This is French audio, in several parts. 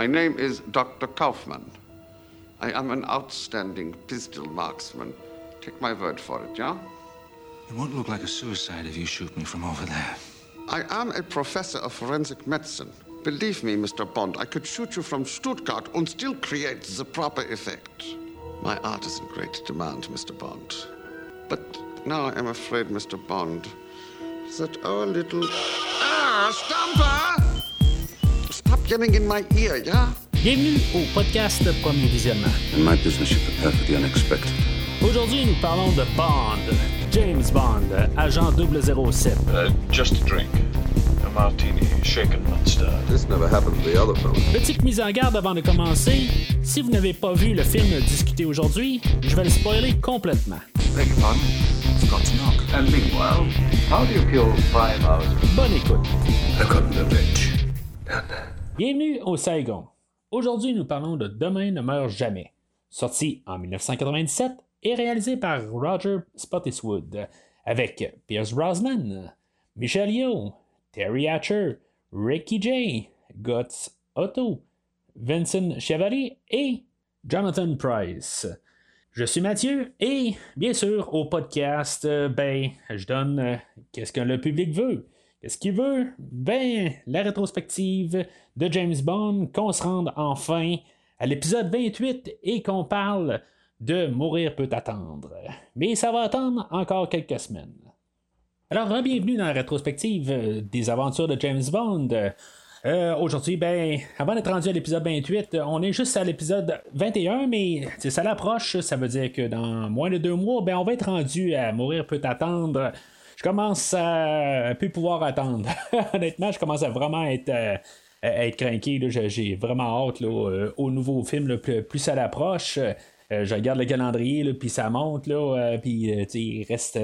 My name is Dr. Kaufman. I am an outstanding pistol marksman. Take my word for it, yeah? It won't look like a suicide if you shoot me from over there. I am a professor of forensic medicine. Believe me, Mr. Bond, I could shoot you from Stuttgart and still create the proper effect. My art is in great demand, Mr. Bond. But now I am afraid, Mr. Bond, that our little. Ah, Stamper! Yelling in my ear, yeah? Bienvenue au podcast Premier Visionnement. In my business, you prepare for the unexpected. Aujourd'hui, nous parlons de Bond, James Bond, agent 007. Uh, just a drink. A martini, shaken, not stirred. This never happened to the other fellow. Petite mise en garde avant de commencer. Si vous n'avez pas vu le film discuté aujourd'hui, je vais le spoiler complètement. Beg your pardon? To knock. And meanwhile, how do you kill five hours? Bonne écoute. I've gotten the bitch. Down there. Bienvenue au Saigon. Aujourd'hui, nous parlons de Demain ne meurt jamais, sorti en 1997 et réalisé par Roger Spottiswoode, avec Pierce Brosnan, Michelle Yeoh, Terry Hatcher, Ricky Jay, Guts Otto, Vincent Chevalier et Jonathan Price. Je suis Mathieu et bien sûr au podcast, euh, ben je donne euh, qu'est-ce que le public veut? Qu'est-ce qu'il veut? Ben, la rétrospective de James Bond, qu'on se rende enfin à l'épisode 28 et qu'on parle de Mourir peut attendre. Mais ça va attendre encore quelques semaines. Alors, bienvenue dans la rétrospective des aventures de James Bond. Euh, Aujourd'hui, ben, avant d'être rendu à l'épisode 28, on est juste à l'épisode 21, mais ça l'approche, ça veut dire que dans moins de deux mois, ben, on va être rendu à Mourir peut attendre. Je commence à plus pouvoir attendre. Honnêtement, je commence à vraiment être, euh, à craqué. J'ai vraiment hâte euh, au nouveau film. plus, plus ça l'approche. Euh, je regarde le calendrier, puis ça monte, euh, puis il reste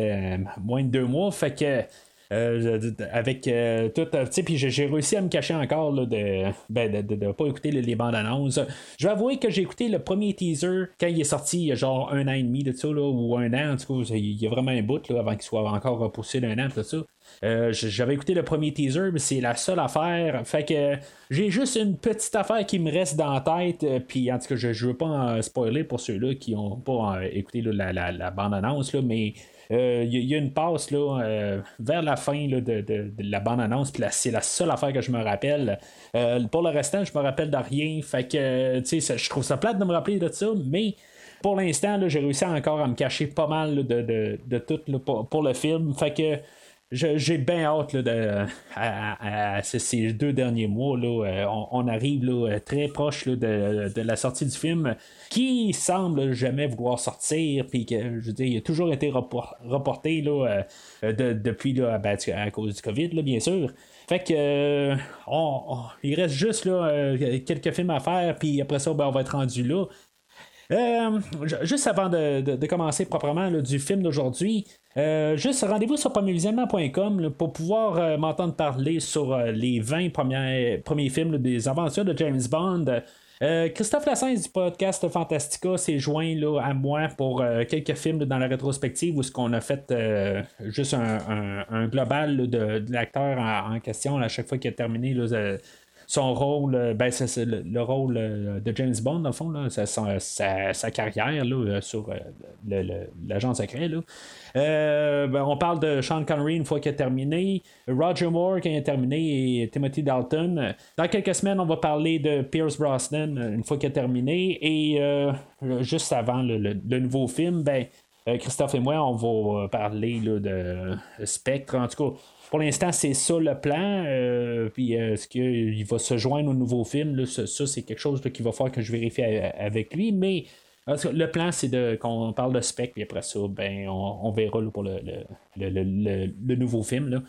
moins de deux mois, fait que. Euh, avec euh, tout, euh, tu sais, puis j'ai réussi à me cacher encore là, de ben, de, de, de pas écouter les, bandes annonces. Je vais avouer que j'ai écouté le premier teaser quand il est sorti il y a genre un an et demi de ça, là, ou un an, en tout cas, il y a vraiment un bout là, avant qu'il soit encore repoussé d'un an, tout ça. Euh, J'avais écouté le premier teaser, mais c'est la seule affaire. Fait que j'ai juste une petite affaire qui me reste dans la tête. Puis en tout cas, je, je veux pas spoiler pour ceux-là qui ont pas écouté la, la, la bande-annonce, mais il y, y a une passe là, euh, vers la fin là, de, de- la bande-annonce. Puis c'est la seule affaire que je me rappelle. Euh, pour le restant, je me rappelle de rien. Fait que euh, je trouve ça plate de me rappeler de ça, mais. Pour l'instant, j'ai réussi encore à me cacher pas mal de, de, de tout pour, pour le film. Fait que j'ai bien hâte là, de, à, à- ces- deux derniers mois. Là, euh, on, on arrive là, euh, très proche là, de, de la sortie du film qui semble jamais vouloir sortir. Puis que je veux dire, il a toujours été repor- reporté là, euh, de- depuis là, ben, à cause du COVID, là, bien sûr. Fait que on- il reste juste là, quelques films à faire, puis après ça, ben, on va être rendu là. Ju- juste avant de, de- de commencer proprement là, du film d'aujourd'hui, euh, juste rendez-vous sur premiervisionnement.com pour pouvoir euh, m'entendre parler sur euh, les 20 premiers, premiers films des aventures de James Bond. Christophe Lassens du podcast Fantastica s'est joint là, à moi pour quelques films dans la rétrospective où ce qu'on a fait juste un, un- global de, l'acteur en, en question à chaque fois qu'il a terminé son rôle, euh, ben, c'est, le, le rôle euh, de James Bond, dans le fond, là, sa, sa, carrière là, euh, sur le- l'agent secret. Là. Ben, on parle de Sean Connery une fois qu'il a terminé, Roger Moore il a terminé et Timothy Dalton. Dans quelques semaines, on va parler de Pierce Brosnan une fois qu'il a terminé et juste avant le, nouveau film, ben, Christophe et moi, on va parler là, de Spectre. En tout cas, pour l'instant, c'est ça le plan. euh, puis euh, est-ce qu'il va se joindre au nouveau film? Là, ça, c'est quelque chose qu'il va falloir que je vérifie avec lui. Mais le plan, c'est de qu'on parle de Spectre, puis après ça, ben, on, verra pour le- le- le- le nouveau film. Là.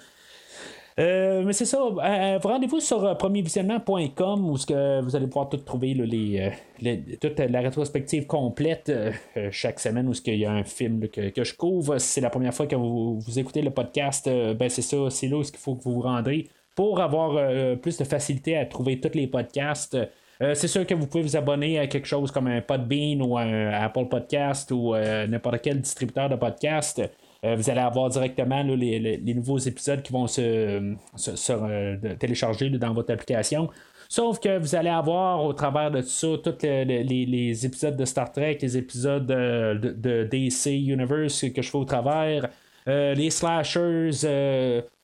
Euh, mais c'est ça. euh, Rendez-vous sur euh, premiervisionnement.com où ce que vous allez pouvoir tout trouver les, euh, toute la rétrospective complète euh, euh, chaque semaine où ce qu'il y a un film que, que je couvre. Si c'est la première fois que vous, vous écoutez le podcast, euh, ben c'est ça, c'est là où il faut que vous vous rendez pour avoir euh, plus de facilité à trouver tous les podcasts. Euh, c'est sûr que vous pouvez vous abonner à quelque chose comme un Podbean ou un Apple Podcast ou euh, n'importe quel distributeur de podcast. Euh, vous allez avoir directement les, les- les nouveaux épisodes qui vont se, se- euh, télécharger dans votre application. Sauf que vous allez avoir au travers de tout ça tous les, épisodes de Star Trek, les épisodes de, DC Universe que je fais au travers, les slashers,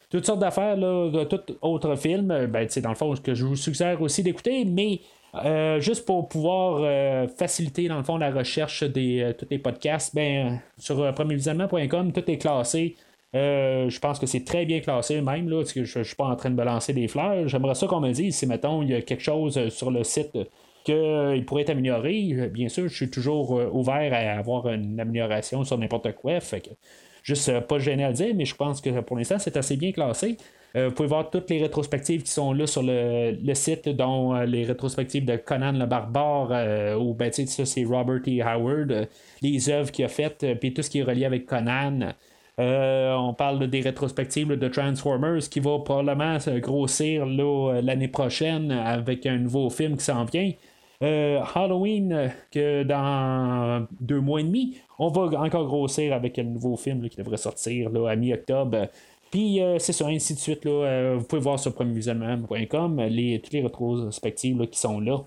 toutes sortes d'affaires, tout autre film, ben, dans le fond, ce que je vous suggère aussi d'écouter, mais euh, juste pour pouvoir euh, faciliter dans le fond la recherche des euh, tous les podcasts, ben, sur premiervisionnement.com, tout est classé. je pense que c'est très bien classé même là, parce que je, ne suis pas en train de me lancer des fleurs. J'aimerais ça qu'on me dise si mettons il y a quelque chose sur le site qu'il pourrait être amélioré. Bien sûr, je suis toujours ouvert à avoir une amélioration sur n'importe quoi. Fait que juste pas gêné à le dire, mais je pense que pour l'instant c'est assez bien classé. Euh, vous pouvez voir toutes les rétrospectives qui sont là sur le, site, dont euh, les rétrospectives de Conan le Barbare, euh, ou ben, ça c'est Robert E. Howard, les œuvres qu'il a faites, puis tout ce qui est relié avec Conan. on parle des rétrospectives de Transformers qui va probablement se grossir l'année prochaine avec un nouveau film qui s'en vient. Halloween, que dans deux mois et demi, on va encore grossir avec un nouveau film qui devrait sortir à mi-octobre. Puis euh, c'est ça, ainsi de suite. Là, euh, vous pouvez voir sur premiervisionnement.com les, toutes les rétrospectives qui sont là.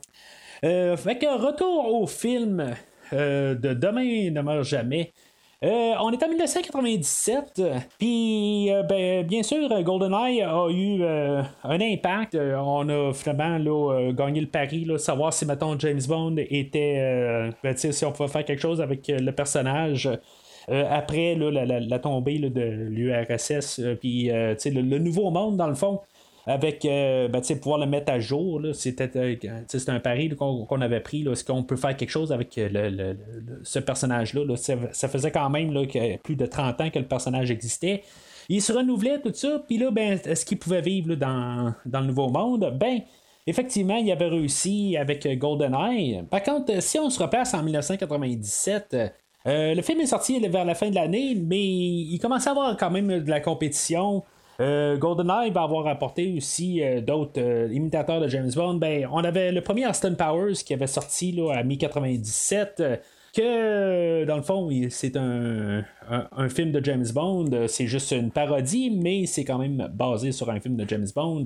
Euh, fait que retour au film de Demain ne meurt jamais. on est en 1997, puis ben, bien sûr, GoldenEye a eu un impact. on a finalement là, gagné le pari, là, savoir si, mettons, James Bond était. Ben, si on pouvait faire quelque chose avec le personnage. Euh, après la, tombée de l'URSS, euh, puis euh, le, nouveau monde, dans le fond, avec ben, pouvoir le mettre à jour. C'était un pari qu'on avait pris. Est-ce qu'on peut faire quelque chose avec ce personnage-là? Ça, faisait quand même plus de 30 ans que le personnage existait. Il se renouvelait tout ça, puis là, ben, est-ce qu'il pouvait vivre dans, le nouveau monde? Ben, effectivement, il avait réussi avec GoldenEye. Par contre, si on se repasse en 1997, euh, le film est sorti vers la fin de l'année, mais il commençait à avoir quand même de la compétition. Euh, GoldenEye va avoir apporté aussi euh, d'autres imitateurs de James Bond. Ben, on avait le premier Austin Powers qui avait sorti là, à mi-97 que dans le fond, c'est un, film de James Bond. C'est juste une parodie, mais c'est quand même basé sur un film de James Bond.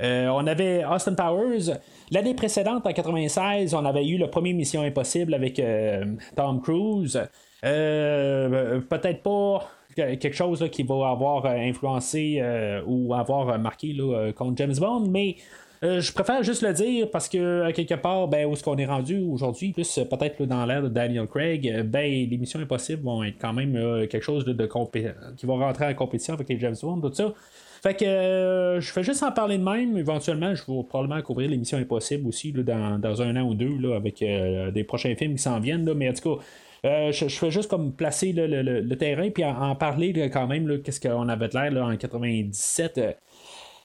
Euh, on avait Austin Powers. L'année précédente, en 96, on avait eu le premier Mission Impossible avec euh, Tom Cruise. Euh, peut-être pas quelque chose qui va avoir influencé ou avoir marqué contre James Bond, mais je préfère juste le dire parce que quelque part, ben, où est-ce qu'on est rendu aujourd'hui, plus peut-être dans l'ère de Daniel Craig, ben, les missions impossibles vont être quand même quelque chose de, qui va rentrer en compétition avec les James Bond, tout ça. Fait que euh, je fais juste en parler de même. Éventuellement, je vais probablement couvrir l'émission Impossible aussi dans, un an ou deux là, avec euh, des prochains films qui s'en viennent. Là, mais en tout cas, euh, je, fais juste comme placer le, terrain puis en, parler quand même qu'est-ce qu'on avait de l'air en 97.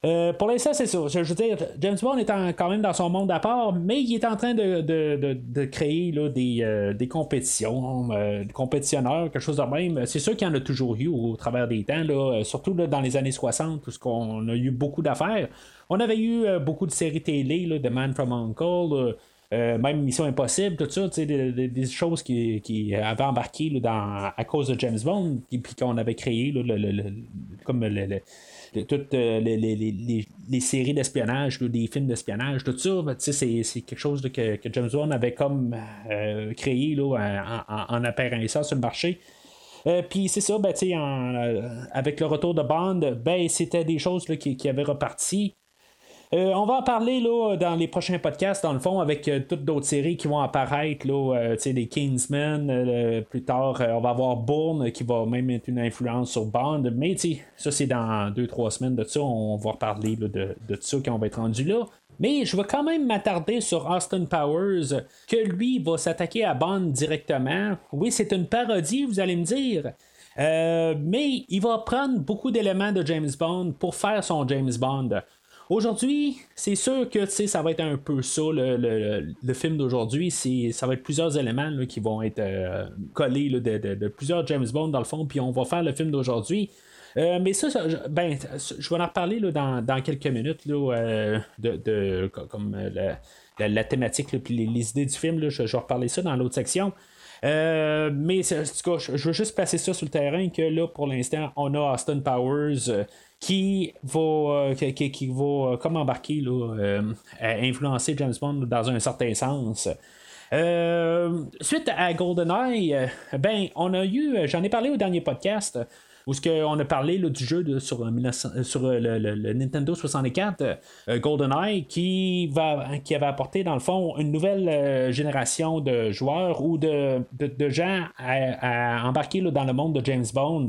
Euh, pour l'instant, c'est ça. Je, veux dire, James Bond est quand même dans son monde à part, mais il est en train de, créer des, euh, des, compétitions, euh, des compétitionneurs, quelque chose de même. C'est sûr qu'il y en a toujours eu au travers des temps, surtout dans les années 60, où on a eu beaucoup d'affaires. On avait eu beaucoup de séries télé, là, The Man from Uncle. même Mission Impossible, tout ça, des, des, choses qui, avaient embarqué à cause de James Bond, puis qu'on avait créé comme le, toutes euh, les, séries d'espionnage, des films d'espionnage, tout ça, ben, c'est, quelque chose que, James Bond avait comme euh, créé là, en, en, sur le marché. Euh, puis c'est ça, ben, avec le retour de Bond, ben, c'était des choses qui, qui, avaient reparti. Euh, on va en parler là, dans les prochains podcasts, dans le fond, avec euh, toutes d'autres séries qui vont apparaître, là, euh, les Kingsmen. plus tard, on va avoir Bourne qui va même être une influence sur Bond. Mais ça, c'est dans 2-3 semaines de ça. On va reparler de, de ça quand va être rendu là. Mais je vais quand même m'attarder sur Austin Powers, que lui va s'attaquer à Bond directement. Oui, c'est une parodie, vous allez me dire. mais il va prendre beaucoup d'éléments de James Bond pour faire son James Bond. Aujourd'hui, c'est sûr que ça va être un peu ça, le, film d'aujourd'hui. Ça va être plusieurs éléments qui vont être euh, collés de, plusieurs James Bond dans le fond, puis on va faire le film d'aujourd'hui. Euh, mais ça, je, ben, je vais en reparler dans, quelques minutes euh, de, comme la, thématique et les, idées du film. je, vais reparler ça dans l'autre section. mais en tout cas, je veux juste passer ça sur le terrain que là, pour l'instant, on a Austin Powers qui va, qui, va comme embarquer, là, influencer James Bond dans un certain sens. suite à GoldenEye, ben, on a eu, j'en ai parlé au dernier podcast, où ce qu'on a parlé du jeu sur, sur le, Nintendo 64, GoldenEye, qui, va, qui avait apporté dans le fond une nouvelle génération de joueurs ou de, gens à, embarquer dans le monde de James Bond.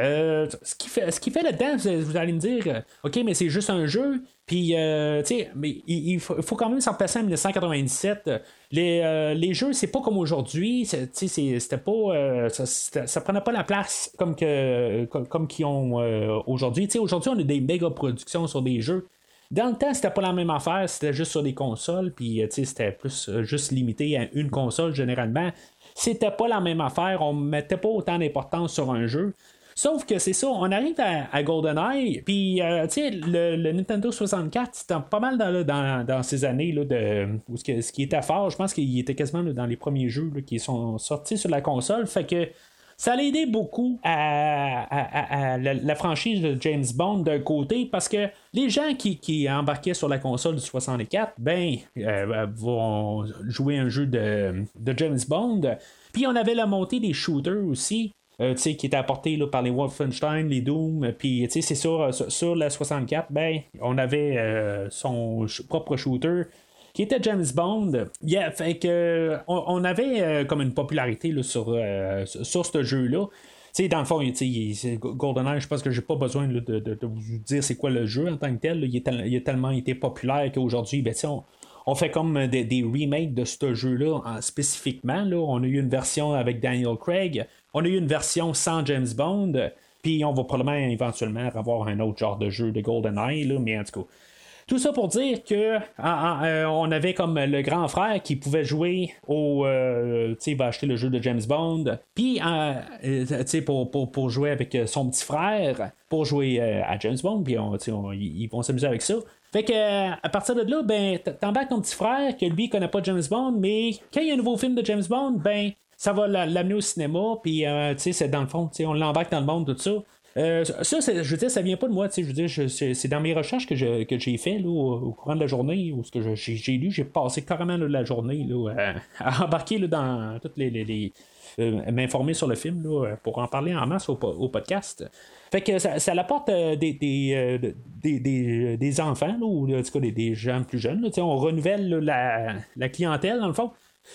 Euh, ce qui fait, qui fait là-dedans, vous, allez me dire, euh, OK, mais c'est juste un jeu. Puis, euh, tu sais, mais il, faut, quand même s'en passer en 1997. Les, les jeux, c'est pas comme aujourd'hui. C'était pas. Ça, ça, prenait pas la place comme que comme, qu'ils ont aujourd'hui. Aujourd'hui, on a des méga productions sur des jeux. Dans le temps, c'était pas la même affaire, c'était juste sur des consoles, puis c'était plus juste limité à une console généralement. C'était pas la même affaire, on mettait pas autant d'importance sur un jeu. Sauf que c'est ça, on arrive à, GoldenEye, puis euh, tu sais, le, Nintendo 64, c'était pas mal dans, ces années là, de, où ce, qui était fort, je pense qu'il était quasiment dans les premiers jeux qui sont sortis sur la console, fait que ça a aidé beaucoup à, la, franchise de James Bond d'un côté parce que les gens qui, qui, embarquaient sur la console du 64, ben, euh, vont jouer un jeu de, de James Bond. Puis on avait la montée des shooters aussi. Euh, qui était apporté là, par les Wolfenstein, les Doom, puis c'est sûr, euh, sur, la 64, ben, on avait euh, son propre shooter qui était James Bond. Yeah, fait que on, avait comme une popularité là, sur, sur ce jeu-là. dans le fond, GoldenEye, je pense que j'ai pas besoin de, de, vous dire c'est quoi le jeu en tant que tel. Il, a tellement été populaire qu'aujourd'hui, ben, on, on fait comme des, des remakes de ce jeu-là spécifiquement. Là. On a eu une version avec Daniel Craig. On a eu une version sans James Bond, puis on va probablement éventuellement avoir un autre genre de jeu de GoldenEye, là, mais en tout cas. Tout ça pour dire que ah, ah, euh, on avait comme le grand frère qui pouvait jouer au. Euh, tu sais, il va acheter le jeu de James Bond. Puis, euh, tu sais, pour, jouer avec son petit frère, pour jouer à James Bond. Puis, ils vont s'amuser avec ça. Fait que à partir de là, ben, t'embarques ton petit frère que lui connaît pas James Bond, mais quand il y a un nouveau film de James Bond, ben, ça va l'amener au cinéma, puis euh, c'est dans le fond, on l'embarque dans le monde, tout ça. Euh, ça, je veux dire, ça vient pas de moi, je c'est dans mes recherches que, j'ai fait là, au, courant de la journée, ou ce que j'ai lu, j'ai passé carrément la journée là, à, embarquer là, dans toutes les. Euh, m'informer sur le film là, pour en parler en masse au, podcast. Fait que ça, ça apporte des, des, des, enfants, ou en tout cas des, gens plus jeunes. Là, on renouvelle la, la, clientèle, dans le fond.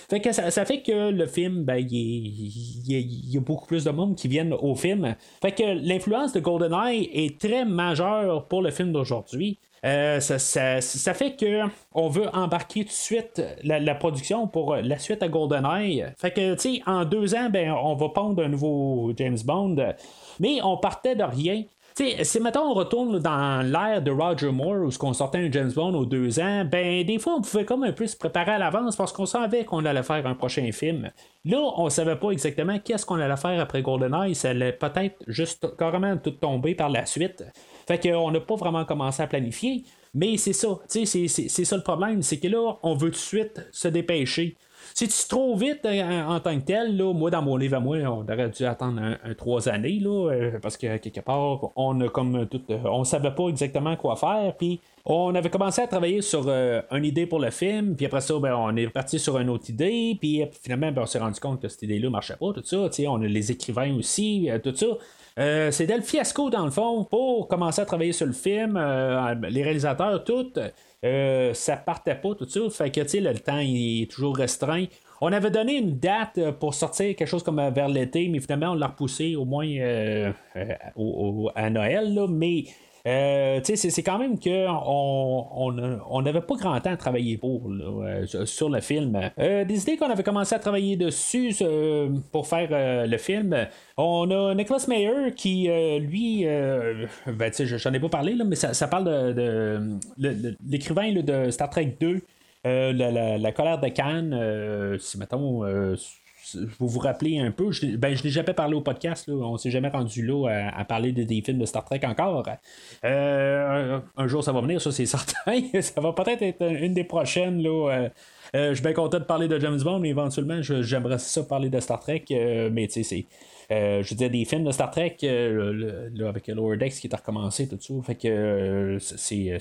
Fait que ça, fait que le film, ben, il y, a beaucoup plus de monde qui viennent au film. Fait que l'influence de GoldenEye est très majeure pour le film d'aujourd'hui. Euh, ça, fait que on veut embarquer tout de suite la, production pour la suite à GoldenEye. Fait que, tu en deux ans, ben, on va pondre un nouveau James Bond. Mais on partait de rien si maintenant on retourne dans l'ère de Roger Moore où on sortait un James Bond aux deux ans, ben des fois on pouvait comme un peu se préparer à l'avance parce qu'on savait qu'on allait faire un prochain film. Là, on savait pas exactement qu'est-ce qu'on allait faire après GoldenEye, ça allait peut-être juste carrément tout tomber par la suite. Fait qu'on n'a pas vraiment commencé à planifier, mais c'est ça, c'est ça le problème, c'est que là, on veut tout de suite se dépêcher. Si tu trop vite euh, en, tant que tel, moi, dans mon livre à moi, on aurait dû attendre un, trois années, là, euh, parce que quelque part, on a comme tout, euh, on savait pas exactement quoi faire, puis on avait commencé à travailler sur une idée pour le film, puis après ça, ben, on est parti sur une autre idée, puis finalement, ben, on s'est rendu compte que cette idée-là marchait pas, tout ça, on a les écrivains aussi, tout ça. C'était le fiasco dans le fond pour commencer à travailler sur le film, les réalisateurs, tout. Euh, ça partait pas tout ça. Fait que, le temps il est toujours restreint. On avait donné une date euh, pour sortir quelque chose comme euh, vers l'été, mais finalement, on l'a repoussé au moins à Noël. Là, mais euh, c'est quand même que on n'avait pas grand temps à travailler pour euh, sur le film. Euh, des idées qu'on avait commencé à travailler dessus pour faire le film. On a Nicholas Mayer qui, lui, ben, j'en ai pas parlé, là, mais ça, parle de, l'écrivain de Star Trek 2. La, colère de Cannes, si mettons vous vous rappelez un peu, je, ben, je n'ai jamais parlé au podcast, là, on s'est jamais rendu là à, parler de, des films de Star Trek encore. un, jour, ça va venir, ça c'est certain. ça va peut-être être une des prochaines. Là, je suis bien content de parler de James Bond, mais éventuellement, j'aimerais ça parler de Star Trek, mais tu sais, c'est euh, je dire, des films de Star Trek euh, avec Lower Decks qui est recommencé, tout ça. Fait que euh, c'est.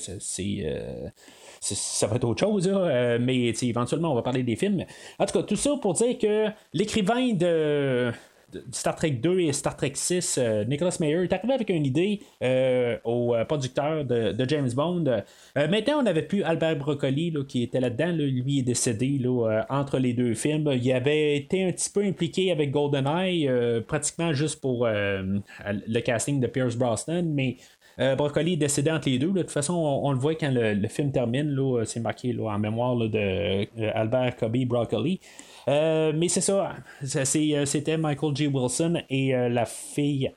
Ça va être autre chose, mais éventuellement, on va parler des films. En tout cas, tout ça pour dire que l'écrivain de Star Trek 2 et Star Trek 6, euh, Nicholas Mayer est arrivé avec une idée euh, au euh, producteur de, James Bond. maintenant, on n'avait plus Albert Broccoli qui était là-dedans. lui est décédé entre les deux films. Il avait été un petit peu impliqué avec GoldenEye, pratiquement juste pour le casting de Pierce Brosnan, mais Broccoli est décédé entre les deux. De toute façon, on, le voit quand le, film termine. c'est marqué en mémoire de Albert Cobby Broccoli. Euh, mais c'est ça. Euh, c'était Michael G. Wilson et euh, la fille.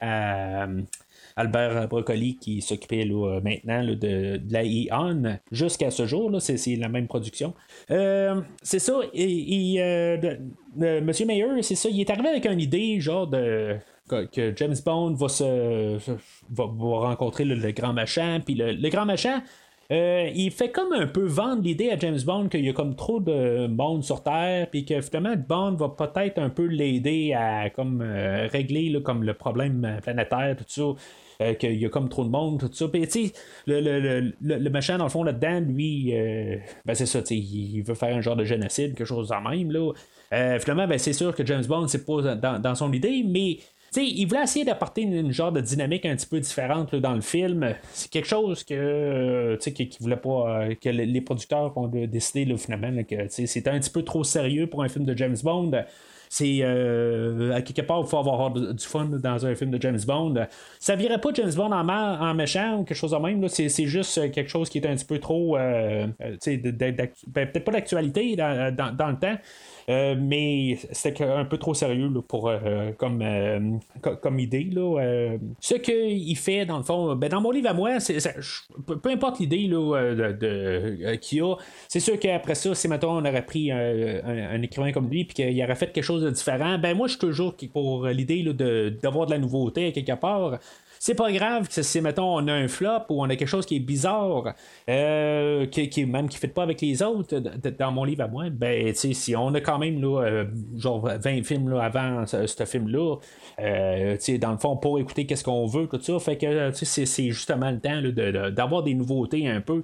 Albert Broccoli qui s'occupait maintenant de, la ION jusqu'à ce jour. C'est, la même production. c'est ça. Monsieur Mayer, c'est ça. Il est arrivé avec une idée, genre de que James Bond va se va, rencontrer le, grand machin. Puis le, grand machin, euh, il fait comme un peu vendre l'idée à James Bond qu'il y a comme trop de monde sur Terre, puis que finalement Bond va peut-être un peu l'aider à comme euh, régler comme le problème planétaire, tout ça. Euh, qu'il y a comme trop de monde, tout ça. Puis, tu le, le, le, machin, dans le fond, là-dedans, lui, ben, c'est ça, il veut faire un genre de génocide, quelque chose en même, là. finalement, ben, c'est sûr que James Bond, c'est pas dans, dans, son idée, mais il voulait essayer d'apporter une, genre de dynamique un petit peu différente dans le film. C'est quelque chose que euh, pas euh, que les producteurs ont décidé finalement que c'était un petit peu trop sérieux pour un film de James Bond c'est euh, quelque part il faut avoir du fun dans un film de James Bond. Ça virait pas James Bond en, en méchant ou quelque chose de même. C'est, juste quelque chose qui est un petit peu trop ben, peut-être pas d'actualité dans, le temps. Euh, mais c'était un peu trop sérieux pour euh, comme, euh, comme idée. Là, ce qu'il fait, dans le fond, ben, dans mon livre à moi, peu importe l'idée de, de qu'il a, c'est sûr qu'après ça, si maintenant on aurait pris un, écrivain comme lui puis qu'il aurait fait quelque chose de différent, ben moi je suis toujours pour l'idée d'avoir de la nouveauté quelque part. C'est pas grave que si, mettons, on a un flop ou on a quelque chose qui est bizarre, euh, qui, qui, même qui ne fait pas avec les autres, dans mon livre à moi, ben, si on a quand même, là, euh, genre 20 films là, avant ce, film-là, euh, dans le fond, pour écouter qu'est-ce qu'on veut, tout ça, fait que c'est justement le temps d'avoir des nouveautés un peu.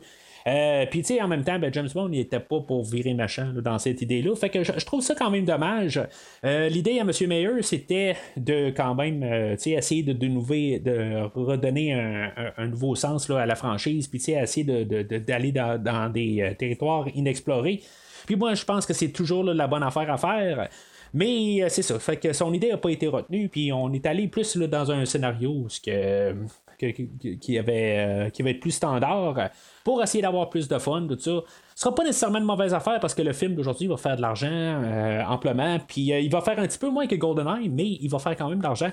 Euh, puis, tu sais, en même temps, ben, James Bond, il était pas pour virer machin dans cette idée-là. Fait que je, trouve ça quand même dommage. Euh, l'idée à M. Mayer, c'était de quand même, euh, tu sais, essayer de, de, de redonner un, nouveau sens là, à la franchise, puis, tu sais, essayer d'aller dans, dans, des territoires inexplorés. Puis, moi, je pense que c'est toujours la bonne affaire à faire. Mais c'est ça, fait que son idée n'a pas été retenue, puis on est allé plus dans un scénario où que, qui, avait, qui avait être plus standard pour essayer d'avoir plus de fun, tout ça. Ce sera pas nécessairement une mauvaise affaire parce que le film d'aujourd'hui va faire de l'argent euh, amplement, puis euh, il va faire un petit peu moins que GoldenEye, mais il va faire quand même de l'argent.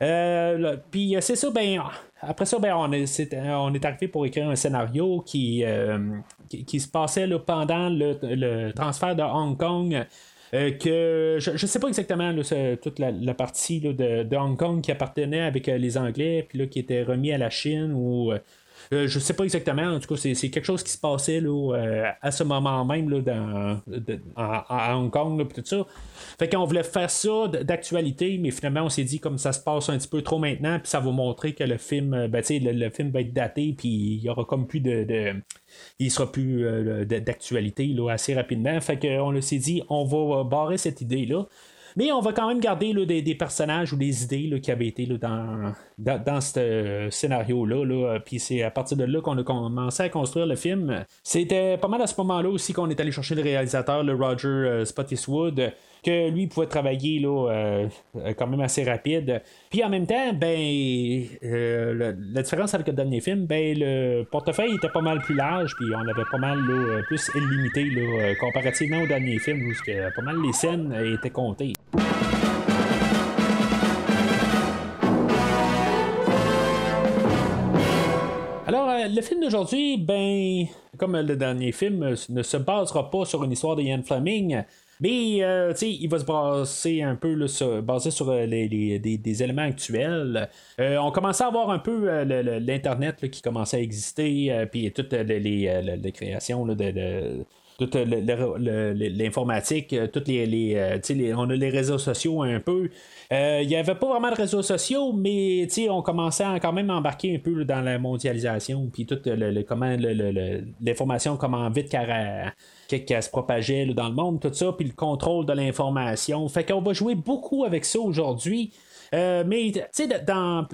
Euh, puis c'est ça, ben après ça, ben, on, est, on est arrivé pour écrire un scénario qui, qui, se passait pendant le, transfert de Hong Kong. Que je ne sais pas exactement toute la, partie de, de, Hong Kong qui appartenait avec les Anglais, puis là, qui était remis à la Chine ou euh, je sais pas exactement, en tout cas, c'est, quelque chose qui se passait là, euh, à ce moment même là, dans, à, Hong Kong, tout ça. Fait qu'on voulait faire ça d'actualité, mais finalement, on s'est dit comme ça se passe un petit peu trop maintenant, puis ça va montrer que le film, euh, ben, le, le, film va être daté, puis il y aura comme plus de, il sera plus d'actualité là, assez rapidement. Fait qu'on s'est dit, on va barrer cette idée-là. Mais on va quand même garder des, personnages ou des idées qui avaient été dans, dans, ce euh, scénario-là. Là. Puis c'est à partir de là qu'on a commencé à construire le film. C'était pas mal à ce moment-là aussi qu'on est allé chercher le réalisateur, le Roger euh, Spottiswood que lui pouvait travailler là, euh, quand même assez rapide. Puis en même temps, ben euh, la différence avec le dernier film, ben le portefeuille était pas mal plus large, puis on avait pas mal plus illimité là, comparativement au dernier film où pas mal les scènes étaient comptées. Alors, euh, le film d'aujourd'hui, ben, comme le dernier film, ne se basera pas sur une histoire de Ian Fleming, Mais euh, il va se baser un peu là, sur, basé sur euh, les, des, éléments actuels. Euh, on commençait à avoir un peu l'Internet qui commençait à exister, puis toutes les, les, créations de toute l'informatique, toutes les, on a les réseaux sociaux un peu. Il n'y avait pas vraiment de réseaux sociaux, mais on commençait à quand même embarquer un peu dans la mondialisation, puis comment l'information, comment vite qu'elle se propageait dans le monde, tout ça, puis le contrôle de l'information. Fait qu'on va jouer beaucoup avec ça aujourd'hui. Euh, mais, dans,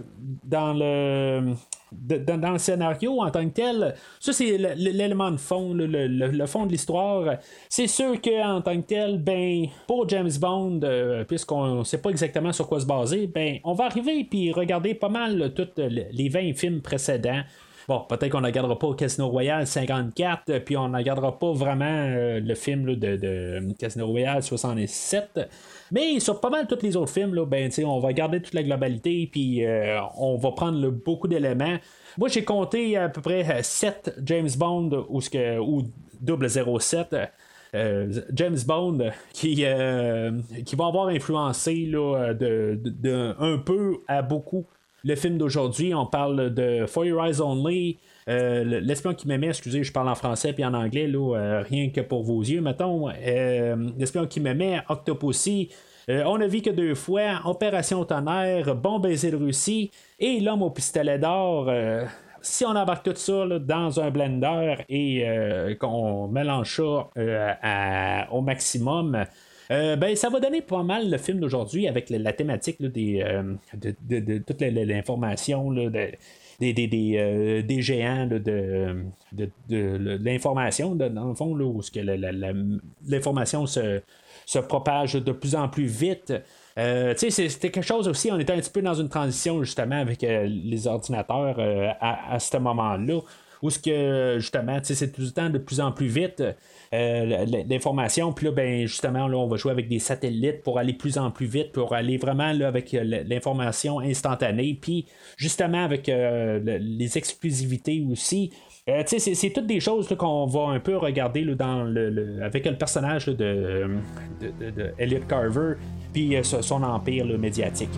dans le. Dans, le scénario en tant que tel, ça c'est l'élément de fond, le, fond de l'histoire. C'est sûr qu'en tant que tel, ben, pour James Bond, euh, puisqu'on ne sait pas exactement sur quoi se baser, ben, on va arriver puis regarder pas mal tous les 20 films précédents. Bon, peut-être qu'on ne regardera pas Casino Royale 54, puis on ne regardera pas vraiment euh, le film de, Casino Royale 67. Mais sur pas mal tous les autres films, là, ben, on va garder toute la globalité, puis euh, on va prendre beaucoup d'éléments. Moi, j'ai compté à peu près 7 euh, James Bond ou, ce que, ou 007. James Bond qui, qui va avoir influencé là, de, un peu à beaucoup le film d'aujourd'hui, on parle de For Your Eyes Only, euh, L'espion qui m'aimait, excusez, je parle en français puis en anglais, là, euh, rien que pour vos yeux, mettons. Euh, L'espion qui m'aimait, Octopussy. on a vu que deux fois, Opération Tonnerre, Bon baiser de Russie et L'homme au pistolet d'or. si on embarque tout ça dans un blender et qu'on mélange ça au maximum, ben, ça va donner pas mal le film d'aujourd'hui avec la, thématique des, euh, de, toute l'information des, des, des, géants de, de, l'information, dans le fond, là, où l'information se, se propage de plus en plus vite. Euh, c'était quelque chose aussi, on était un petit peu dans une transition justement avec les ordinateurs à, à ce moment-là, où ce que justement, c'est tout le temps de plus en plus vite. Euh, l'information. Puis là, ben, justement, là, on va jouer avec des satellites pour aller plus en plus vite, pour aller vraiment là, avec euh, l'information instantanée. Puis justement, avec euh, les exclusivités aussi. c'est toutes des choses qu'on va un peu regarder là, dans le, avec le personnage de, de, Elliot Carver, puis son empire médiatique.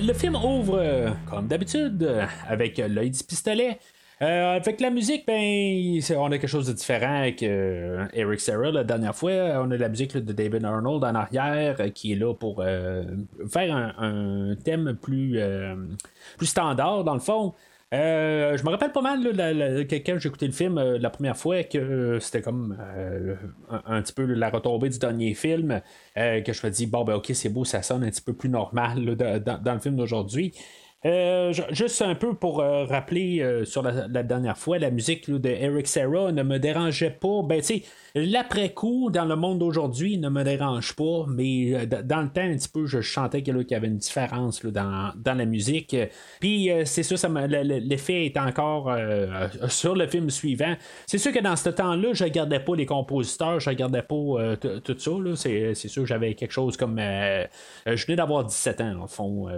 Le film ouvre, euh, comme d'habitude, euh, avec l'œil du pistolet. Euh, avec la musique, ben, on a quelque chose de différent avec Eric Serra la dernière fois. On a la musique de David Arnold en arrière qui est là pour faire un, thème plus, plus standard dans le fond. Euh, je me rappelle pas mal de quand j'ai écouté le film euh, la première fois que euh, c'était comme un, petit peu la retombée du dernier film que je me dis bon ben ok c'est beau ça sonne un petit peu plus normal dans, le film d'aujourd'hui juste un peu pour rappeler sur la, dernière fois, la musique de Eric Serra ne me dérangeait pas. Ben, tu l'après-coup, dans le monde d'aujourd'hui, ne me dérange pas, mais dans le temps, un petit peu, je chantais qu'il y avait une différence dans, la musique. Puis, c'est sûr, ça l'effet est encore sur le film suivant. C'est sûr que dans ce temps-là, je regardais pas les compositeurs, je regardais pas tout ça. C'est, sûr j'avais quelque chose comme. je venais d'avoir 17 ans, au fond,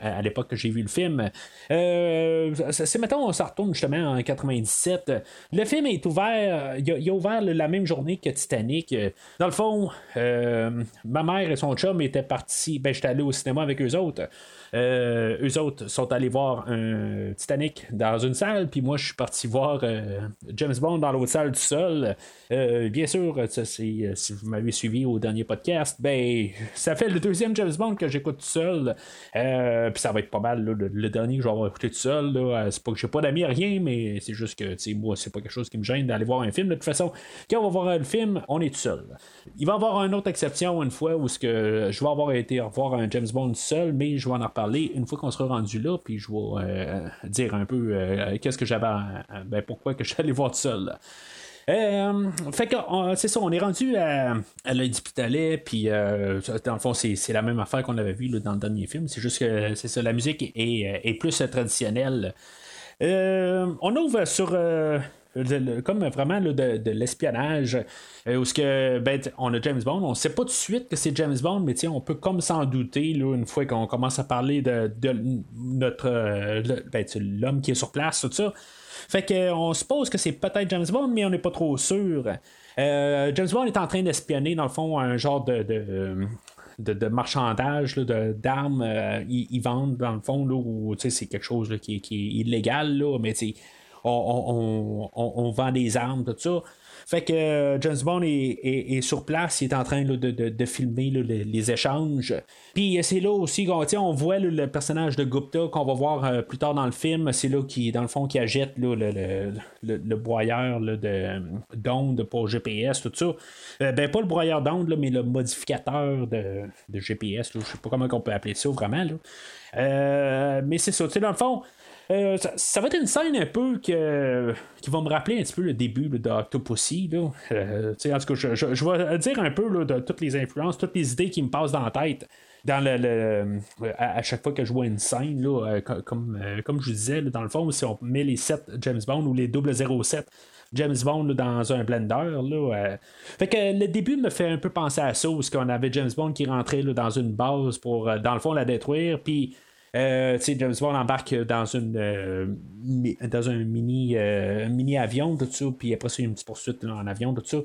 à l'époque que j'ai vu le film. Euh, c'est mettons, on s'en retourne justement en 97. Le film est ouvert, il a, ouvert la même que Titanic. Dans le fond, euh, ma mère et son chum étaient partis, ben j'étais allé au cinéma avec eux autres. Euh, eux autres sont allés voir un Titanic dans une salle, puis moi je suis parti voir euh, James Bond dans l'autre salle tout seul. Euh, bien sûr, si vous m'avez suivi au dernier podcast, ben ça fait le deuxième James Bond que j'écoute tout seul. puis ça va être pas mal le, dernier que je vais avoir écouté tout seul. C'est pas que j'ai pas d'amis, rien, mais c'est juste que moi, c'est pas quelque chose qui me gêne d'aller voir un film. De toute façon, quand on va voir le film, on est tout seul. Il va y avoir une autre exception une fois où je vais avoir été revoir un James Bond seul, mais je vais en reparler une fois qu'on sera rendu là, puis je vais euh, dire un peu euh, qu'est-ce que j'avais, ben, pourquoi que je suis allé voir tout seul. fait que c'est ça, on est rendu à, à l'Hospitalet, puis dans le fond, c'est, la même affaire qu'on avait vu dans le dernier film. C'est juste que c'est ça, la musique est, est plus traditionnelle. on ouvre sur comme vraiment de, l'espionnage, euh, où ce que, ben, on a James Bond, on sait pas tout de suite que c'est James Bond, mais on peut comme s'en douter là, une fois qu'on commence à parler de, notre euh, ben, l'homme qui est sur place, tout ça. Fait qu'on suppose que c'est peut-être James Bond, mais on n'est pas trop sûr. Euh, James Bond est en train d'espionner, dans le fond, un genre de, de, marchandage d'armes. ils, vendent, dans le fond, là, c'est quelque chose qui, est illégal, là, mais on, vend des armes, tout ça. Fait que euh, James Bond est, sur place, il est en train de, filmer les, échanges. Puis c'est là aussi qu'on on voit le personnage de Gupta qu'on va voir euh, plus tard dans le film. C'est là qui, dans le fond, qui agite le, le, broyeur d'ondes pour GPS, tout ça. Euh, ben pas le broyeur d'ondes, mais le modificateur de, GPS. Je sais pas comment on peut appeler ça vraiment. mais c'est ça, dans le fond. Euh, ça, va être une scène un peu qui va me rappeler un petit peu le début d'Octopussy. Euh, en tout cas, je, vais dire un peu de toutes les influences, toutes les idées qui me passent dans la tête. À, chaque fois que je vois une scène, euh, comme, comme je disais, dans le fond, si on met les 7 James Bond ou les 007 James Bond dans un blender. Là, Fait que le début me fait un peu penser à ça, où qu'on avait James Bond qui rentrait dans une base pour, dans le fond, la détruire. Puis euh, James Bond embarque dans une euh, dans un mini euh, mini avion tout ça puis après ça une petite poursuite en avion tout ça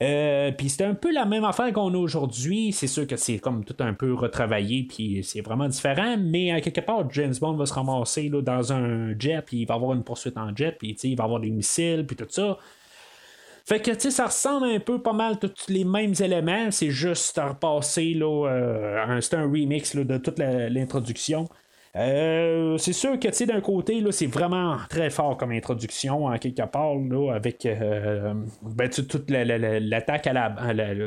puis c'est un peu la même affaire qu'on a aujourd'hui. C'est sûr que c'est comme tout un peu retravaillé, puis c'est vraiment différent. Mais quelque part, James Bond va se ramasser là, dans un jet, puis il va avoir une poursuite en jet, puis il va avoir des missiles, puis tout ça. Fait que, tu sais, ça ressemble un peu pas mal tous les mêmes éléments. C'est juste à repasser, là, c'est un remix de toute l'introduction. Euh, c'est sûr que, tu sais, d'un côté, là, c'est vraiment très fort comme introduction, en quelque part, là, avec euh, ben, toute l'attaque à la,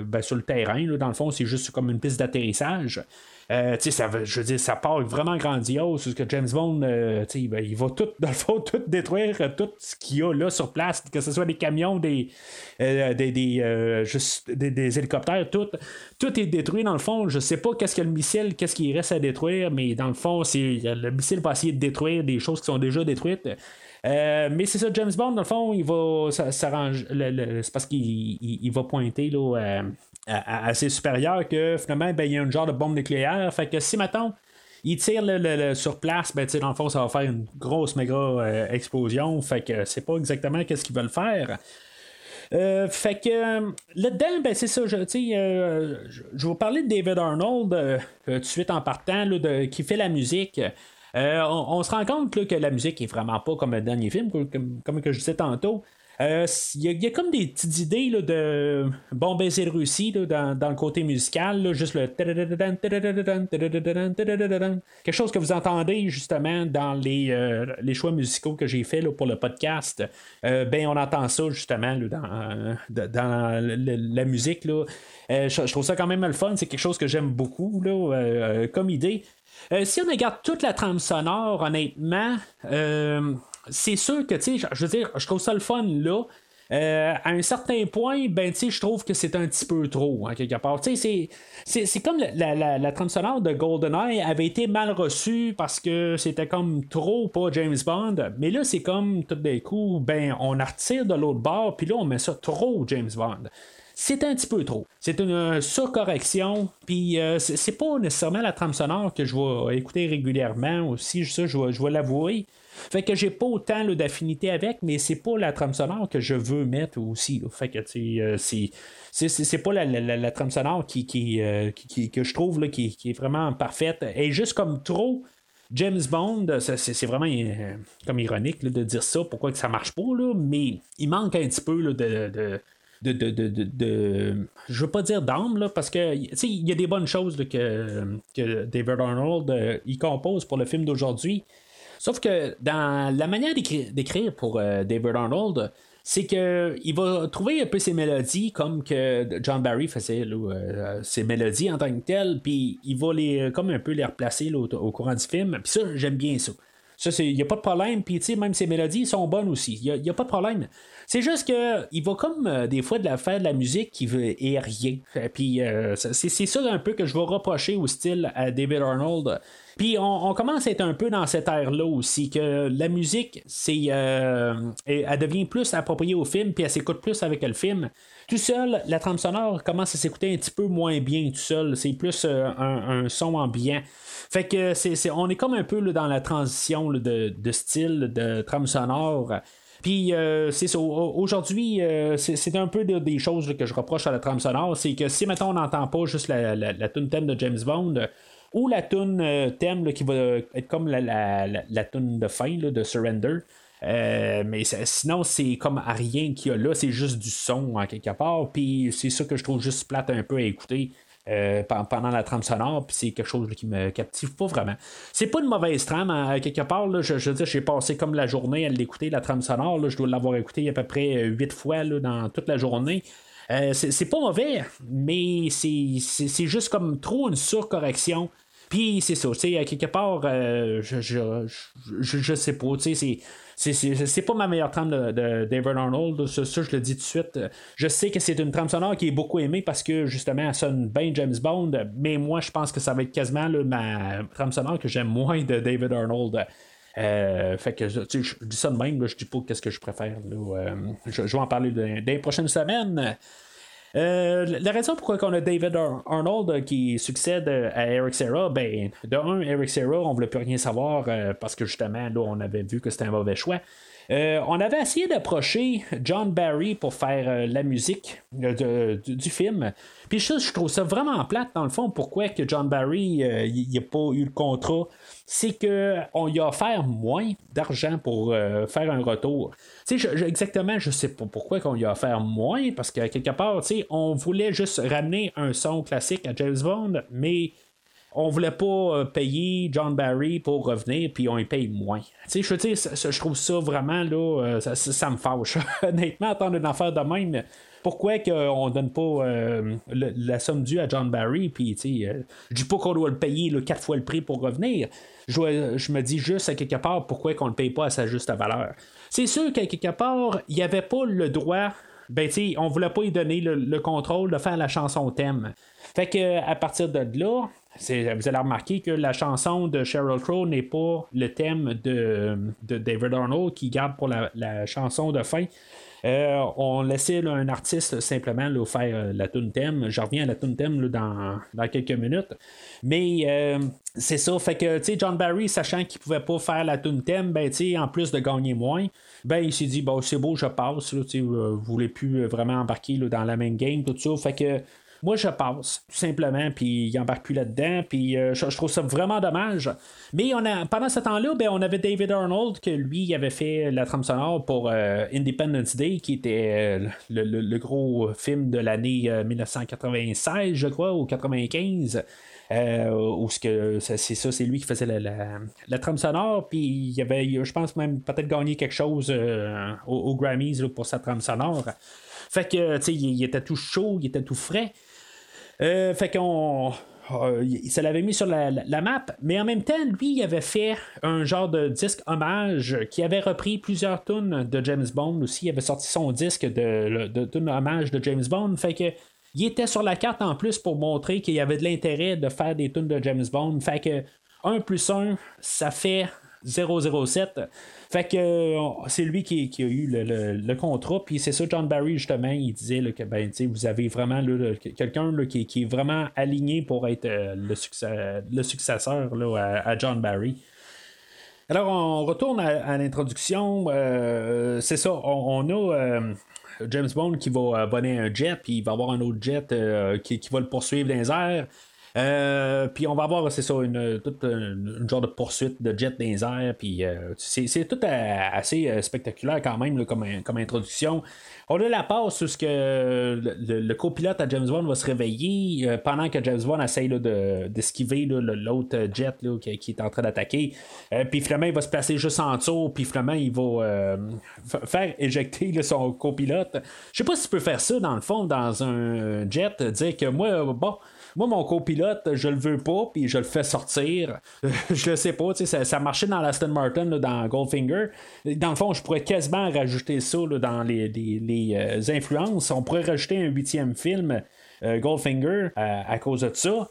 ben, sur le terrain. Là, dans le fond, c'est juste comme une piste d'atterrissage. Euh, ça, je veux dire, ça part vraiment grandiose. Parce que James Bond, euh, il, va, il va tout, dans le fond, tout détruire tout ce qu'il y a là sur place, que ce soit des camions, des, euh, des, juste des, hélicoptères, tout, tout est détruit dans le fond. Je sais pas qu'est-ce que le missile, qu'est-ce qu'il reste à détruire, mais dans le fond, le missile va essayer de détruire des choses qui sont déjà détruites. mais c'est ça, James Bond, dans le fond, il va s'arranger. C'est parce qu'il va pointer là, assez supérieur que finalement, ben, il y a un genre de bombe nucléaire. Fait que si maintenant il tire le, sur place, ben, dans le fond, ça va faire une grosse méga euh, explosion. Fait que c'est pas exactement qu'est-ce qu'ils veulent faire. Euh, fait que euh, là-dedans, ben, c'est ça, je, je, vais vous parler de David Arnold tout de suite en partant, de, qui fait la musique. On, se rend compte que la musique est vraiment pas comme le dernier film, comme, comme que je disais tantôt. Il euh, y, a comme des petites idées de Bon baiser de Russie dans, le côté musical, juste le quelque chose que vous entendez justement dans les, euh, les choix musicaux que j'ai fait pour le podcast. Euh, ben on entend ça justement dans, dans la musique. Là. Je, trouve ça quand même le fun, c'est quelque chose que j'aime beaucoup là, comme idée. si on regarde toute la trame sonore, honnêtement, c'est sûr que, tu sais, je veux dire, je trouve ça le fun là. Euh, à un certain point, ben, je trouve que c'est un petit peu trop, hein, quelque part. C'est, c'est, comme la, la, la, trame sonore de GoldenEye avait été mal reçue parce que c'était comme trop pas James Bond. Mais là, c'est comme tout d'un coup, ben, on retire de l'autre bord, puis là, on met ça trop James Bond c'est un petit peu trop. C'est une surcorrection, puis euh, c'est pas nécessairement la trame sonore que je vais écouter régulièrement aussi, ça je vais, je vais l'avouer. Fait que j'ai pas autant d'affinité avec, mais c'est pas la trame sonore que je veux mettre aussi. Fait que euh, c'est. Pas la, la, trame sonore qui, euh, qui, que je trouve là, qui, est vraiment parfaite. Et juste comme trop. James Bond, c'est vraiment euh, comme ironique de dire ça, pourquoi que ça marche pas, là, mais il manque un petit peu de, de, de, de, je veux pas dire d'âme, parce que il y a des bonnes choses que, que David Arnold il compose pour le film d'aujourd'hui. Sauf que dans la manière d'écrire pour euh, David Arnold, c'est qu'il va trouver un peu ses mélodies comme que John Barry faisait euh, ses mélodies en tant que telles, puis il va les comme un peu les replacer au, courant du film. Puis ça, j'aime bien ça. Ça, il n'y a pas de problème. Puis, même ses mélodies sont bonnes aussi. Il n'y a, pas de problème. C'est juste que il va comme euh, des fois de la faire de la musique qui veut et rien. Puis, euh, c'est, ça un peu que je vais reprocher au style à David Arnold. Puis on, commence à être un peu dans cette ère-là aussi, que la musique, euh, elle devient plus appropriée au film, puis elle s'écoute plus avec le film. Tout seul, la trame sonore commence à s'écouter un petit peu moins bien tout seul. C'est plus un, son ambiant. Fait que c'est, on est comme un peu dans la transition de, style de trame sonore. Puis euh. Aujourd'hui, euh, c'est un peu des choses que je reproche à la trame sonore. C'est que si maintenant on n'entend pas juste la, la, tune de James Bond ou la tune euh, thème qui va être comme la, la, tune de fin de Surrender. mais sinon, c'est comme à rien qu'il y a là, c'est juste du son en quelque part. Puis c'est ça que je trouve juste plate un peu à écouter. Euh, pendant la trame sonore, puis c'est quelque chose qui me captive pas vraiment. C'est pas une mauvaise trame, à quelque part, je, veux dire, j'ai passé comme la journée à l'écouter, la trame sonore, je dois l'avoir écouté à peu près euh, huit fois dans toute la journée. Euh, c'est pas mauvais, mais c'est juste comme trop une surcorrection. Puis c'est ça, tu sais, à quelque part, je, je, je, sais pas, tu sais, c'est pas ma meilleure trame de, David Arnold, ça, je le dis tout de suite. Je sais que c'est une trame sonore qui est beaucoup aimée parce que justement elle sonne bien James Bond, mais moi je pense que ça va être quasiment ma trame sonore que j'aime moins de David Arnold. Euh, fait que je dis ça de même, je dis pas qu'est-ce que je préfère. Euh, je, vais en parler dans les prochaines semaines. Euh, la raison pourquoi on a David Arnold qui succède à Eric Serra, ben, de un, Eric Serra, on ne voulait plus rien savoir euh, parce que justement, là, on avait vu que c'était un mauvais choix. Euh, on avait essayé d'approcher John Barry pour faire euh, la musique du film. Puis ça, je trouve ça vraiment plate dans le fond. Pourquoi que John Barry n'a euh, pas eu le contrat C'est qu'on lui a offert moins d'argent pour faire un retour. Tu sais, exactement, je sais pas pourquoi qu'on lui a offert moins, parce que quelque part, on voulait juste ramener un son classique à James Bond, mais on voulait pas euh, payer John Barry pour revenir, puis on y paye moins. Tu sais, je je trouve ça vraiment, là, euh, ça, me fâche. Honnêtement, attendre une affaire de même, pourquoi qu'on donne pas euh, la somme due à John Barry, puis, tu sais, je dis pas qu'on doit le payer quatre fois le prix pour revenir. Je, me dis juste à quelque part pourquoi qu'on le paye pas à sa juste valeur. C'est sûr qu'à quelque part, il n'y avait pas le droit ben tu on voulait pas lui donner le, contrôle de faire la chanson thème. Fait que à partir de là, vous allez remarquer que la chanson de Sheryl Crow n'est pas le thème de, David Arnold qui garde pour la, chanson de fin. Euh, on laissait un artiste simplement faire euh, la tune thème? Je reviens à la tune thème dans, quelques minutes. Mais euh, c'est ça, fait que John Barry, sachant qu'il pouvait pas faire la tune thème, ben, en plus de gagner moins, ben il s'est dit bon c'est beau, je passe. Là, vous voulez plus vraiment embarquer dans la main game, tout ça. Fait que moi, je passe, tout simplement, puis il embarque plus là-dedans, puis euh, je, trouve ça vraiment dommage. Mais on a, pendant ce temps-là, ben, on avait David Arnold, que lui avait fait la trame sonore pour euh, Independence Day, qui était euh, le, gros film de l'année 1996, je crois, ou 95. ou ce que c'est ça, c'est lui qui faisait la, trame sonore, puis il avait, je pense même peut-être gagné quelque chose aux, Grammys pour sa trame sonore. Fait que, tu sais, il, était tout chaud, il était tout frais. Euh, fait qu'on. Euh, se l'avait mis sur la, map, mais en même temps, lui, il avait fait un genre de disque hommage qui avait repris plusieurs tunes de James Bond aussi. Il avait sorti son disque de, de, hommage de James Bond. Fait que il était sur la carte en plus pour montrer qu'il y avait de l'intérêt de faire des tunes de James Bond. Fait que 1 plus 1, ça fait 007. Fait que euh, c'est lui qui, a eu le, contrat. Puis c'est ça, John Barry, justement, il disait que ben, vous avez vraiment quelqu'un qui, est vraiment aligné pour être euh, le, le successeur à, John Barry. Alors, on retourne à, l'introduction. Euh, c'est ça, on, a. James Bond qui va abonner un jet, puis il va avoir un autre jet qui, qui, va le poursuivre dans les airs. Euh, puis on va avoir, c'est ça, une, toute une, genre de poursuite de jet dans les airs. Puis euh, c'est, tout assez euh, spectaculaire quand même comme, comme introduction. On a la passe où ce que le, copilote à James Bond va se réveiller pendant que James Bond essaye d'esquiver l'autre jet qui, est en train d'attaquer. puis finalement, il va se placer juste en dessous. Puis finalement, il va faire éjecter son copilote. Je sais pas si tu peux faire ça dans le fond, dans un jet, dire que moi, bon. Moi, mon copilote, je le veux pas, puis je le fais sortir. je le sais pas, ça, ça marchait dans l'Aston Martin, dans Goldfinger. Dans le fond, je pourrais quasiment rajouter ça dans les, les, influences. On pourrait rajouter un huitième film, Goldfinger, à cause de ça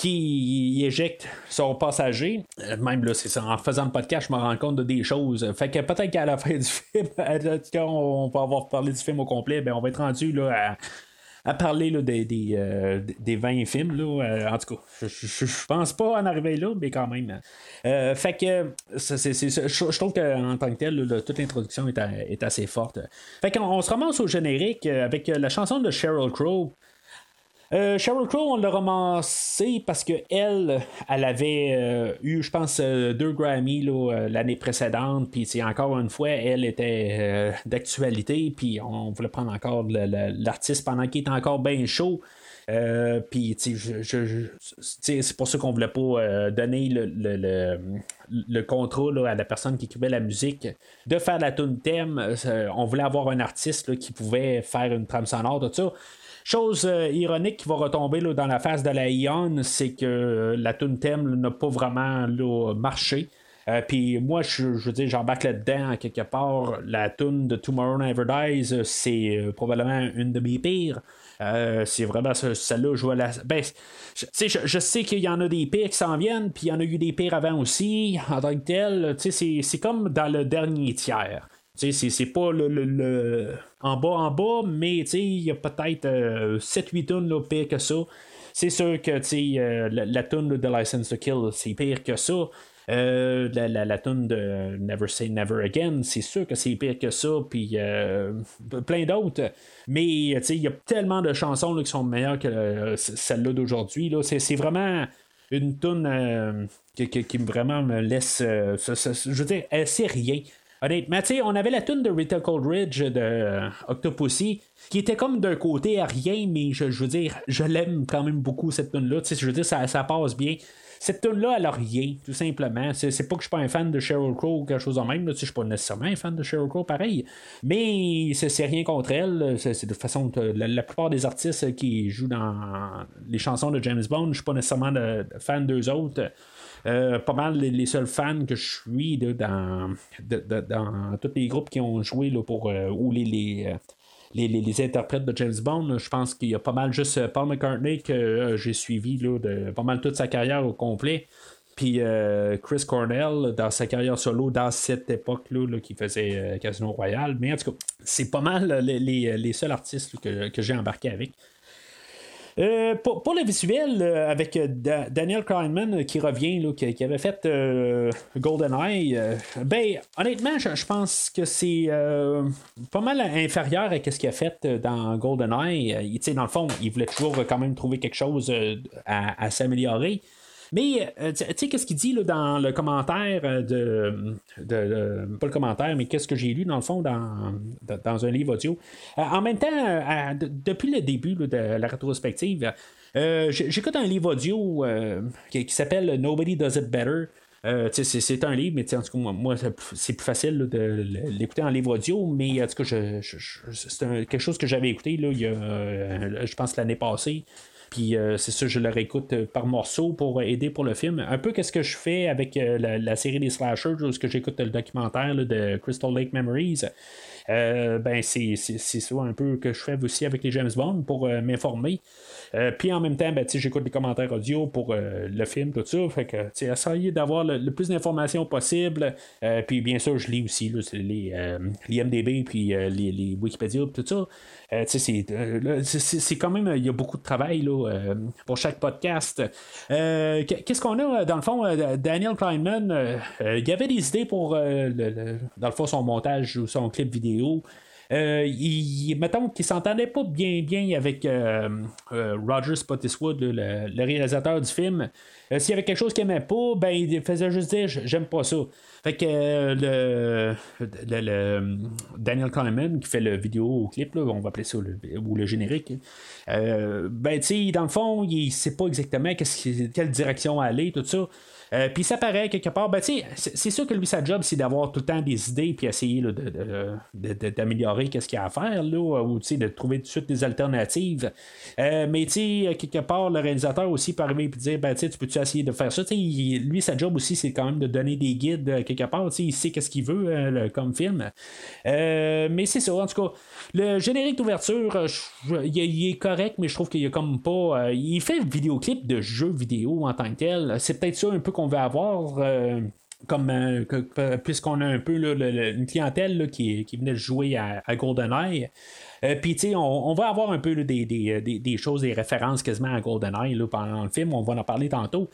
qui éjecte son passager. Euh, même là, c'est ça, en faisant le podcast, je me rends compte de des choses. Fait que peut-être qu'à la fin du film, on va avoir parlé du film au complet, ben on va être rendu là, à, parler là, des, des, euh, des, 20 films. Là. Euh, en tout cas, je, pense pas en arriver là, mais quand même. fait que je, trouve qu'en tant que tel, toute l'introduction est, est, assez forte. Fait qu'on on se ramasse au générique avec la chanson de Sheryl Crow. Euh, Sheryl Crow, on l'a ramassé parce que elle, avait euh, eu, je pense, euh, deux Grammy l'année précédente. Puis encore une fois, elle était d'actualité. Puis on voulait prendre encore l'artiste pendant qu'il était encore bien chaud. puis c'est pour ça qu'on voulait pas donner le, le, contrôle à la personne qui écrivait la musique de faire la tune thème. on voulait avoir un artiste qui pouvait faire une trame sonore, tout ça. Chose euh, ironique qui va retomber dans la phase de la Ion, c'est que euh, la tune thème n'a pas vraiment marché. Euh, puis moi, je, veux dire, j'embarque là-dedans quelque part. La tune de Tomorrow Never Dies, c'est probablement une de mes pires. c'est vraiment celle-là, je vois la. Ben, je, je, sais qu'il y en a des pires qui s'en viennent, puis il y en a eu des pires avant aussi, en tant que tel. C'est comme dans le dernier tiers. C'est pas le, en bas en bas, mais il y a peut-être 7-8 tonnes pire que ça. C'est sûr que euh, la, la tune de License to Kill, c'est pire que ça. Euh, la, la, la tune de Never Say Never Again, c'est sûr que c'est pire que ça, puis euh, plein d'autres. Mais il y a tellement de chansons qui sont meilleures que celle-là d'aujourd'hui. C'est vraiment une tune qui, qui, vraiment me laisse. je veux dire, elle sait rien. Honnêtement, tu on avait la tune de Rita Coldridge de euh, Octopussy qui était comme d'un côté à rien, mais je, veux dire, je l'aime quand même beaucoup cette tune-là. Je veux dire, ça, passe bien. Cette tune-là, elle a rien, tout simplement. C'est, pas que je suis pas un fan de Sheryl Crow ou quelque chose en même. Là, je suis pas nécessairement un fan de Sheryl Crow, pareil. Mais c'est, rien contre elle. C'est, de façon, la, plupart des artistes qui jouent dans les chansons de James Bond, je suis pas nécessairement de, fan d'eux autres. Euh, pas mal les, seuls fans que je suis dans, tous les groupes qui ont joué là, pour euh, ou les, euh, les, les, interprètes de James Bond. je pense qu'il y a pas mal juste Paul McCartney que j'ai suivi là, de pas mal toute sa carrière au complet. Puis Chris Cornell dans sa carrière solo dans cette époque-là qui faisait Casino Royale. Mais en tout cas, c'est pas mal les, les, seuls artistes que, que j'ai embarqué avec. Euh, pour, le visuel, euh, avec euh, Daniel Kleinman qui revient, qui, avait fait GoldenEye, ben, honnêtement, je, pense que c'est pas mal inférieur à ce qu'il a fait dans GoldenEye. dans le fond, il voulait toujours quand même trouver quelque chose à s'améliorer. Mais, euh, tu sais, qu'est-ce qu'il dit là, dans le commentaire de, de, Pas le commentaire, mais qu'est-ce que j'ai lu, dans le fond, dans, dans un livre audio. Euh, en même temps, euh, depuis le début de la rétrospective, j'écoute un livre audio qui, s'appelle Nobody Does It Better. c'est un livre, mais en tout cas, moi, c'est plus facile de l'écouter en livre audio, mais en tout cas, c'est quelque chose que j'avais écouté là, il y a, je pense, l'année passée. Puis euh, c'est ça, je le réécoute euh, par morceaux pour aider pour le film. Un peu qu'est-ce que je fais avec euh, la, série des slashers, où que j'écoute le documentaire de Crystal Lake Memories. ben c'est ça un peu que je fais aussi avec les James Bond pour m'informer. puis en même temps, ben, j'écoute les commentaires audio pour le film, tout ça. Fait que essayer d'avoir le, plus d'informations possible. puis bien sûr, je lis aussi les, les, MDB, puis les, les Wikipédia, tout ça. Euh, euh, c'est quand même, il y a beaucoup de travail euh, pour chaque podcast. Qu'est-ce qu'on a dans le fond? Daniel Kleinman, il y avait des idées pour, le, dans le fond, son montage ou son clip vidéo. Il, mettons qu'il s'entendait pas bien bien avec Roger Spottiswood, le, réalisateur du film. S'il y avait quelque chose qu'il aimait pas, ben il faisait juste dire j'aime pas ça. Fait que euh, le, Daniel Kahneman qui fait le vidéo clip, là, on va appeler ça le, ou le générique, euh, ben tu sais, dans le fond, il sait pas exactement quelle direction aller, tout ça. Euh, puis ça paraît quelque part, ben, c'est, sûr que lui, sa job, c'est d'avoir tout le temps des idées, puis essayer d'améliorer qu'est-ce qu'il y a à faire, là, ou de trouver tout de suite des alternatives. Euh, mais quelque part, le réalisateur aussi peut arriver et dire ben, tu peux-tu essayer de faire ça? Lui, sa job aussi, c'est quand même de donner des guides euh, quelque part. Il sait qu'est-ce qu'il veut comme film. mais c'est ça, en tout cas. Le générique d'ouverture, il, est correct, mais je trouve qu'il y a comme pas. il fait vidéoclip de jeux vidéo en tant que tel. C'est peut-être ça un peu qu'on veut avoir. Euh, comme euh, puisqu'on a un peu une clientèle qui, qui, venait jouer à, GoldenEye. Euh, puis, tu sais, on, va avoir un peu des, choses, des références quasiment à GoldenEye pendant le film. On va en parler tantôt.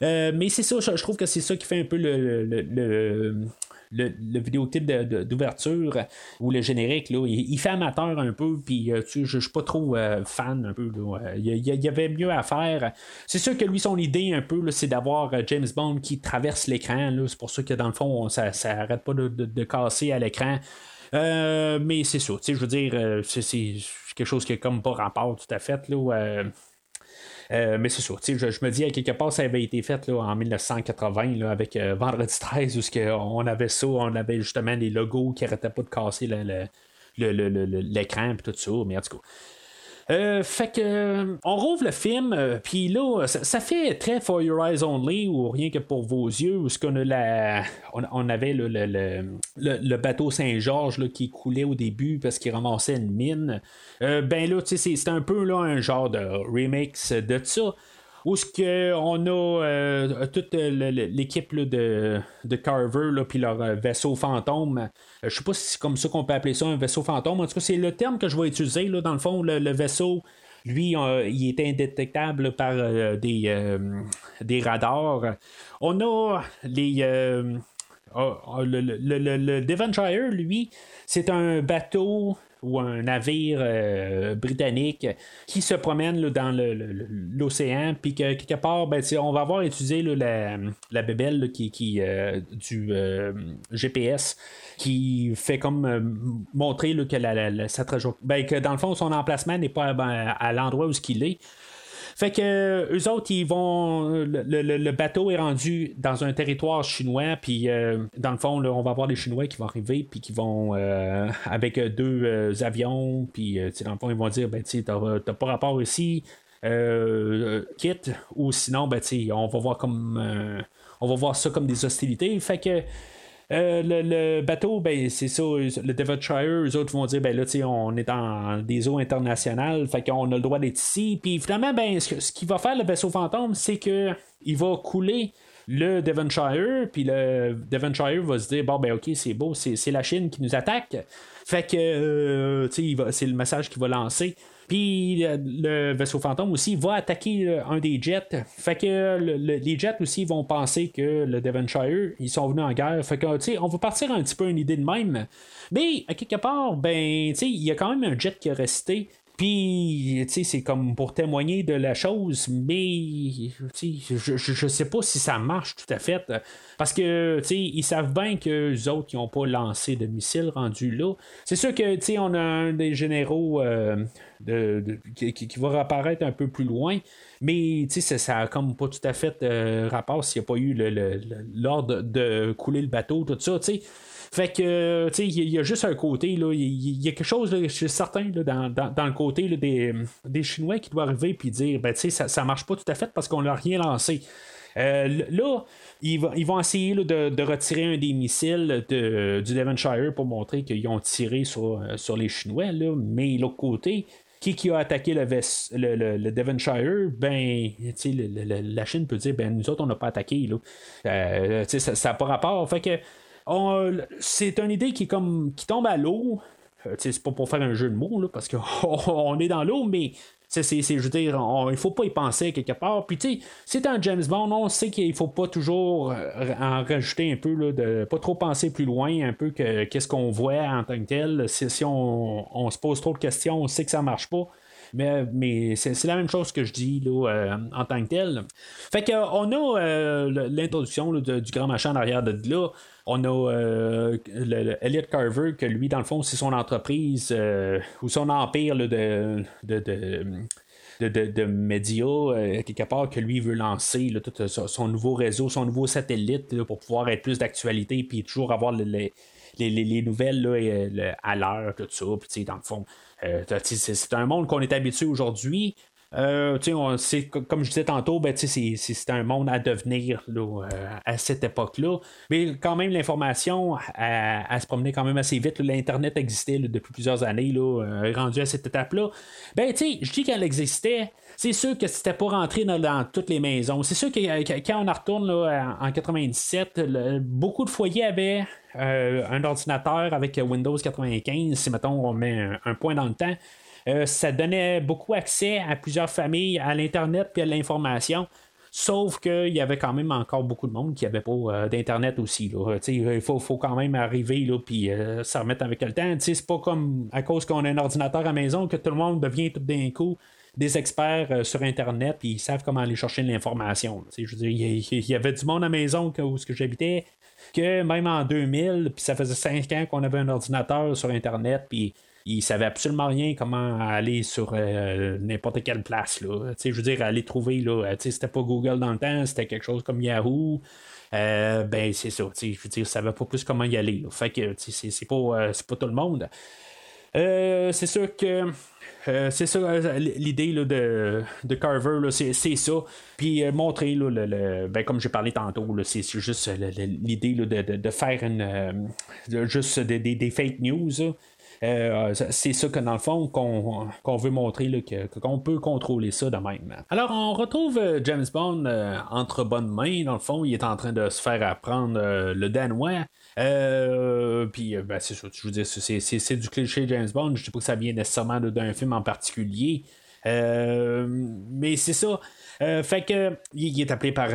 Mais c'est ça, je, trouve que c'est ça qui fait un peu le, le, le vidéoclip d'ouverture ou le générique, là, il, fait amateur un peu, puis euh, je, suis pas trop euh, fan un peu. Il, y avait mieux à faire. C'est sûr que lui, son idée un peu, c'est d'avoir euh, James Bond qui traverse l'écran. C'est pour ça que dans le fond, ça, ça arrête pas de, casser à l'écran. mais c'est ça, je veux dire, c'est quelque chose qui est comme pas rapport tout à fait. Là, euh, mais c'est sûr, je, je me dis à quelque part, ça avait été fait là, en 1980 là, avec euh, Vendredi 13, où on avait ça, on avait justement les logos qui arrêtaient pas de casser l'écran et tout ça. Mais en tout cas. Euh, fait que euh, on rouvre le film, euh, puis là, ça, fait très For Your Eyes Only ou rien que pour vos yeux, où ce qu'on a la, on, avait le, le, bateau Saint-Georges qui coulait au début parce qu'il ramassait une mine. ben là, tu sais, c'est un peu là un genre de remix de ça où ce que on a euh, toute l'équipe de, de Carver puis leur euh, vaisseau fantôme. Euh, je sais pas si c'est comme ça qu'on peut appeler ça un vaisseau fantôme. En tout cas, c'est le terme que je vais utiliser là, dans le fond, le, vaisseau. Lui, il est indétectable par des, des radars. On a les. Oh, oh, le, le, Devonshire, lui, c'est un bateau ou un navire euh, britannique qui se promène dans l'océan, puis que quelque part, ben, on va avoir utilisé la, la bébelle qui, euh, du euh, GPS qui fait comme montrer que, la, ben, que dans le fond, son emplacement n'est pas à l'endroit où il est. Fait que euh, eux autres, ils vont. Le, bateau est rendu dans un territoire chinois, puis euh, dans le fond, là, on va voir les Chinois qui vont arriver, puis qui vont euh, avec deux avions, puis dans le fond, ils vont dire ben, tu t'as pas rapport ici, quitte, ou sinon, ben, on va voir comme. on va voir ça comme des hostilités. Fait que euh, le, bateau, ben, c'est ça, le Devonshire, eux autres vont dire, ben là, on est dans des eaux internationales, fait qu'on a le droit d'être ici. Puis finalement, ben, ce, qu'il va faire le vaisseau fantôme, c'est que il va couler le Devonshire, puis le Devonshire va se dire, bon, ben ok, c'est beau, c'est la Chine qui nous attaque. Fait que, euh, c'est le message qu'il va lancer. Puis le, vaisseau fantôme aussi va attaquer un des jets. Fait que les jets aussi vont penser que le Devonshire, ils sont venus en guerre. Fait que, tu sais, on va partir un petit peu une idée de même. Mais, à quelque part, ben, tu sais, il y a quand même un jet qui est resté. Puis, tu sais, c'est comme pour témoigner de la chose, mais, sais, je, je, sais pas si ça marche tout à fait. Parce que, tu sais, ils savent bien que les autres, ils n'ont pas lancé de missiles rendus là. C'est sûr que, tu sais, on a un des généraux euh, de, qui, va réapparaître un peu plus loin, mais, tu sais, ça, n'a comme pas tout à fait euh, rapport s'il n'y a pas eu l'ordre de couler le bateau, tout ça, tu sais. Fait que, tu sais, il y, a juste un côté, là, il y, a quelque chose, je suis certain, dans, le côté des, des, Chinois qui doivent arriver et dire, ben, tu sais, ça, ça marche pas tout à fait parce qu'on n'a rien lancé. Euh, là, ils, vont essayer de, retirer un des missiles de, du Devonshire pour montrer qu'ils ont tiré sur, sur les Chinois, là, mais l'autre côté, qui, qui a attaqué le, le, Devonshire, ben, la Chine peut dire, ben, nous autres, on n'a pas attaqué. Là. Euh, ça n'a pas rapport. Fait que c'est une idée qui, comme, qui tombe à l'eau. Euh, c'est pas pour faire un jeu de mots, là, parce qu'on est dans l'eau, mais c'est, je veux dire, il faut pas y penser quelque part. Puis, tu sais, c'est un James Bond, on sait qu'il faut pas toujours euh, en rajouter un peu, là, de pas trop penser plus loin, un peu que qu'est-ce qu'on voit en tant que tel. Si, on, se pose trop de questions, on sait que ça marche pas. Mais, mais c'est, la même chose que je dis là, euh, en tant que tel. Fait qu'on a l'introduction du grand machin en arrière de là. On a euh, Elliot Carver, que lui, dans le fond, c'est son entreprise euh, ou son empire de, de, médias, quelque part, que lui veut lancer tout son nouveau réseau, son nouveau satellite pour pouvoir être plus d'actualité, puis toujours avoir les, les, nouvelles là, à l'heure, tout ça. Puis, dans le fond, c'est un monde qu'on est habitué aujourd'hui. Euh, comme je disais tantôt, ben, c'est, un monde à devenir euh, à cette époque-là. Mais quand même, l'information, elle, se promenait quand même assez vite. L'Internet existait depuis plusieurs années, là, euh, rendu à cette étape-là. Ben, je dis qu'elle existait. C'est sûr que c'était pas rentré dans, toutes les maisons. C'est sûr que, quand on retourne là, en 97, beaucoup de foyers avaient un ordinateur avec Windows 95. Si, mettons, on met un point dans le temps. Euh, ça donnait beaucoup accès à plusieurs familles, à l'Internet puis à l'information. Sauf qu'il y avait quand même encore beaucoup de monde qui n'avait pas euh, d'Internet aussi. Il faut, faut, quand même arriver puis euh, se remettre avec le temps. C'est pas comme à cause qu'on a un ordinateur à la maison que tout le monde devient tout d'un coup des experts sur Internet puis ils savent comment aller chercher l'information. Il y, avait du monde à la maison où ce que j'habitais que même en 2000, puis ça faisait 5 ans qu'on avait un ordinateur sur Internet, puis il savait absolument rien comment aller sur euh, n'importe quelle place. Là. Je veux dire, aller trouver, là, euh, c'était pas Google dans le temps, c'était quelque chose comme Yahoo. Euh, ben c'est ça, je veux dire, savait pas plus comment y aller. Fait que c'est pas, pas tout le monde. c'est sûr que c'est ça l'idée de, de Carver, c'est ça. Puis montrer, le, ben, comme j'ai parlé tantôt, c'est juste l'idée de, de, faire une, juste des, des, fake news. Euh, c'est ça que dans le fond qu'on veut montrer qu'on peut contrôler ça de même. Alors on retrouve euh, James Bond euh, entre bonnes mains. Dans le fond, il est en train de se faire apprendre le danois. puis, ben, c'est ça, je veux dire, c'est du cliché James Bond. Je ne sais pas que ça vient nécessairement d'un film en particulier. mais c'est ça. fait que il est appelé par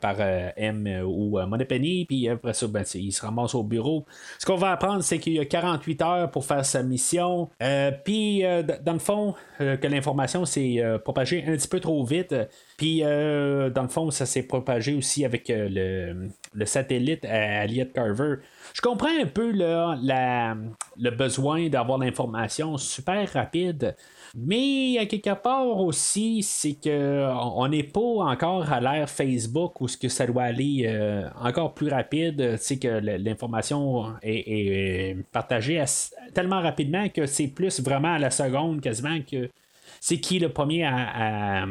par euh, M euh, ou euh, puis après ça, ben, il se ramasse au bureau. Ce qu'on va apprendre, c'est qu'il y a 48 heures pour faire sa mission. puis, dans le fond, que l'information s'est propagée un petit peu trop vite. Puis, dans le fond, ça s'est propagé aussi avec le, satellite à Elliot Carver. Je comprends un peu la, le besoin d'avoir l'information super rapide. Mais à quelque part aussi, c'est que on n'est pas encore à l'ère Facebook où ce que ça doit aller euh, encore plus rapide. C'est que l'information est, partagée tellement rapidement que c'est plus vraiment à la seconde quasiment que c'est qui le premier à,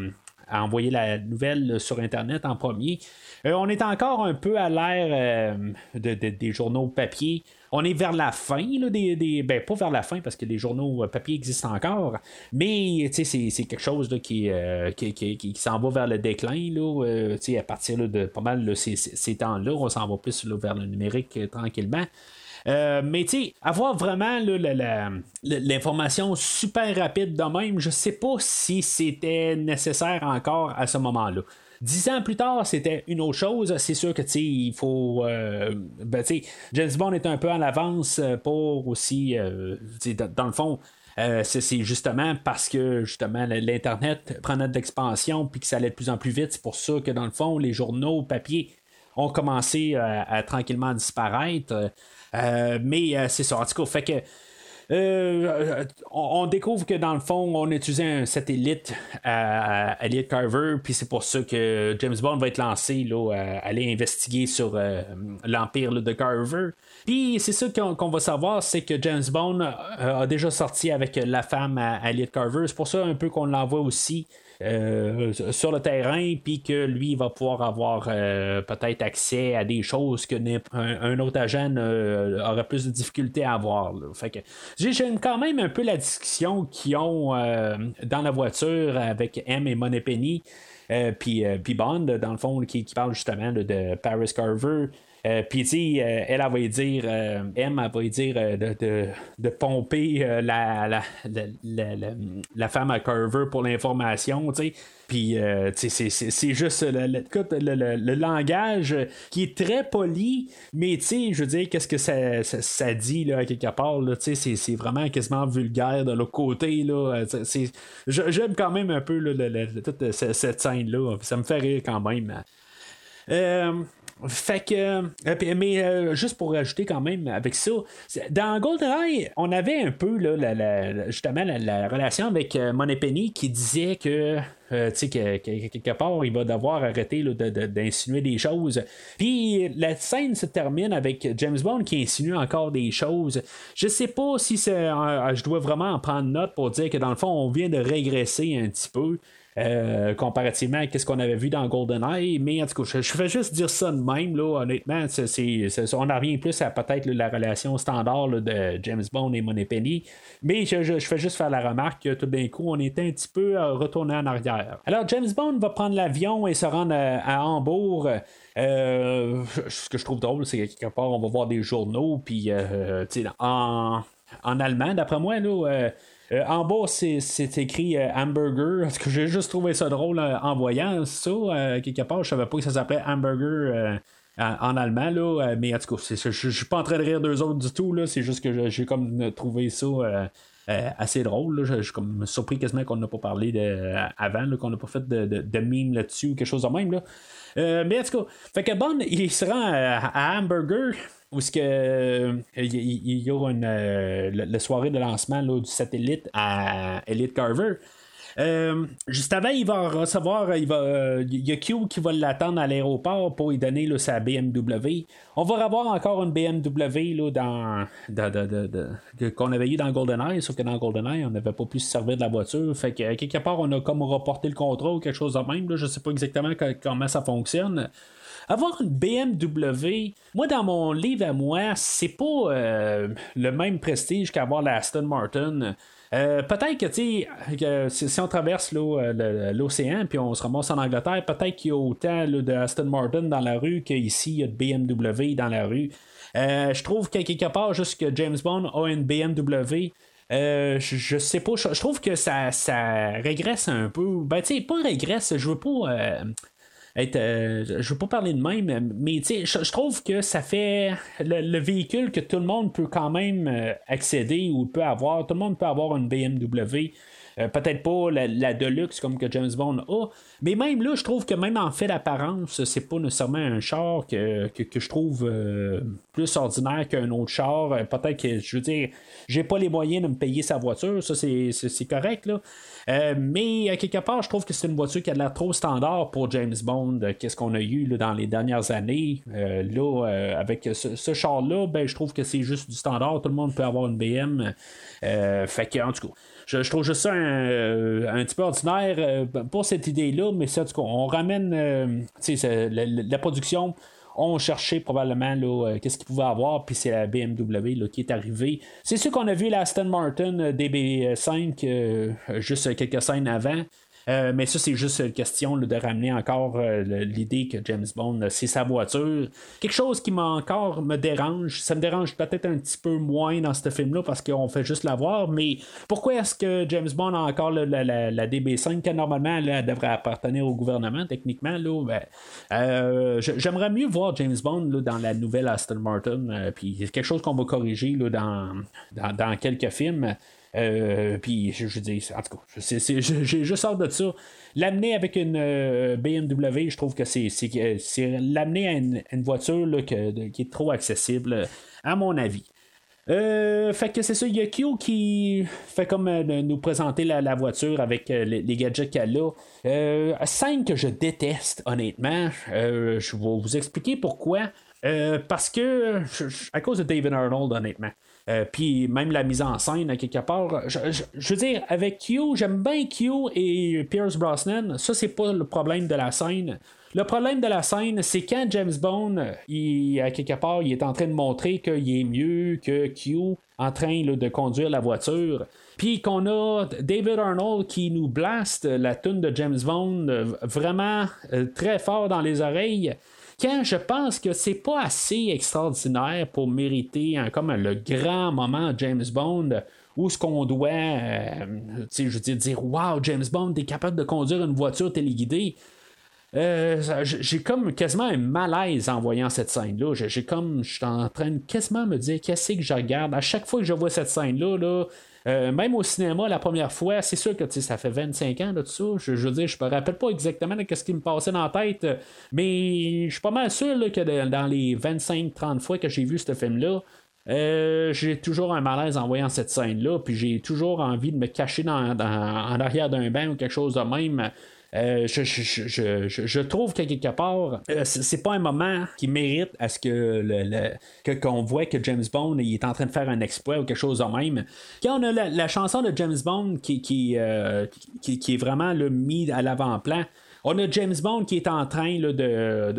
envoyer la nouvelle sur Internet en premier. Euh, on est encore un peu à l'ère euh, des journaux papier on est vers la fin, des, ben, pas vers la fin parce que les journaux euh, papier existent encore, mais c'est, c'est quelque chose euh, qui, qui, s'en va vers le déclin. Là, euh, à partir de pas mal ces, ces, temps-là, on s'en va plus vers le numérique tranquillement. Mais tu avoir vraiment l'information super rapide de même, je sais pas si c'était nécessaire encore à ce moment-là. Dix ans plus tard, c'était une autre chose. C'est sûr que il faut. Euh, ben, James Bond est un peu en avance euh, pour aussi. Euh, dans, le fond. c'est justement parce que justement l'internet prenait de l'expansion puis que ça allait de plus en plus vite. C'est pour ça que dans le fond, les journaux papier ont commencé à tranquillement disparaître. Mais c'est ça. En tout cas, fait que euh, on, découvre que dans le fond, on utilisait un satellite à, Elliot Carver, puis c'est pour ça que James Bond va être lancé là, à aller investiguer sur euh, l'empire de Carver. Puis c'est ça qu'on va savoir, c'est que James Bond a déjà sorti avec la femme à Carver. C'est pour ça un peu qu'on l'envoie aussi euh, sur le terrain, puis que lui va pouvoir avoir euh, peut-être accès à des choses que un, autre agent aurait plus de difficultés à avoir. Fait que j'aime quand même un peu la discussion qu'ils ont euh, dans la voiture avec M et Moneypenny. puis, puis Bond, dans le fond, qui, parle justement de Paris Carver, euh, puis, tu euh, elle, elle, va dire, euh, M, elle va dire de, de, pomper la, la, la, la, femme à Carver pour l'information, tu sais. Puis, c'est juste le, le, langage qui est très poli, mais tu sais, je veux dire, qu'est-ce que ça, ça, dit, là, quelque part, tu sais, c'est vraiment quasiment vulgaire de l'autre côté, là. J'aime quand même un peu toute cette scène-là, ça me fait rire quand même. Fait que, mais juste pour rajouter quand même avec ça, dans GoldenEye, on avait un peu là, justement la, relation avec Penny qui disait que euh, tu sais, que, quelque part, il va devoir arrêter d'insinuer des choses. Puis la scène se termine avec James Bond qui insinue encore des choses. Je sais pas si c'est, je dois vraiment en prendre note pour dire que dans le fond, on vient de régresser un petit peu. Euh, comparativement à ce qu'on avait vu dans GoldenEye. Mais en tout cas, je, je, fais juste dire ça de même, là, honnêtement. on en revient plus à peut-être la relation standard de James Bond et Moneypenny. Mais je, fais juste faire la remarque que tout d'un coup, on était un petit peu euh, retourné en arrière. Alors, James Bond va prendre l'avion et se rendre à, Hambourg. Euh, ce que je trouve drôle, c'est qu'à quelque part, on va voir des journaux, puis en, en allemand, d'après moi, là, euh, en bas, c'est écrit euh, hamburger. Que j'ai juste trouvé ça drôle euh, en voyant ça. quelque part, je savais pas que ça s'appelait hamburger en, allemand. Là, mais en tout cas, je, je suis pas en train de rire d'eux autres du tout. C'est juste que j'ai comme trouvé ça. assez drôle. Je, suis comme surpris quasiment qu'on n'a pas parlé de, avant, qu'on n'a pas fait de, de, là-dessus ou quelque chose de même. Là. mais en tout cas, fait que Bond, il se rend à Hamburger où ce que euh, il y, aura une, euh, la, soirée de lancement du satellite à Elite Carver. Euh, juste avant, il va recevoir, il va, il y a Q qui va l'attendre à l'aéroport pour lui donner sa BMW. On va revoir encore une BMW là, dans, qu'on avait eu dans GoldenEye, sauf que dans GoldenEye, on n'avait pas pu se servir de la voiture. Fait que quelque part, on a comme reporté le contrat ou quelque chose de même. Là. Je sais pas exactement comment ça fonctionne. Avoir une BMW, moi dans mon livre à moi, c'est pas euh, le même prestige qu'avoir la Aston Martin. Euh, peut-être que, tu si on traverse euh, l'océan puis on se ramasse en Angleterre, peut-être qu'il y a autant de Aston Martin dans la rue qu'ici, il y a de BMW dans la rue. je trouve que quelque part, juste que James Bond a une BMW. je, sais pas, je, trouve que ça, ça régresse un peu. Ben, tu sais, pas régresse, je veux pas être, euh, je veux pas parler de même, mais je, trouve que ça fait le, véhicule que tout le monde peut quand même euh, accéder ou peut avoir. Tout le monde peut avoir une BMW. Euh, peut-être pas la, Deluxe comme que James Bond a, mais même là, je trouve que même en fait d'apparence, c'est pas nécessairement un char que, je trouve plus ordinaire qu'un autre char. Peut-être que, je veux dire, j'ai pas les moyens de me payer sa voiture, ça c'est correct, là. Euh, mais à quelque part, je trouve que c'est une voiture qui a l'air trop standard pour James Bond. Euh, qu'est-ce qu'on a eu dans les dernières années? Euh, là, avec ce, char-là, ben, je trouve que c'est juste du standard. Tout le monde peut avoir une BM. fait que, en tout cas, je, trouve juste ça un, petit peu ordinaire pour cette idée-là, mais ça, on ramène la, production ont cherché probablement euh, qu'est-ce qu'ils pouvaient avoir, puis c'est la BMW qui est arrivée. C'est sûr qu'on a vu la Aston Martin euh, DB5 euh, juste quelques scènes avant. Euh, mais ça, c'est juste une question de ramener encore euh, l'idée que James Bond, c'est sa voiture. Quelque chose qui m'a encore me dérange. Ça me dérange peut-être un petit peu moins dans ce film-là parce qu'on fait juste la voir. Mais pourquoi est-ce que James Bond a encore la, DB5 qui normalement devrait appartenir au gouvernement techniquement? Ben, euh, j'aimerais mieux voir James Bond dans la nouvelle Aston Martin. puis quelque chose qu'on va corriger dans quelques films. Euh, puis je, je, dis, en tout cas, j'ai juste hâte de ça. L'amener avec une euh, BMW, je trouve que c'est l'amener à une, voiture qui est trop accessible, à mon avis. Euh, fait que c'est ça, il qui fait comme nous présenter la, voiture avec les, gadgets qu'elle a. scène que je déteste, honnêtement. je vais vous expliquer pourquoi. parce que, à cause de David Arnold, honnêtement. Euh, puis même la mise en scène, à quelque part. Je, veux dire, avec Q, j'aime bien Q et Pierce Brosnan. Ça, c'est pas le problème de la scène. Le problème de la scène, c'est quand James Bond, il, à quelque part, il est en train de montrer qu'il est mieux que Q en train de conduire la voiture. Puis qu'on a David Arnold qui nous blaste la tune de James Bond euh, vraiment euh, très fort dans les oreilles quand je pense que c'est pas assez extraordinaire pour mériter comme le grand moment James Bond où ce qu'on doit euh, je veux dire, dire Wow, James Bond est capable de conduire une voiture téléguidée. J'ai comme quasiment un malaise en voyant cette scène-là. J'ai comme, je suis en train de quasiment me dire qu'est-ce que je regarde? À chaque fois que je vois cette scène-là, là, euh, même au cinéma, la première fois, c'est sûr que ça fait 25 ans tout ça. Je, veux dire, je me rappelle pas exactement ce qui me passait dans la tête, mais je suis pas mal sûr que dans les 25-30 fois que j'ai vu ce film-là, euh, j'ai toujours un malaise en voyant cette scène-là, puis j'ai toujours envie de me cacher dans, en arrière d'un bain ou quelque chose de même. Euh, je, trouve que quelque part, euh, c'est pas un moment qui mérite à ce que le, qu'on voit que James Bond il est en train de faire un exploit ou quelque chose de même. Quand on a la, chanson de James Bond qui, qui, qui, est vraiment le mis à l'avant-plan, on a James Bond qui est en train de,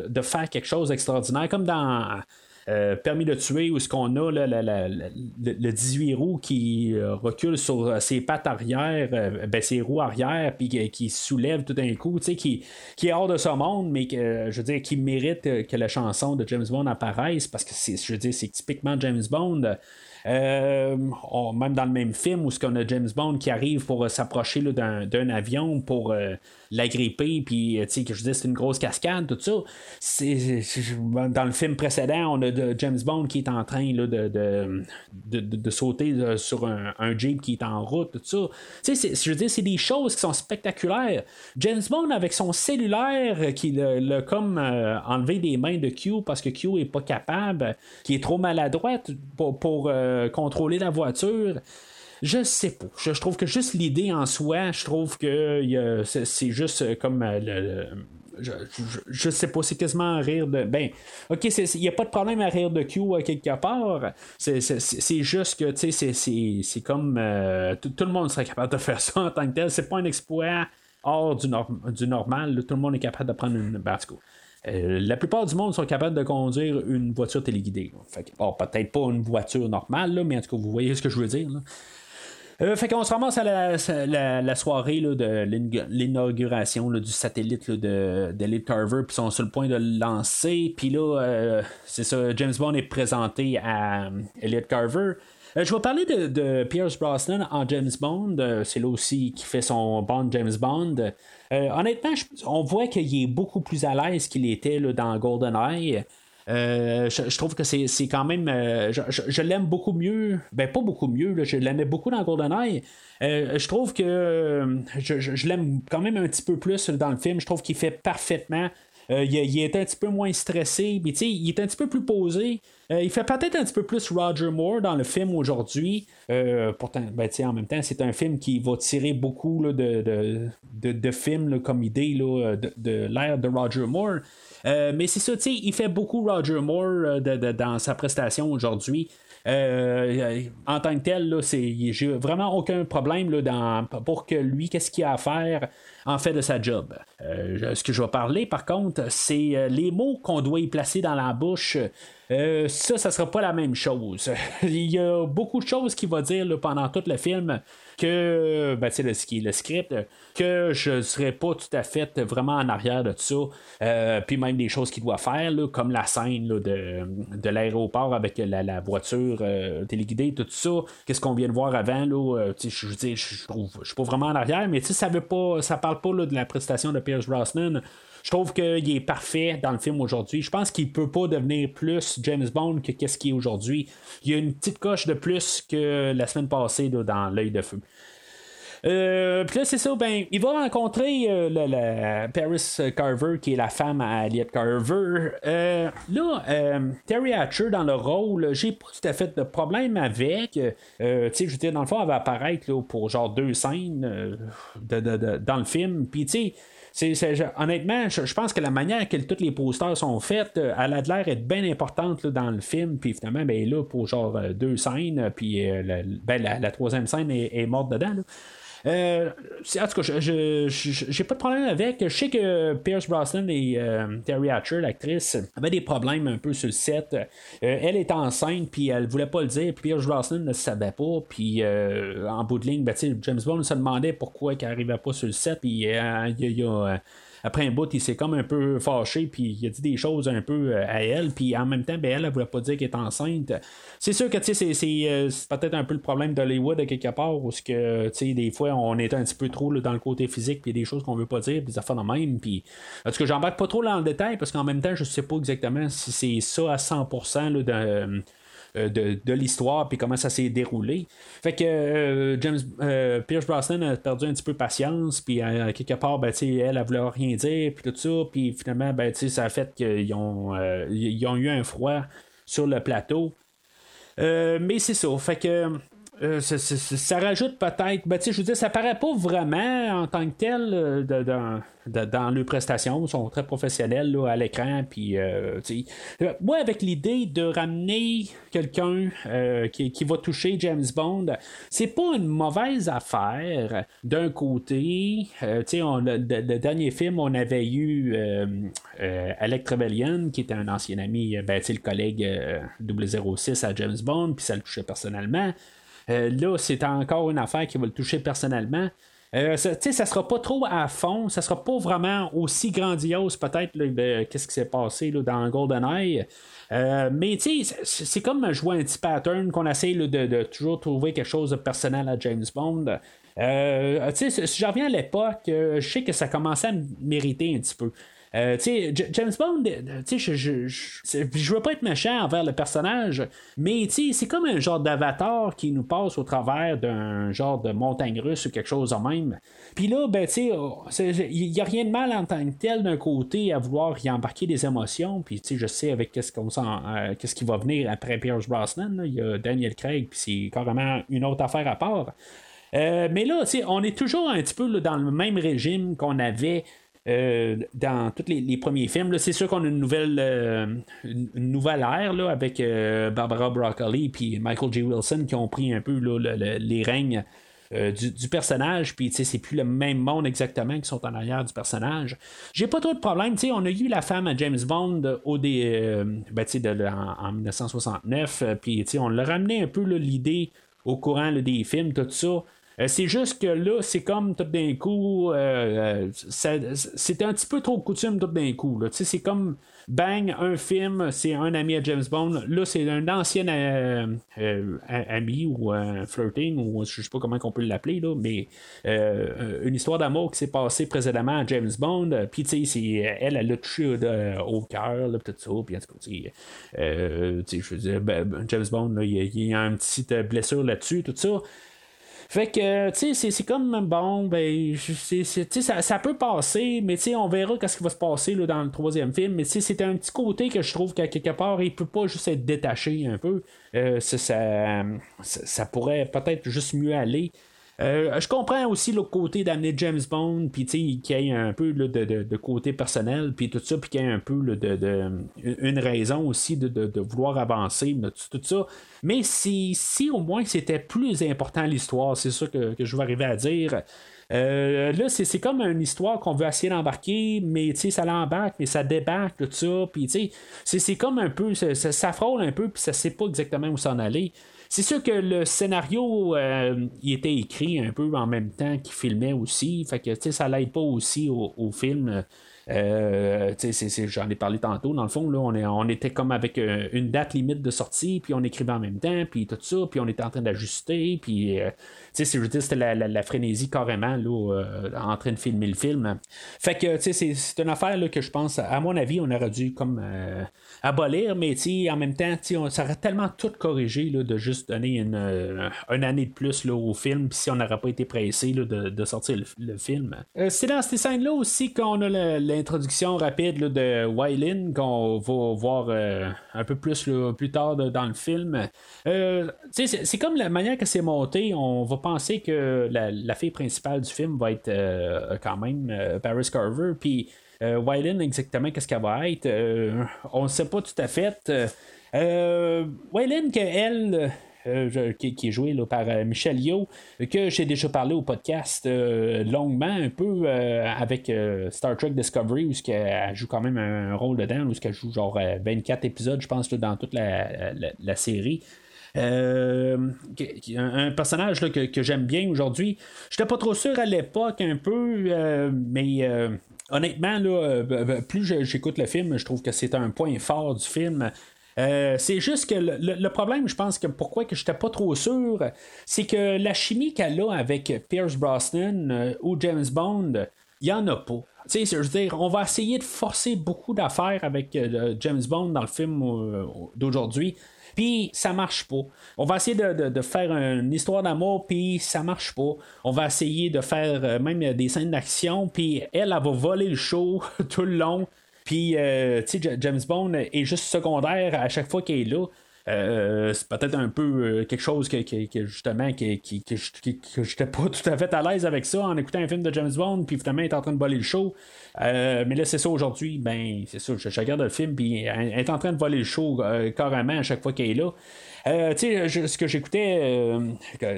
de, faire quelque chose d'extraordinaire, comme dans euh, permis de tuer, où ce qu'on a le, 18 roues qui euh, recule sur euh, ses pattes arrière, ben, ses roues arrière, puis qui, soulève tout d'un coup, qui, qui est hors de ce monde, mais je veux dire, qui mérite que la chanson de James Bond apparaisse, parce que c'est, je veux dire, c'est typiquement James Bond. même dans le même film où ce qu'on a James Bond qui arrive pour s'approcher d'un, avion pour l'agripper, puis, euh, tu sais, que je dis, c'est une grosse cascade, tout ça. C'est, dans le film précédent, on a de James Bond qui est en train là, de, de, de, sauter sur un, Jeep qui est en route, tout ça. Tu sais, je veux dire, c'est des choses qui sont spectaculaires. James Bond, avec son cellulaire, qui l'a comme euh, enlevé des mains de Q parce que Q est pas capable, qui est trop maladroite pour, pour euh, contrôler la voiture. Je sais pas. Je, trouve que juste l'idée en soi, je trouve que c'est juste euh, comme euh, je, sais pas, c'est quasiment un rire de. Ben, ok, il n'y a pas de problème à rire de Q à quelque part. C'est juste que, tu sais, c'est comme. Euh, tout le monde serait capable de faire ça en tant que tel. C'est pas un exploit hors du, du normal. Tout le monde est capable de prendre une. Ben, la plupart du monde sont capables de conduire une voiture téléguidée. peut-être pas une voiture normale, mais en tout cas, vous voyez ce que je veux dire. Euh, fait qu'on se ramasse à la, soirée de l'inauguration du satellite de d'Elliot Carver, puis sont sur le point de le lancer. Puis là, euh, c'est ça, James Bond est présenté à euh, Elliot Carver. je vais parler de, Pierce Brosnan en James Bond. c'est là aussi qui fait son Bond James Bond. honnêtement, on voit qu'il est beaucoup plus à l'aise qu'il était là, dans GoldenEye. Euh, je, trouve que c'est, quand même. Euh, je, l'aime beaucoup mieux. Ben, pas beaucoup mieux. je l'aimais beaucoup dans GoldenEye. Euh, je trouve que je, l'aime quand même un petit peu plus dans le film. Je trouve qu'il fait parfaitement. Il, est un petit peu moins stressé, mais il est un petit peu plus posé. il fait peut-être un petit peu plus Roger Moore dans le film aujourd'hui. pourtant, ben, en même temps, c'est un film qui va tirer beaucoup de, de, films comme idée de, de l'ère de Roger Moore. Euh, mais c'est ça, il fait beaucoup Roger Moore euh, dans sa prestation aujourd'hui. Euh, en tant que tel, j'ai vraiment aucun problème là, dans, pour que lui, qu'est-ce qu'il a à faire? En fait de sa job. ce que je vais parler, par contre, c'est les mots qu'on doit y placer dans la bouche. ça, ça sera pas la même chose. Il y a beaucoup de choses qu'il va dire pendant tout le film que, ben, le, ce qui est le script, que je ne serais pas tout à fait vraiment en arrière de ça. Euh, puis même des choses qu'il doit faire, comme la scène de, l'aéroport avec la, voiture euh, téléguidée, tout ça. Qu'est-ce qu'on vient de voir avant, là, euh, je je suis pas vraiment en arrière, mais ça veut pas, ça parle pas de la prestation de Pierce Brosnan. Je trouve qu'il est parfait dans le film aujourd'hui. Je pense qu'il peut pas devenir plus James Bond que qu'est-ce qu'il est aujourd'hui. Il y a une petite coche de plus que la semaine passée dans l'œil de feu. Euh, puis là, c'est ça, ben, il va rencontrer euh, la, Paris Carver, qui est la femme à Elliot Carver. Euh, là, Terry Hatcher dans le rôle, j'ai pas tout à fait de problème avec. tu sais, je veux dire, dans le fond, elle va apparaître là, pour genre deux scènes dans le film. Puis, tu sais, honnêtement, je, pense que la manière que tous les posters sont faits, elle a l'air être bien importante dans le film. Puis finalement, ben, là, pour genre deux scènes, puis euh, ben, la, troisième scène est, morte dedans. Euh, en tout cas, je j'ai pas de problème avec. Je sais que Pierce Brosnan et euh, Terry Hatcher, l'actrice, avaient des problèmes un peu sur le set. Euh, elle est enceinte, puis elle voulait pas le dire, Pierce Brosnan ne savait pas. Puis en bout de ligne, ben, James Bond se demandait pourquoi elle arrivait pas sur le set, puis il y a après un bout, il s'est comme un peu fâché, puis il a dit des choses un peu à elle, puis en même temps, ben, elle, elle voulait pas dire qu'elle est enceinte. C'est sûr que c'est, c'est, peut-être un peu le problème d'Hollywood à quelque part, où que des fois on est un petit peu trop dans le côté physique, puis des choses qu'on veut pas dire, des affaires de même. Puis, parce que j'embarque pas trop dans le détail, parce qu'en même temps, je sais pas exactement si c'est ça à 100% de, euh, de, l'histoire puis comment ça s'est déroulé. Fait que euh, James euh, Pierce Brosnan a perdu un petit peu patience, puis quelque part, ben, elle, elle voulait rien dire, puis tout ça, puis finalement, ben, ça a fait qu'ils ont, ils ont eu un froid sur le plateau. mais c'est ça, fait que euh, ça, rajoute peut-être. Ben, je veux dire, ça paraît pas vraiment en tant que tel euh, dans, dans leurs prestations. Ils sont très professionnels à l'écran. Euh, moi, avec l'idée de ramener quelqu'un qui, qui, va toucher James Bond, c'est pas une mauvaise affaire. D'un côté, on, le, le, dernier film, on avait eu Alec Trevelyan, qui était un ancien ami, ben, le collègue 006 à James Bond, puis ça le touchait personnellement. Euh, là, c'est encore une affaire qui va le toucher personnellement. Euh, ça, ça sera pas trop à fond, ça sera pas vraiment aussi grandiose peut-être qu'est-ce qui s'est passé dans GoldenEye. Euh, mais c'est comme jouer un petit pattern qu'on essaie de, toujours trouver quelque chose de personnel à James Bond. Euh, si je reviens à l'époque, je sais que ça commençait à mériter un petit peu. Euh, James Bond, euh, je, je, je, veux pas être méchant envers le personnage, mais c'est comme un genre d'avatar qui nous passe au travers d'un genre de montagne russe ou quelque chose en même. Puis là, ben, oh, il n'y a rien de mal en tant que tel d'un côté à vouloir y embarquer des émotions. Puis je sais avec qu'est-ce qu'on sent, euh, qu'est-ce qui va venir après Pierce Brosnan. Il y a Daniel Craig, puis c'est carrément une autre affaire à part. mais là, on est toujours un petit peu dans le même régime qu'on avait euh, dans tous les, premiers films. C'est sûr qu'on a une nouvelle, euh, une, nouvelle ère là, avec euh, Barbara Broccoli et Michael J. Wilson qui ont pris un peu les règnes. Du, personnage, puis c'est plus le même monde exactement qui sont en arrière du personnage. J'ai pas trop de problème, on a eu la femme à James Bond au ben, en, en, 1969, puis on l'a ramené un peu l'idée au courant des films, tout ça. Euh, c'est juste que là, c'est comme tout d'un coup, euh, euh, c'est un petit peu trop coutume tout d'un coup. C'est comme bang, un film, c'est un ami à James Bond. Là, c'est un ancien ami ou flirting, ou je sais pas comment on peut l'appeler, mais une histoire d'amour qui s'est passée précédemment à James Bond. Puis, tu sais, elle, elle l'a touché au cœur, tout ça. Puis, en tout cas, je veux dire, ben, James Bond, il y, a une petite blessure là-dessus, tout ça. Fait que, tu sais, c'est comme, bon, ben, ça, ça peut passer, mais tu sais, on verra qu'est-ce qui va se passer là, dans le troisième film. Mais tu sais, c'est un petit côté que je trouve qu'à quelque part, il peut pas juste être détaché un peu. Euh, ça, ça, ça, pourrait peut-être juste mieux aller. Euh, je comprends aussi le côté d'amener James Bond, puis qu'il y ait un peu de, côté personnel, puis tout ça, puis qu'il y ait un peu de, une raison aussi de, vouloir avancer, tout ça. Mais si, si au moins c'était plus important l'histoire, c'est ça que, je vais arriver à dire. Euh, là, c'est comme une histoire qu'on veut essayer d'embarquer, mais ça l'embarque, mais ça débarque, tout ça. Puis, c'est comme un peu, ça, ça, frôle un peu, puis ça sait pas exactement où s'en aller. C'est sûr que le scénario, euh, il était écrit un peu en même temps qu'il filmait aussi. Fait que, ça l'aide pas aussi au, film. Euh, j'en ai parlé tantôt, dans le fond, là, on, est, on était comme avec euh, une date limite de sortie, puis on écrivait en même temps, puis tout ça, puis on était en train d'ajuster, puis c'était la, la, frénésie carrément là, en train de filmer le film. Fait que c'est une affaire là, que je pense, à mon avis, on aurait dû comme abolir, mais en même temps, on, ça aurait tellement tout corrigé là, de juste donner une, euh, année de plus là, au film, si on n'aurait pas été pressé là, de, sortir le, film. Euh, c'est dans ces scènes-là aussi qu'on a l'introduction rapide de Wylin, qu'on va voir euh, un peu plus plus tard dans le film. c'est comme la manière que c'est monté, on va penser que la, la, fille principale du film va être quand même Paris Carver, puis euh, exactement qu'est-ce qu'elle va être, euh, on ne sait pas tout à fait. Euh, Wylin, elle. Euh, qui, est jouée par Michelle Yeoh, que j'ai déjà parlé au podcast longuement, un peu avec Star Trek Discovery, où elle joue quand même un rôle dedans, où elle joue genre 24 épisodes, je pense, dans toute la, série. un, personnage que, j'aime bien aujourd'hui. J'étais pas trop sûr à l'époque un peu, mais honnêtement, là, plus j'écoute le film, je trouve que c'est un point fort du film. Euh, c'est juste que le, problème, je pense que pourquoi que j'étais pas trop sûr, c'est que la chimie qu'elle a avec Pierce Brosnan euh, ou James Bond, il y en a pas. On va essayer de forcer beaucoup d'affaires avec euh, James Bond dans le film d'aujourd'hui. Puis ça marche pas. On va essayer de, faire une histoire d'amour, puis ça marche pas. On va essayer de faire même des scènes d'action, puis elle, elle va voler le show tout le long. Puis, euh, tu sais, James Bond est juste secondaire à chaque fois qu'il est là. Euh, c'est peut-être un peu euh, quelque chose que, justement que, que, j'étais pas tout à fait à l'aise avec ça en écoutant un film de James Bond puis finalement il est en train de voler le show. Mais là c'est ça aujourd'hui. Ben c'est ça. Je, regarde le film puis elle est en train de voler le show carrément à chaque fois qu'elle est là. Tu sais ce que j'écoutais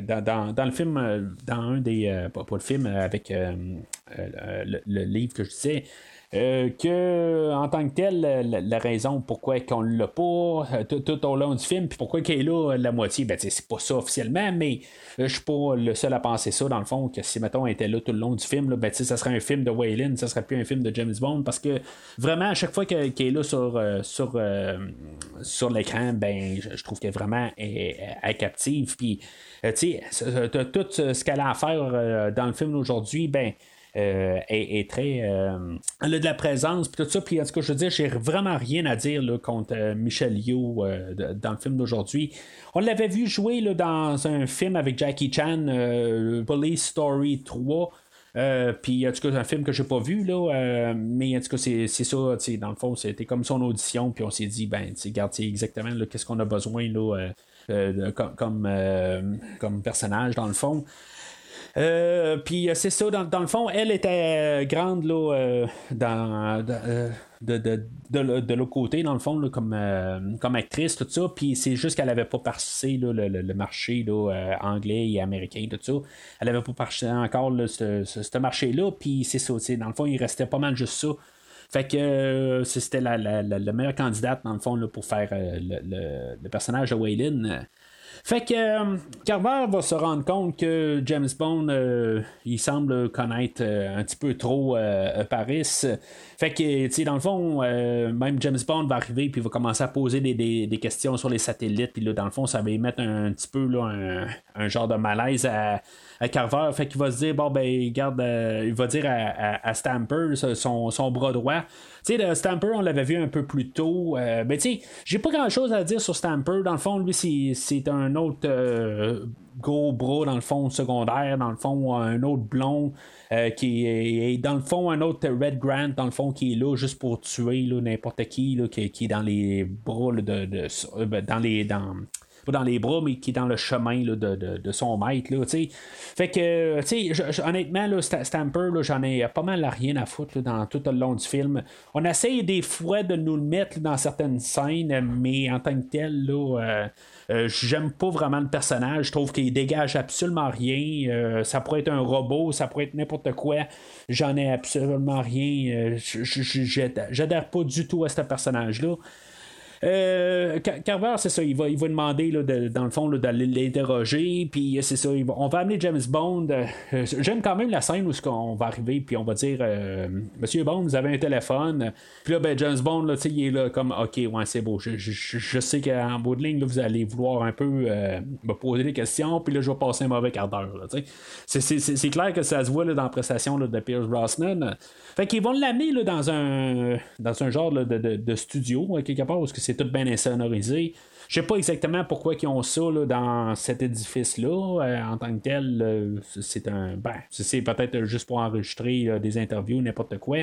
dans, le film dans un des pas, le film avec le, le, livre que je disais euh, que en tant que tel, la, raison pourquoi qu'on l'a pas euh, tout, au long du film, puis pourquoi qu'elle est là la moitié, ben c'est pas ça officiellement, mais euh, je suis pas le seul à penser ça dans le fond, que si mettons elle était là tout le long du film, là, ben ça serait un film de Waylon, ça serait plus un film de James Bond, parce que vraiment à chaque fois qu'elle est là sur, sur, sur l'écran, ben je trouve qu'elle vraiment est, captive, puis tu sais, tout ce qu'elle a à faire dans le film d'aujourd'hui, ben euh, est, très. Euh, elle a de la présence, puis tout ça. Puis en tout cas, je veux dire, j'ai vraiment rien à dire contre euh, Michel Yeoh dans le film d'aujourd'hui. On l'avait vu jouer dans un film avec Jackie Chan, Police Story 3. puis en tout cas, c'est un film que j'ai pas vu, là, mais en tout cas, c'est, ça, dans le fond, c'était comme son audition, puis on s'est dit, ben, regarde, exactement qu'est-ce qu'on a besoin comme, comme, comme, personnage, dans le fond. Euh, puis euh, c'est ça, dans, le fond, elle était euh, grande là, dans, de, de, l'autre côté, dans le fond, comme, comme actrice, tout ça. Puis c'est juste qu'elle n'avait pas passé le, marché anglais et américain, tout ça. Elle n'avait pas passé encore ce, marché-là. Puis c'est ça, dans le fond, il restait pas mal juste ça. Fait que c'était la, la, meilleure candidate, dans le fond, là, pour faire le, personnage de Waylon. Fait que euh, Carver va se rendre compte que James Bond, euh, il semble connaître euh, un petit peu trop Paris. Fait que, tu sais, dans le fond, même James Bond va arriver puis va commencer à poser des, questions sur les satellites. Puis là, dans le fond, ça va y mettre un, petit peu là, un, genre de malaise à, Carver. Fait qu'il va se dire, bon, ben, garde, il va dire à, Stamper, son, son, bras droit. Tu sais, Stamper, on l'avait vu un peu plus tôt. mais tu sais, j'ai pas grand chose à dire sur Stamper. Dans le fond, lui, c'est un autre euh, gros bras dans le fond secondaire, dans le fond un autre blond euh, qui est dans le fond un autre Red Grant dans le fond qui est là juste pour tuer n'importe qui, qui, est dans les bras de, euh, ben, dans les pas dans les bras, mais qui est dans le chemin de, son maître. Là, fait que, honnêtement, là, Stamper, j'en ai pas mal rien à foutre dans tout le long du film. On essaye des fois de nous le mettre dans certaines scènes, mais en tant que tel, là, euh, euh, j'aime pas vraiment le personnage. Je trouve qu'il dégage absolument rien. Euh, ça pourrait être un robot, ça pourrait être n'importe quoi. J'en ai absolument rien. J'adhère pas du tout à ce personnage-là. Euh, Carver, c'est ça, il va, il va demander, là, dans le fond, d'aller l'interroger, puis c'est ça, on va amener James Bond. Euh, j'aime quand même la scène où on va arriver, puis on va dire euh, Monsieur Bond, vous avez un téléphone. Puis là, ben, James Bond, là, il est là comme Ok, ouais, c'est beau. Je, je, je sais qu'en bout de ligne, là, vous allez vouloir un peu me poser des questions, puis là, je vais passer un mauvais quart d'heure. C'est clair que ça se voit là, dans la prestation de Pierce Brosnan. Fait qu'ils vont l'amener dans un dans un genre de, de, studio, quelque part, parce que c'est tout bien insonorisé. Je sais pas exactement pourquoi ils ont ça dans cet édifice-là. Euh, en tant que tel, euh, c'est un. Ben, c'est peut-être juste pour enregistrer des interviews, n'importe quoi.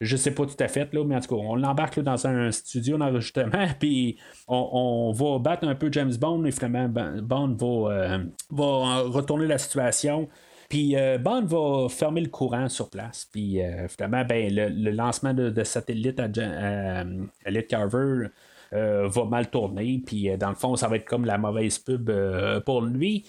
Je sais pas tout à fait, là, mais en tout cas, on l'embarque dans un studio d'enregistrement, puis on, va battre un peu James Bond, et finalement, ben, Bond va, euh, va retourner la situation. Puis Bond va fermer le courant sur place. Puis finalement, ben, le, lancement de, satellite à, à, Carver euh, va mal tourner. Puis dans le fond, ça va être comme la mauvaise pub pour lui.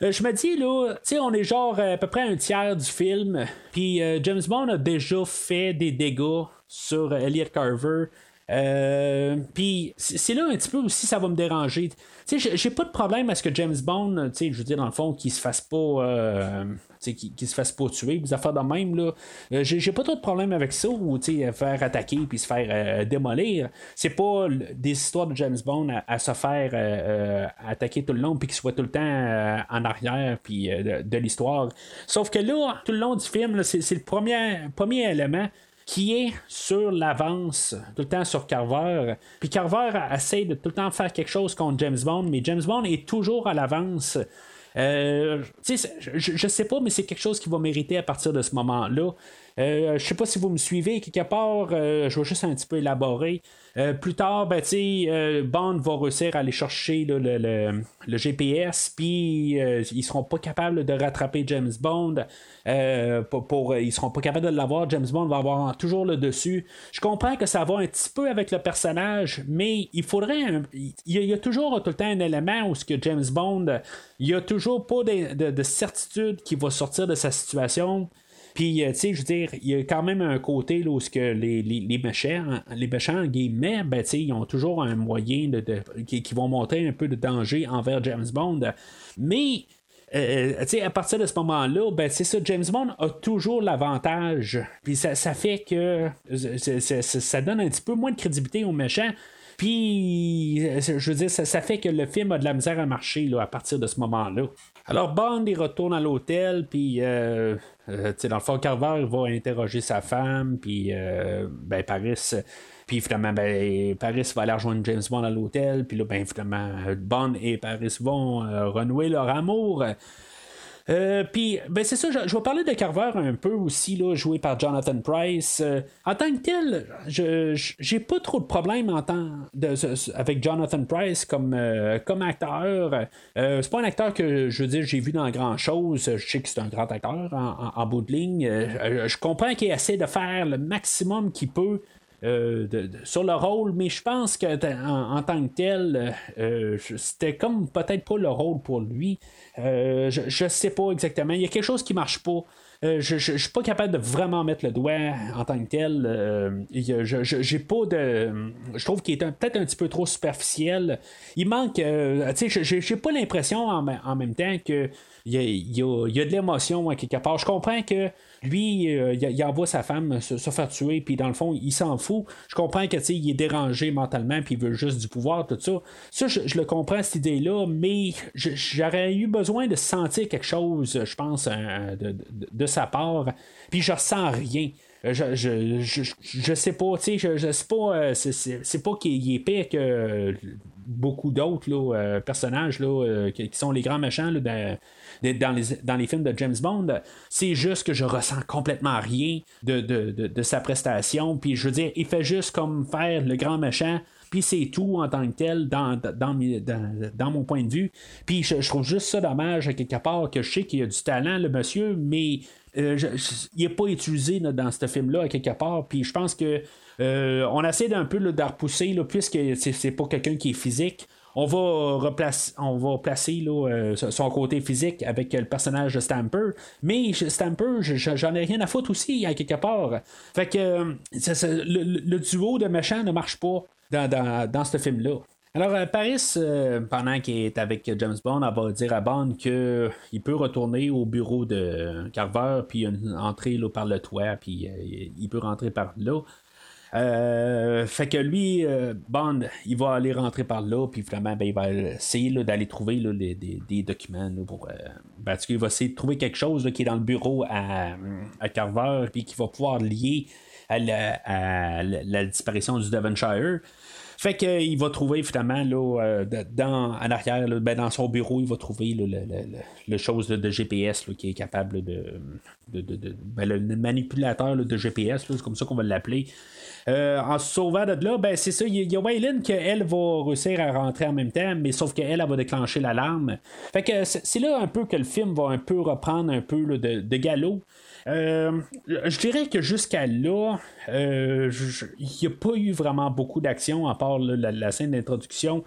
je me dis, là, tu sais, on est genre à peu près un tiers du film. Puis James Bond a déjà fait des dégâts sur Elliot Carver. Euh, puis c'est là un petit peu aussi ça va me déranger. Tu sais, j'ai pas de problème à ce que James Bond, tu sais, je veux dire, dans le fond, qu'il se fasse pas. Euh, qui, qui se fasse pas tuer, des affaires de même, là. Euh, j'ai, pas trop de problème avec ça, ou faire attaquer puis se faire démolir. C'est pas des histoires de James Bond à, se faire attaquer tout le long, puis qu'il soit tout le temps en arrière puis de, l'histoire. Sauf que là, tout le long du film, c'est, c'est le premier, premier élément qui est sur l'avance tout le temps sur Carver. Puis Carver essaie de tout le temps faire quelque chose contre James Bond, mais James Bond est toujours à l'avance. Euh, je, je sais pas, mais c'est quelque chose qui va mériter à partir de ce moment-là. Euh, je sais pas si vous me suivez, quelque part, euh, je vais juste un petit peu élaborer. Euh, plus tard, ben, euh, Bond va réussir à aller chercher le, le, GPS, puis ils seront pas capables de rattraper James Bond. pour, pour, ils seront pas capables de l'avoir. James Bond va avoir toujours le dessus. Je comprends que ça va un petit peu avec le personnage, mais il faudrait. il, y a, toujours tout le temps un élément où ce que James Bond, il y a toujours pas de, de certitude qu'il va sortir de sa situation. Puis, euh, tu sais, je veux dire, il y a quand même un côté là, où que les, les, les méchants, les méchants, guillemets, ben, tu sais, ils ont toujours un moyen de, qui, vont monter un peu de danger envers James Bond. Mais, euh, euh, à partir de ce moment-là, ben, c'est ça, James Bond a toujours l'avantage. Puis ça, ça, fait que ça donne un petit peu moins de crédibilité aux méchants. Puis, je veux dire, ça, ça, fait que le film a de la misère à marcher là, à partir de ce moment-là. Alors Bond, il retourne à l'hôtel, puis euh, euh dans le fond, Carver va interroger sa femme, puis euh, ben, Paris. Puis finalement, ben, Paris va aller rejoindre James Bond à l'hôtel. Puis là, ben, finalement, Bond et Paris vont euh, renouer leur amour. Euh, puis, ben c'est ça, je, vais parler de Carver un peu aussi, là, joué par Jonathan Price. Euh, en tant que tel, je j'ai pas trop de problème en tant de, avec Jonathan Price comme, euh, comme acteur. c'est pas un acteur que je veux dire j'ai vu dans grand chose. Je sais que c'est un grand acteur en, bout de ligne. je comprends qu'il essaie de faire le maximum qu'il peut euh, sur le rôle, mais je pense que en, tant que tel, euh, c'était comme peut-être pas le rôle pour lui. Euh, je, je sais pas exactement. Il y a quelque chose qui marche pas. je, je, suis pas capable de vraiment mettre le doigt en tant que tel. je, j'ai pas de. Je trouve qu'il est peut-être un petit peu trop superficiel. Il manque. tu sais, j'ai, pas l'impression en, même temps que il y a, de l'émotion à quelque part. Je comprends que lui, euh, il, envoie sa femme se, faire tuer, puis dans le fond, il s'en fout. Je comprends que il est dérangé mentalement, puis il veut juste du pouvoir, tout ça. Ça, je, le comprends, cette idée-là, mais j'aurais eu besoin de sentir quelque chose, je pense, euh, de, sa part, puis je ressens rien. Je, je, sais pas, tu sais, je, sais pas, euh, c'est pas qu'il est pire que beaucoup d'autres personnages là, qui, sont les grands méchants là, les, dans les films de James Bond. C'est juste que je ressens complètement rien de, de, sa prestation. Puis je veux dire, il fait juste comme faire le grand méchant puis c'est tout en tant que tel dans, dans, dans, mon point de vue. Puis je, trouve juste ça dommage à quelque part que je sais qu'il a du talent, le monsieur, mais euh, il n'est pas utilisé dans ce film-là à quelque part. Puis je pense que euh, on essaie d'un peu de repousser, là, puisque c'est pas quelqu'un qui est physique on va replacer, on va placer euh, son côté physique avec le personnage de Stamper. Mais Stamper, j'en ai rien à foutre aussi, à quelque part. Fait que euh, le, duo de méchants ne marche pas dans, ce film-là. Alors, euh, Paris, pendant qu'il est avec James Bond, elle va dire à Bond qu'il peut retourner au bureau de Carver, puis entrer par le toit, puis il peut rentrer par là. Euh, fait que lui, euh, Bond, il va aller rentrer par là, puis vraiment, ben, il va essayer d'aller trouver des, documents pour. Euh, ben, va essayer de trouver quelque chose qui est dans le bureau à, Carver, puis qui va pouvoir lier à la, disparition du Devonshire. Fait qu'il va trouver finalement là, dans, en arrière, ben, dans son bureau, il va trouver le, chose de, GPS qui est capable de. Ben, le manipulateur de GPS, c'est comme ça qu'on va l'appeler. Euh, en se sauvant de là, ben c'est ça, il y, a Waylon qu'elle va réussir à rentrer en même temps, mais sauf qu'elle, elle va déclencher l'alarme. Fait que c'est là un peu que le film va un peu reprendre un peu de, galop. Euh, je dirais que jusqu'à là, euh, il n'y a pas eu vraiment beaucoup d'action à part la, scène d'introduction.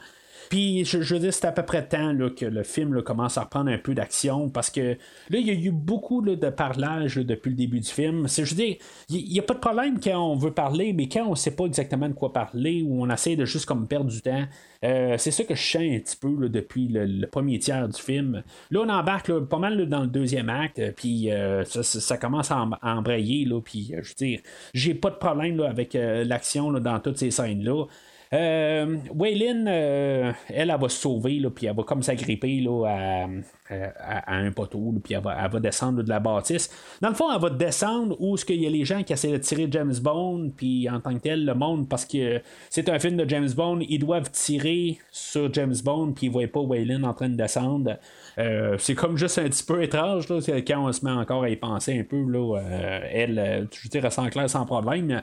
Puis, je, veux dire, c'est à peu près temps là, que le film commence à reprendre un peu d'action parce que là, il y a eu beaucoup de parlage depuis le début du film. C'est, je veux dire, il n'y a pas de problème quand on veut parler, mais quand on ne sait pas exactement de quoi parler ou on essaie de juste comme perdre du temps, euh, c'est ça que je sens un petit peu depuis le, premier tiers du film. Là, on embarque pas mal dans le deuxième acte, puis euh, ça, commence à, embrayer, puis euh, je veux dire, j'ai pas de problème avec l'action dans toutes ces scènes-là. Euh, Waylin, euh, elle, elle, va se sauver, puis elle va comme s'agripper à, à, un poteau, puis elle va, descendre de la bâtisse. Dans le fond, elle va descendre où il y a les gens qui essaient de tirer James Bond, puis en tant que tel, le monde, parce que c'est un film de James Bond, ils doivent tirer sur James Bond, puis ils ne voient pas Waylin en train de descendre. Euh, c'est comme juste un petit peu étrange là, quand on se met encore à y penser un peu. Là, elle, je veux dire, elle s'enclaire sans problème.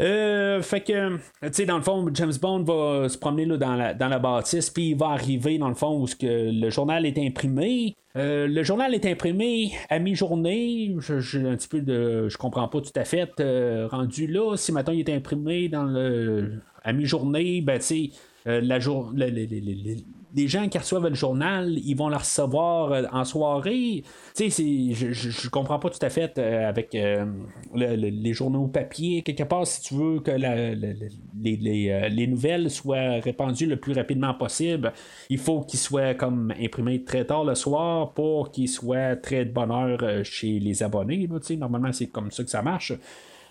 Euh, fait que, tu sais, dans le fond, James Bond va se promener là, dans, la, dans la bâtisse, puis il va arriver, dans le fond, où que le journal est imprimé. Euh, le journal est imprimé à mi-journée. Je, un petit peu de. Je comprends pas tout à fait. Euh, rendu là, si maintenant il est imprimé dans le, à mi-journée, ben tu sais, la jour, les gens qui reçoivent le journal, ils vont le recevoir euh, en soirée. Tu sais, je, je, comprends pas tout à fait euh, avec euh, les journaux papier. Quelque part, si tu veux que les, nouvelles soient répandues le plus rapidement possible, il faut qu'ils soient comme imprimés très tard le soir pour qu'ils soient très de bonne heure chez les abonnés. normalement, c'est comme ça que ça marche.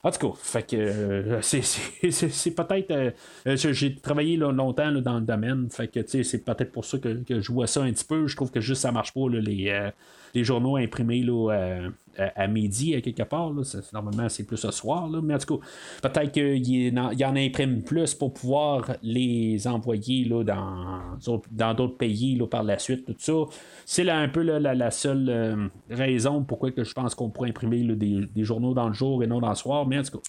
En tout cas, fait que euh, c'est, peut-être. Euh, euh, j'ai travaillé longtemps dans le domaine, fait que c'est peut-être pour ça que, je vois ça un petit peu. Je trouve que juste ça marche pas les, les journaux imprimés là, à, midi à quelque part. normalement, c'est plus ce soir. mais en tout cas, peut-être qu'il en imprime plus pour pouvoir les envoyer là, dans, d'autres pays là, par la suite. Tout ça. C'est là, un peu la, seule euh, raison pourquoi que je pense qu'on pourrait imprimer des, des, journaux dans le jour et non dans le soir. Mais en tout cas.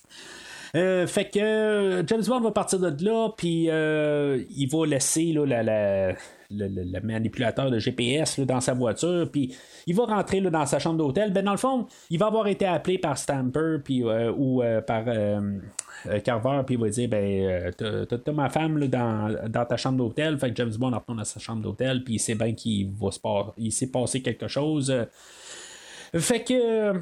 Euh, fait que euh, James Bond va partir de là, puis euh, il va laisser là, le, manipulateur de GPS dans sa voiture, puis il va rentrer dans sa chambre d'hôtel. Ben, dans le fond, il va avoir été appelé par Stamper puis, ou par Carver, puis il va dire ben, t'as, ma femme dans, ta chambre d'hôtel. Fait que James Bond retourne dans sa chambre d'hôtel, puis il sait bien qu'il va se il s'est passé quelque chose. Fait que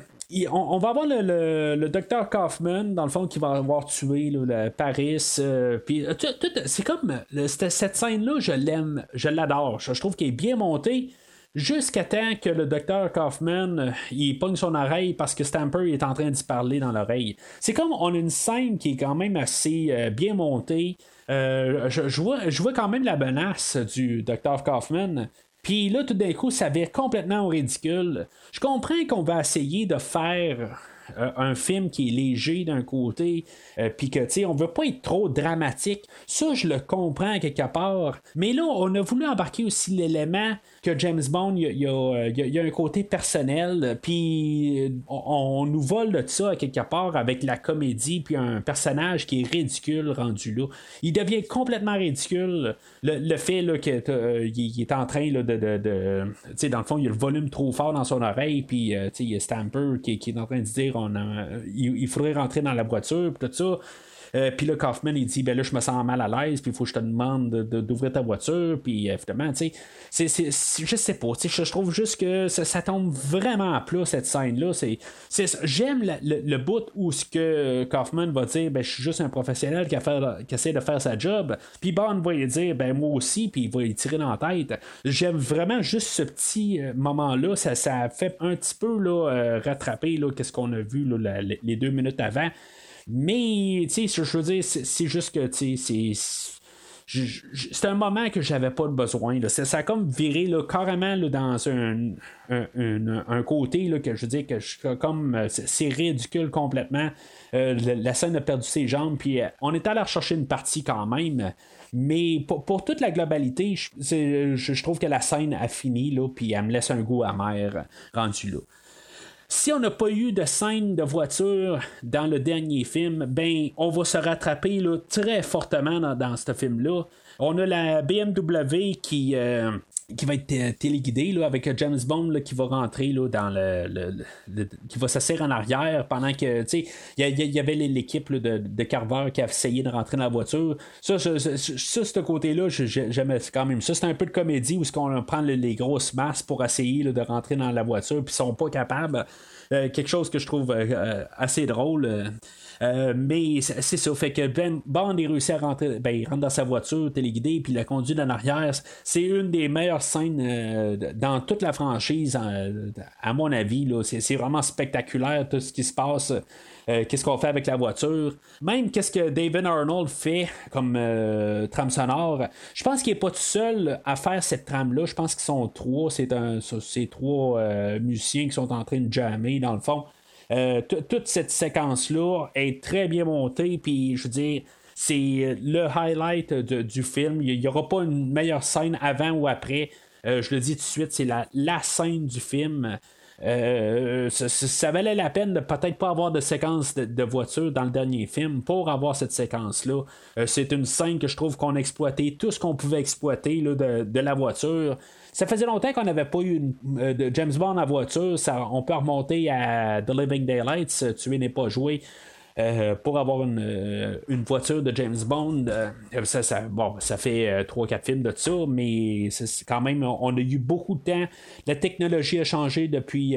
on, va avoir le, docteur Kaufman, dans le fond, qui va avoir tué le Paris. Euh, euh, c'est comme cette, scène-là, je l'aime, je l'adore. Je, trouve qu'elle est bien montée. Jusqu'à temps que le docteur Kaufman euh, il pogne son oreille parce que Stamper est en train d'y parler dans l'oreille. C'est comme on a une scène qui est quand même assez bien montée. je, vois, je vois quand même la menace du docteur Kaufman. Puis là, tout d'un coup, ça vient complètement au ridicule. Je comprends qu'on va essayer de faire euh, un film qui est léger d'un côté, euh, puis que, tu sais, on veut pas être trop dramatique. Ça, je le comprends quelque part. Mais là, on a voulu embarquer aussi l'élément que James Bond, il y, a, un côté personnel, puis on, nous vole de ça quelque part avec la comédie, puis un personnage qui est ridicule rendu là. Il devient complètement ridicule. Le, fait qu'il euh, est en train de. de, tu sais, dans le fond, il y a le volume trop fort dans son oreille, puis euh, il y a Stamper qui, est en train de dire on il, faudrait rentrer dans la voiture, tout ça. Euh, puis là, Kaufman, il dit, ben là, je me sens mal à l'aise, puis il faut que je te demande d'ouvrir ta voiture, puis évidemment, tu sais, je sais pas, je trouve juste que ça, tombe vraiment à plat, cette scène-là. J'aime le, bout où ce que Kaufman va dire, ben je suis juste un professionnel qui, a qui essaie de faire sa job, puis Bond va lui dire, ben moi aussi, puis il va lui tirer dans la tête. J'aime vraiment juste ce petit euh, moment-là, ça, ça fait un petit peu là, euh, rattraper là, qu'est-ce qu'on a vu là, les deux minutes avant. Mais, tu sais, je veux dire, c'est juste que, tu sais, c'est. C'est un moment que j'avais pas besoin. Là. Ça, a comme viré carrément dans un, un, côté là, que je dire que je, comme c'est ridicule complètement. Euh, la, scène a perdu ses jambes, puis euh, on est allé rechercher une partie quand même. Mais pour, toute la globalité, je, je, trouve que la scène a fini, là, puis elle me laisse un goût amer rendu là. Si on n'a pas eu de scène de voiture dans le dernier film, ben on va se rattraper là, très fortement dans, ce film-là. On a la BMW qui, qui va être téléguidé là, avec James Bond là, qui va rentrer là, dans le, qui va s'asseoir en arrière pendant que tu sais il y, avait l'équipe de, de Carver qui a essayé de rentrer dans la voiture. Ça, ça, ce côté là j'aimais quand même ça. C'est un peu de comédie où ce qu'on prend les grosses masses pour essayer de rentrer dans la voiture puis ils sont pas capables. Euh, quelque chose que je trouve euh, euh, assez drôle mais c'est ça, fait que Ben Bond est réussi à rentrer, ben, il rentre dans sa voiture téléguidée, puis il la conduit en arrière. C'est une des meilleures scènes dans toute la franchise, à mon avis. C'est vraiment spectaculaire tout ce qui se passe. qu'est-ce qu'on fait avec la voiture. Même qu'est-ce que David Arnold fait comme trame sonore. Je pense qu'il n'est pas tout seul à faire cette trame-là. Je pense qu'ils sont trois. C'est ces trois musiciens qui sont en train de jammer dans le fond. Euh, toute cette séquence-là est très bien montée, puis je veux dire, c'est le highlight du film. Il n'y aura pas une meilleure scène avant ou après. Euh, je le dis tout de suite, c'est la, la scène du film. Euh, ça, valait la peine de peut-être pas avoir de séquence de, voiture dans le dernier film pour avoir cette séquence-là. c'est une scène que je trouve qu'on a exploité tout ce qu'on pouvait exploiter de, de, la voiture. Ça faisait longtemps qu'on n'avait pas eu euh, de James Bond en voiture. On peut remonter à The Living Daylights, Tu n'est pas joué. Euh, pour avoir une, euh, une, voiture de James Bond, ça, ça, bon, ça fait 3-4 films de ça, mais c'est quand même, on a eu beaucoup de temps. La technologie a changé depuis,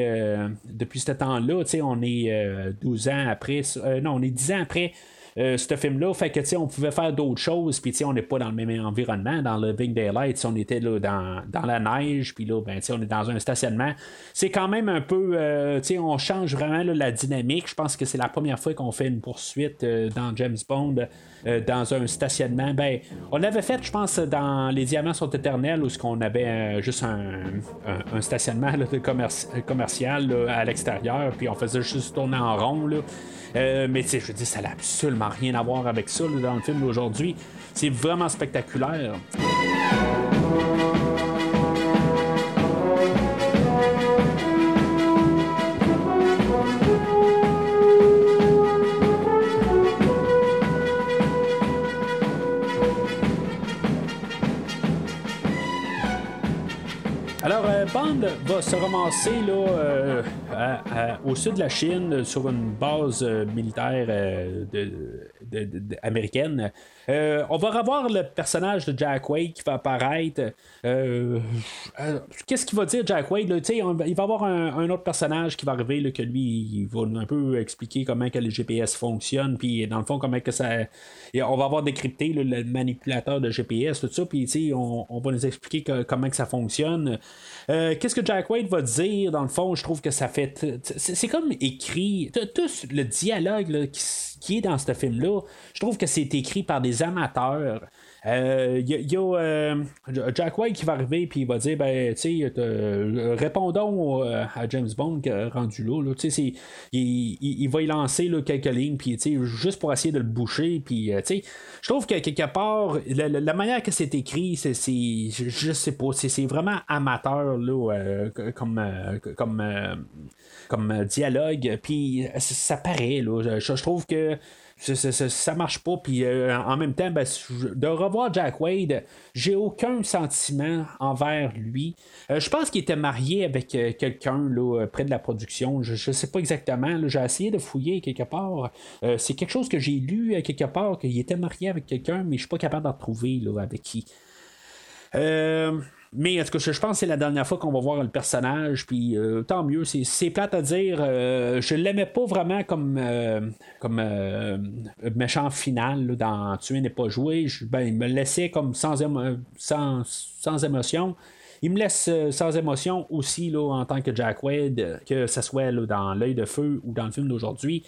depuis ce temps-là. On est 12 ans après, non, on est 10 ans après euh, ce film-là. Fait que, on pouvait faire d'autres choses, puis, on n'est pas dans le même environnement. Dans le Living Daylight, on était là, dans, dans la neige, puis là, ben, on est dans un stationnement. C'est quand même un peu, euh, on change vraiment la dynamique. Je pense que c'est la première fois qu'on fait une poursuite euh, dans James Bond. dans un stationnement. Ben, on l'avait fait, je pense, dans Les Diamants sont éternels, où ce qu'on avait juste un, stationnement de commercial à l'extérieur, puis on faisait juste tourner en rond. Là. Euh, mais tu sais, je dire, ça n'a absolument rien à voir avec ça dans le film d'aujourd'hui. C'est vraiment spectaculaire. Euh, va se ramasser là, euh, au sud de la Chine sur une base euh, américaine. on va revoir le personnage de Jack Wade qui va apparaître. Qu'est-ce qu'il va dire Jack Wade? il va avoir un, autre personnage qui va arriver que lui, il va un peu expliquer comment que le GPS fonctionne, puis dans le fond, comment ça. on va avoir décrypté le manipulateur de GPS, tout ça, puis on, on va nous expliquer comment ça fonctionne. Euh, qu'est-ce que Jack Wade va dire, dans le fond, je trouve que ça fait. C'est comme écrit. Tout le dialogue qui, est dans ce film-là, je trouve que c'est écrit par des amateurs. Il euh, y, a, euh, Jack White qui va arriver puis il va dire ben tu sais répondons à James Bond rendu là, tu sais il, il, va y lancer là, quelques lignes puis juste pour essayer de le boucher puis tu sais je trouve que quelque part la, manière que c'est écrit c'est je, sais pas c'est vraiment amateur là comme comme comme dialogue puis ça paraît là je trouve que ça, marche pas. Puis euh, en même temps, ben, de revoir Jack Wade, j'ai aucun sentiment envers lui. Euh, je pense qu'il était marié avec euh, quelqu'un près de la production. Je, ne sais pas exactement. J'ai essayé de fouiller quelque part. c'est quelque chose que j'ai lu quelque part qu'il était marié avec quelqu'un, mais je suis pas capable d'en trouver avec qui. Euh. Mais en tout cas, je pense que c'est la dernière fois qu'on va voir le personnage, puis euh, tant mieux. C'est plate à dire. Euh, je l'aimais pas vraiment comme, euh, comme méchant final dans Tuer n'est pas joué. ben, il me laissait comme sans, sans, sans émotion. Il me laisse sans émotion aussi là, en tant que Jack Wade, que ce soit dans L'œil de feu ou dans le film d'aujourd'hui.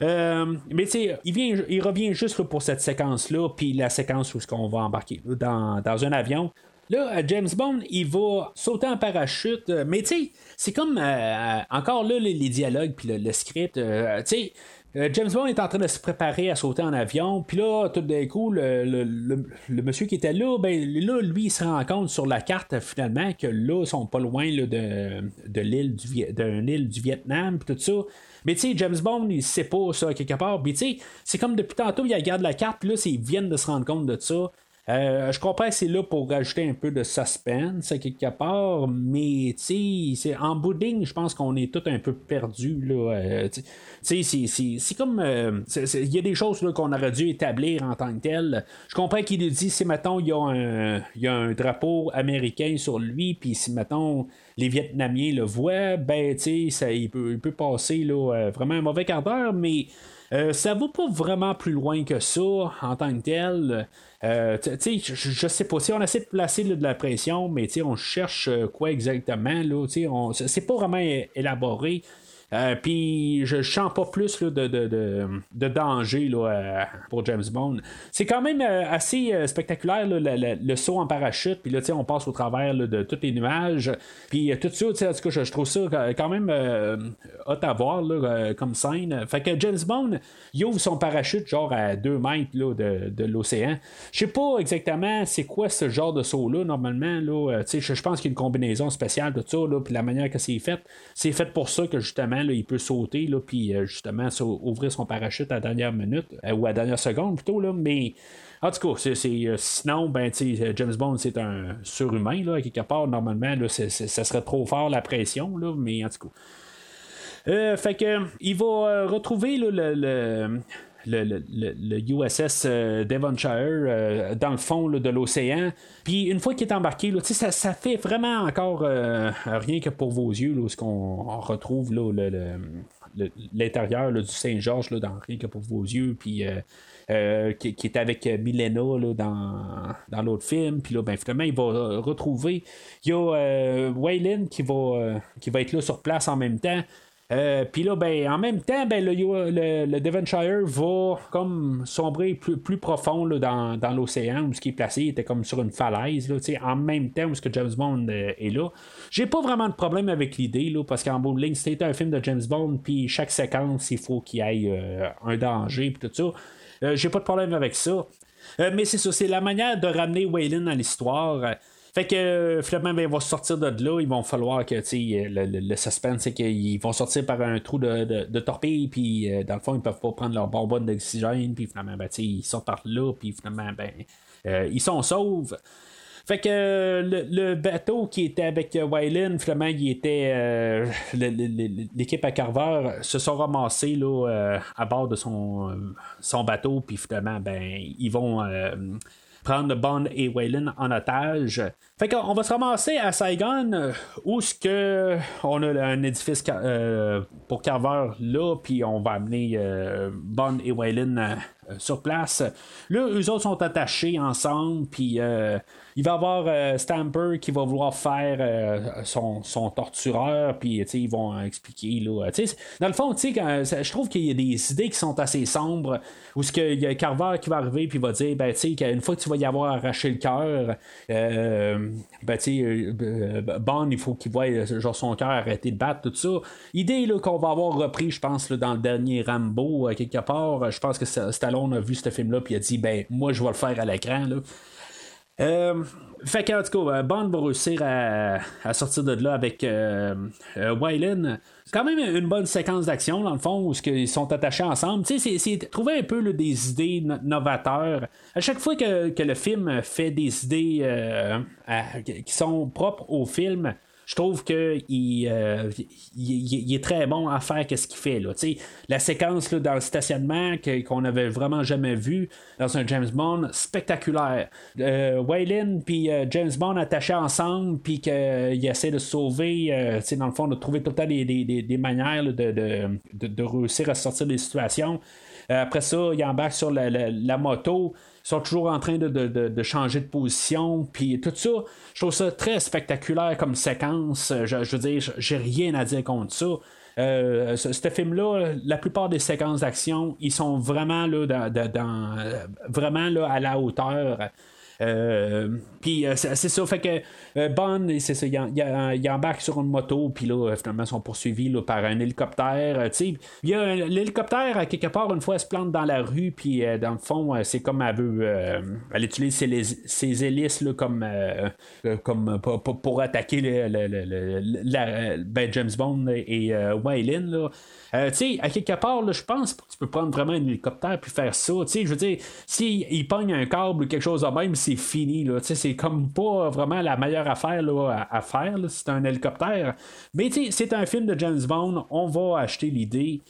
mais tu sais, il, vient, il revient juste pour cette séquence-là, puis la séquence où on va embarquer dans, dans un avion. Là, euh, James Bond, il va sauter en parachute, euh, mais tu sais, c'est comme euh, encore là les, dialogues puis le, script, tu sais. James Bond est en train de se préparer à sauter en avion, puis là, tout d'un coup, le, monsieur qui était là, ben là, lui, il se rend compte sur la carte finalement que là, ils sont pas loin de, l'île du, île du Vietnam, puis tout ça. Mais tu sais, James Bond, il sait pas ça quelque part. Puis tu sais, c'est comme depuis tantôt, il regarde la carte, puis là, ils viennent de se rendre compte de ça. Euh, je comprends que c'est là pour rajouter un peu de suspense quelque part, mais en bouding, je pense qu'on est tout un peu perdu. Euh, c'est comme. Euh, il y a des choses qu'on aurait dû établir en tant que tel. Je comprends qu'il dit si, mettons, il y, a un, y a un drapeau américain sur lui, puis si, mettons, les Vietnamiens le voient, ben, tu sais, il peut, il peut passer là, vraiment un mauvais quart d'heure, mais. Euh, ça va pas vraiment plus loin que ça en tant que tel. Euh, je, je sais pas si on essaie de placer de la pression, mais on cherche euh, quoi exactement. Là, on, c'est pas vraiment élaboré. Euh, puis je sens pas plus de, de, danger là, euh, pour James Bond. C'est quand même euh, assez spectaculaire le, saut en parachute. Puis là, on passe au travers de tous les nuages. Puis tout ça, en tout cas, je, trouve ça quand même hot à voir comme scène. Fait que James Bond, il ouvre son parachute genre à 2 mètres de, l'océan. Je sais pas exactement c'est quoi ce genre de saut-là normalement. Là, je pense qu'il y a une combinaison spéciale de ça. Puis la manière que c'est fait, c'est fait pour ça que justement il peut sauter, là, puis euh, justement ouvrir son parachute à la dernière minute, euh, ou à la dernière seconde plutôt, là, mais. En tout cas, c'est, euh, sinon, ben, James Bond, c'est un surhumain, là, quelque part, normalement, là, ça serait trop fort la pression, là, mais en tout cas. fait que il va retrouver le, le, le, USS Devonshire dans le fond de l'océan. Puis une fois qu'il est embarqué, là, ça, ça fait vraiment encore rien que pour vos yeux, là, ce qu'on retrouve l'intérieur du Saint-Georges dans rien que pour vos yeux. Puis. qui, est avec Milena dans, dans l'autre film. Puis là, ben, finalement, il va retrouver. Il y a Waylon qui qui va être là sur place en même temps. Euh, puis là, ben, en même temps, ben, le, le, Devonshire va comme sombrer plus, plus profond dans, dans l'océan où ce qui est placé était comme sur une falaise. Là, en même temps où ce que James Bond euh, est là. J'ai pas vraiment de problème avec l'idée là, parce qu'en bout de ligne, c'était un film de James Bond, puis chaque séquence, il faut qu'il y ait euh, un danger, puis tout ça. J'ai pas de problème avec ça. mais c'est ça, c'est la manière de ramener Waylon dans l'histoire. Fait que euh, finalement, ben, vont sortir de là. Ils vont falloir que le, le, le suspense, c'est qu'ils vont sortir par un trou de, de, torpille. Puis euh, dans le fond, ils peuvent pas prendre leur bonbonne d'oxygène. Puis finalement, ben, ils sortent par là. Puis finalement, ben, euh, ils sont sauvés. Fait que le, bateau qui était avec Wyland, finalement, il était. L'équipe à Carver se sont ramassés là, à bord de son, son bateau, puis finalement, ben, ils vont prendre Bond et Waylon en otage. Fait qu'on va se ramasser à Saigon, euh, où ce que on a un édifice euh, pour Carver là, puis on va amener euh, Bond et Waylon sur place. Là, eux autres sont attachés ensemble, puis il va avoir euh, Stamper qui va vouloir faire euh, son, son, tortureur, puis ils vont expliquer. Là, dans le fond, je trouve qu'il y a des idées qui sont assez sombres, où il y a Carver qui va arriver, puis va dire ben, qu'une fois que tu vas y avoir arraché le cœur, euh, ben, Bond, il faut qu'il voit genre, son cœur arrêter de battre, tout ça. Idée qu'on va avoir repris, je pense, dans le dernier Rambo, quelque part. Je pense que Stallone a vu ce film-là, puis a dit ben, moi, je vais le faire à l'écran. Euh, fait qu'en tout cas, euh, Bond va réussir à, sortir de là avec euh, euh quand même une bonne séquence d'action, dans le fond, où ils sont attachés ensemble. Tu sais, c'est trouver un peu des idées novateurs. À chaque fois que, le film fait des idées qui sont propres au film, je trouve qu'il euh, il, est très bon à faire ce qu'il fait. Là. La séquence là, dans le stationnement qu'on n'avait vraiment jamais vu dans un James Bond, spectaculaire. Euh, Waylon puis euh, James Bond attachés ensemble, puis qu'il essaie de se sauver, euh, dans le fond, de trouver tout le temps des, manières de, de, de, réussir à sortir des situations. après ça, il embarque sur la, la moto sont toujours en train de, changer de position, puis tout ça, je trouve ça très spectaculaire comme séquence. Je, veux dire, j'ai rien à dire contre ça. Euh, ce, film-là, la plupart des séquences d'action, ils sont vraiment là, dans, euh, vraiment là, à la hauteur. Euh, puis euh, c'est ça, fait que euh, Bond, c'est ça, il, embarque sur une moto, puis là, finalement, ils sont poursuivis par un hélicoptère. il y a l'hélicoptère, à quelque part, une fois, elle se plante dans la rue, puis dans le fond, c'est comme elle veut. elle utilise ses, hélices là, comme, comme pour, attaquer le, ben, James Bond et Waylin. Là. à quelque part, je pense que tu peux prendre vraiment un hélicoptère puis faire ça. Je veux dire, s'il pogne un câble ou quelque chose de même, c'est fini. Là. C'est comme pas vraiment la meilleure affaire là, à, faire. C'est un hélicoptère. Mais c'est un film de James Bond. On va acheter l'idée.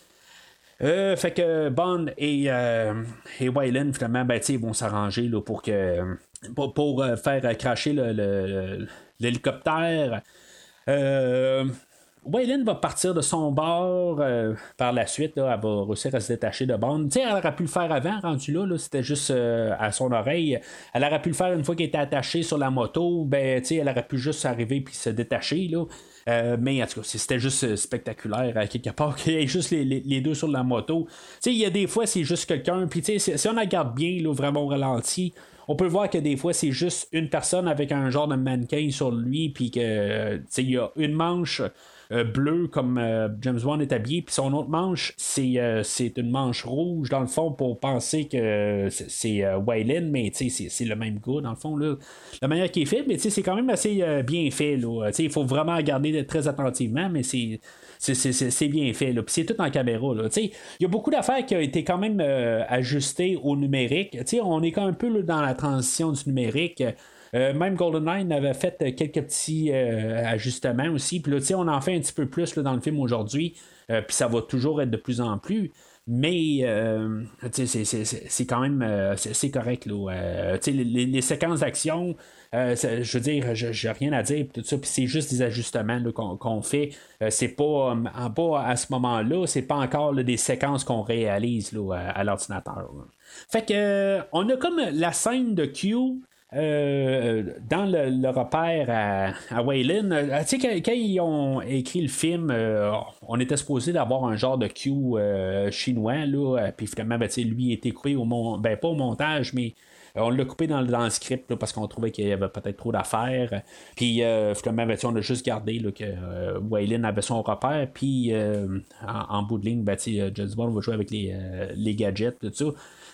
Euh, fait que Bond et, euh, et Wayland, finalement, ben, ils vont s'arranger pour que pour, euh, faire cracher l'hélicoptère. Le, Waylon va partir de son bord euh, par la suite. elle va réussir à se détacher de Bond. elle aurait pu le faire avant, rendu là. c'était juste euh, à son oreille. Elle aurait pu le faire une fois qu'elle était attachée sur la moto. Ben, elle aurait pu juste arriver puis se détacher. Là. Euh, mais en tout cas, c'était juste spectaculaire à quelque part qu'il y ait juste les, deux sur la moto. Il y a des fois, c'est juste quelqu'un. Puis si, on regarde bien, là, vraiment au ralenti, on peut voir que des fois, c'est juste une personne avec un genre de mannequin sur lui, puis que il y a une manche bleu comme euh, James Bond est habillé, puis son autre manche, euh, c'est, une manche rouge, dans le fond, pour penser que c'est Waylon, mais c'est, le même goût, dans le fond. Là. La manière qui est fait, mais c'est quand même assez bien fait. Il faut vraiment regarder très attentivement, mais c'est c'est bien fait. Puis c'est tout en caméra. Il y a beaucoup d'affaires qui ont été quand même ajustées au numérique. on est quand même un peu dans la transition du numérique. Euh, même GoldenEye avait fait euh, quelques petits euh, ajustements aussi. Puis là, on en fait un petit peu plus dans le film aujourd'hui. puis ça va toujours être de plus en plus. Mais c'est quand même correct. Là. Les, les, séquences d'action, je veux dire, j'ai rien à dire. Tout ça, puis c'est juste des ajustements qu'on fait. c'est pas, en pas à ce moment-là, c'est pas encore des séquences qu'on réalise à, l'ordinateur. Fait que on a comme la scène de Q euh, dans le, repère à, à Waylon, euh, tu sais, quand, ils ont écrit le film, euh, on était supposé d'avoir un genre de cue chinois, là, puis finalement, ben, lui, était coupé au montage, ben, pas au montage, mais on l'a coupé dans, dans, le script parce qu'on trouvait qu'il y avait peut-être trop d'affaires. Puis finalement, ben, on a juste gardé là, que Waylon avait son repère. Puis en, bout de ligne, ben, Bond va jouer avec les, les gadgets, tout ça.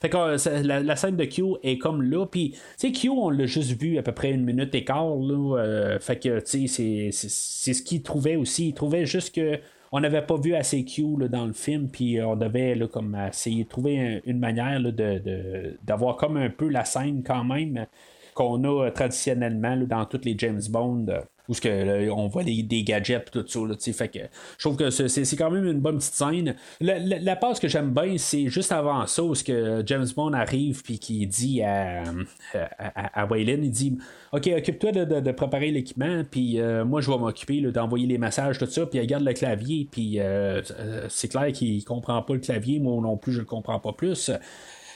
Fait que euh, la, scène de Q est comme là. Puis, tu sais, Q, on l'a juste vu à peu près une minute et quart. Là, euh, fait que, tu sais, c'est ce qu'il trouvait aussi. Il trouvait juste que on n'avait pas vu assez Q dans le film, puis on devait là, comme essayer de trouver une manière d'avoir comme un peu la scène quand même qu'on a traditionnellement dans tous les James Bond où que, on voit des, gadgets tout ça. Là, fait que, je trouve que c'est, quand même une bonne petite scène. La, la, passe que j'aime bien, c'est juste avant ça où que James Bond arrive puis qui dit à, à, Waylon, il dit Ok, occupe-toi de, préparer l'équipement, puis euh, moi je vais m'occuper d'envoyer les messages, tout ça, puis il regarde le clavier, puis euh, euh, c'est clair qu'il comprend pas le clavier, moi non plus je le comprends pas plus.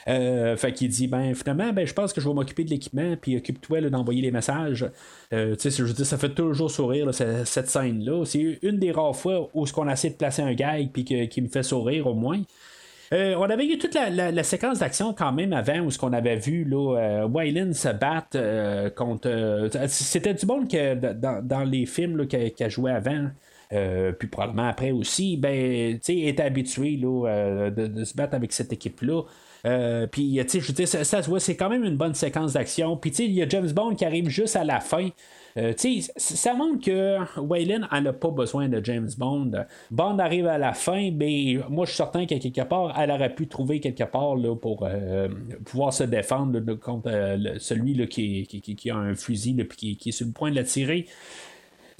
Euh, fait qu'il dit ben finalement ben je pense que je vais m'occuper de l'équipement puis occupe-toi d'envoyer les messages. Euh, tu sais, je ça fait toujours sourire cette, scène là. C'est une des rares fois où ce qu'on essaie de placer un gag puis qui me fait sourire au moins. Euh, on avait eu toute la, séquence d'action quand même avant où ce qu'on avait vu là, Waylon se battre contre. C'était du bon que dans, les films qu'elle joué avant. puis probablement après aussi, ben, tu sais, est habitué là, de, se battre avec cette équipe-là. Euh, puis, tu sais, ça, ça se voit, c'est quand même une bonne séquence d'action. Puis, tu sais, il y a James Bond qui arrive juste à la fin. Euh, ça montre que Waylon n'a pas besoin de James Bond. Bond arrive à la fin, mais moi je suis certain qu'à quelque part, elle aurait pu trouver quelque part là, pour euh, pouvoir se défendre contre celui là, qui, qui, a un fusil et qui, qui, est sur le point de la tirer.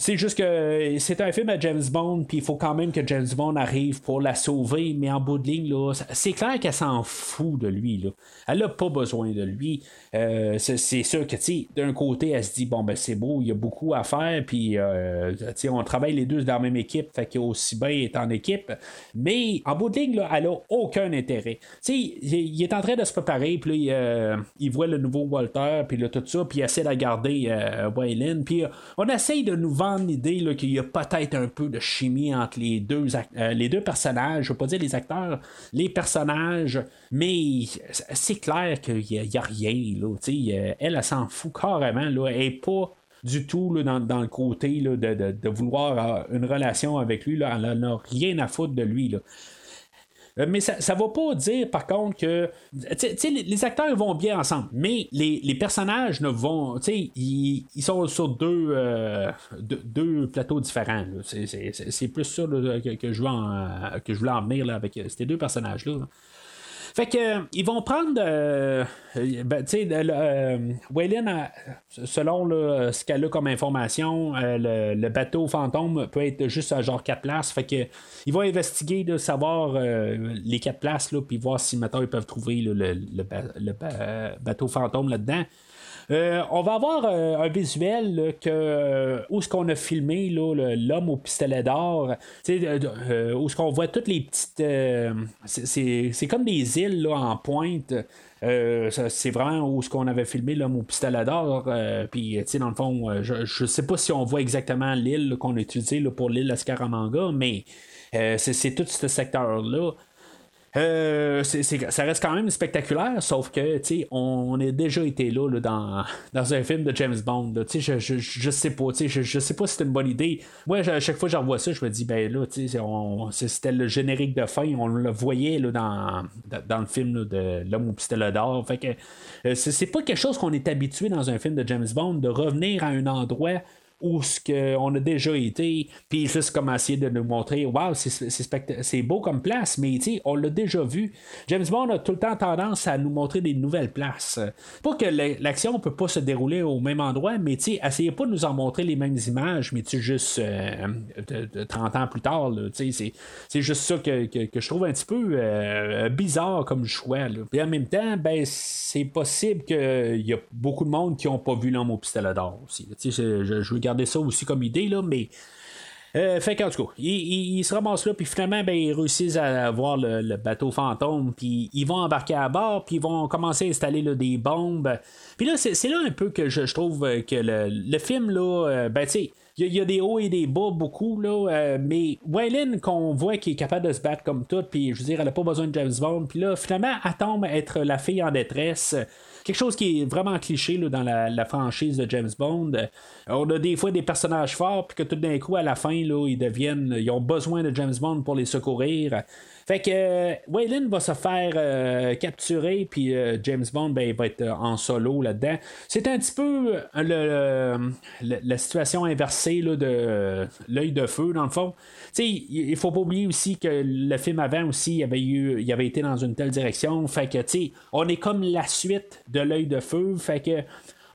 C'est juste que c'est un film à James Bond, puis il faut quand même que James Bond arrive pour la sauver, mais en bout de ligne, là, c'est clair qu'elle s'en fout de lui. Là. Elle n'a pas besoin de lui. Euh, c'est sûr que, d'un côté, elle se dit, bon, ben c'est beau, il y a beaucoup à faire, puis, euh, on travaille les deux dans la même équipe, fait qu'aussi bien est en équipe, mais en bout de ligne, là, elle n'a aucun intérêt. Tu il, est en train de se préparer, puis euh, il voit le nouveau Walter, puis tout ça, puis il essaie de garder euh, Waylon, puis on essaye de nous vendre l'idée qu'il y a peut-être un peu de chimie entre les deux, euh, les deux personnages. Je ne veux pas dire les acteurs, les personnages, mais c'est clair qu'il n'y a, rien. Là, elle, elle, s'en fout carrément. Là, elle n'est pas du tout dans, le côté de, de, vouloir une relation avec lui. Là, elle n'a rien à foutre de lui. Là. Euh, mais ça ne va pas dire, par contre, que. Les, les, acteurs vont bien ensemble, mais les, personnages ne vont. Ils, ils sont sur deux, euh, deux, plateaux différents. C'est plus ça que, je veux en, que je voulais en venir là, avec ces deux personnages-là. Fait que ils vont prendre euh, ben, tu sais euh, selon ce qu'elle a comme information le, bateau fantôme peut être juste à genre 4 places. Fait que ils vont investiguer de savoir les 4 places là puis voir si maintenant ils peuvent trouver le, le, bateau fantôme là-dedans. Euh, on va avoir euh, un visuel que euh, où ce qu'on a filmé l'homme au pistolet d'or, où ce qu'on voit toutes les petites, c'est comme des îles là, en pointe. c'est vraiment où ce qu'on avait filmé l'homme au pistolet d'or. Puis, dans le fond, je, ne sais pas si on voit exactement l'île qu'on a utilisée pour l'île Scaramanga, mais c'est tout ce secteur-là. Euh, ça reste quand même spectaculaire, sauf que on, a déjà été là, dans, dans, un film de James Bond. Je, je, je, sais pas, je, je sais pas si c'est une bonne idée. Moi, à chaque fois que j'en vois ça, je me dis, ben là, c'était le générique de fin, on le voyait là, dans, dans le film de L'homme au pistolet d'or. Fait que euh, c'est pas quelque chose qu'on est habitué dans un film de James Bond de revenir à un endroit où ce qu'on a déjà été, puis juste comme essayer de nous montrer, waouh, c'est beau comme place, mais on l'a déjà vu. James Bond a tout le temps tendance à nous montrer des nouvelles places. Pas que l'action ne peut pas se dérouler au même endroit, mais essayez pas de nous en montrer les mêmes images, mais juste euh, de, 30 ans plus tard. C'est juste ça que, je trouve un petit peu euh, bizarre comme choix. Et en même temps, ben, c'est possible qu'il y a beaucoup de monde qui n'ont pas vu l'homme au pistolet d'or aussi. Je, je, je ça aussi comme idée, là, mais. Euh, fait qu'en tout cas, ils, se ramassent là, puis finalement, ben, ils réussissent à avoir le, bateau fantôme, puis ils vont embarquer à bord, puis ils vont commencer à installer des bombes. Puis là, c'est là un peu que je, trouve que le, film, là, euh, ben, tu sais, il y, a des hauts et des bas beaucoup, là, euh, mais Waylon, qu'on voit qui est capable de se battre comme tout, puis je veux dire, elle a pas besoin de James Bond, puis là, finalement, elle tombe être la fille en détresse quelque chose qui est vraiment cliché dans la, franchise de James Bond. Euh, on a des fois des personnages forts, puis que tout d'un coup, à la fin, ils deviennent. Ils ont besoin de James Bond pour les secourir. Fait que euh, Waylon va se faire euh, capturer, puis James Bond ben, va être en solo là-dedans. C'est un petit peu la situation inversée là, de l'œil de feu, dans le fond il faut pas oublier aussi que le film avant aussi, il avait, eu, il avait été dans une telle direction. Fait que, on est comme la suite de l'œil de feu. Fait que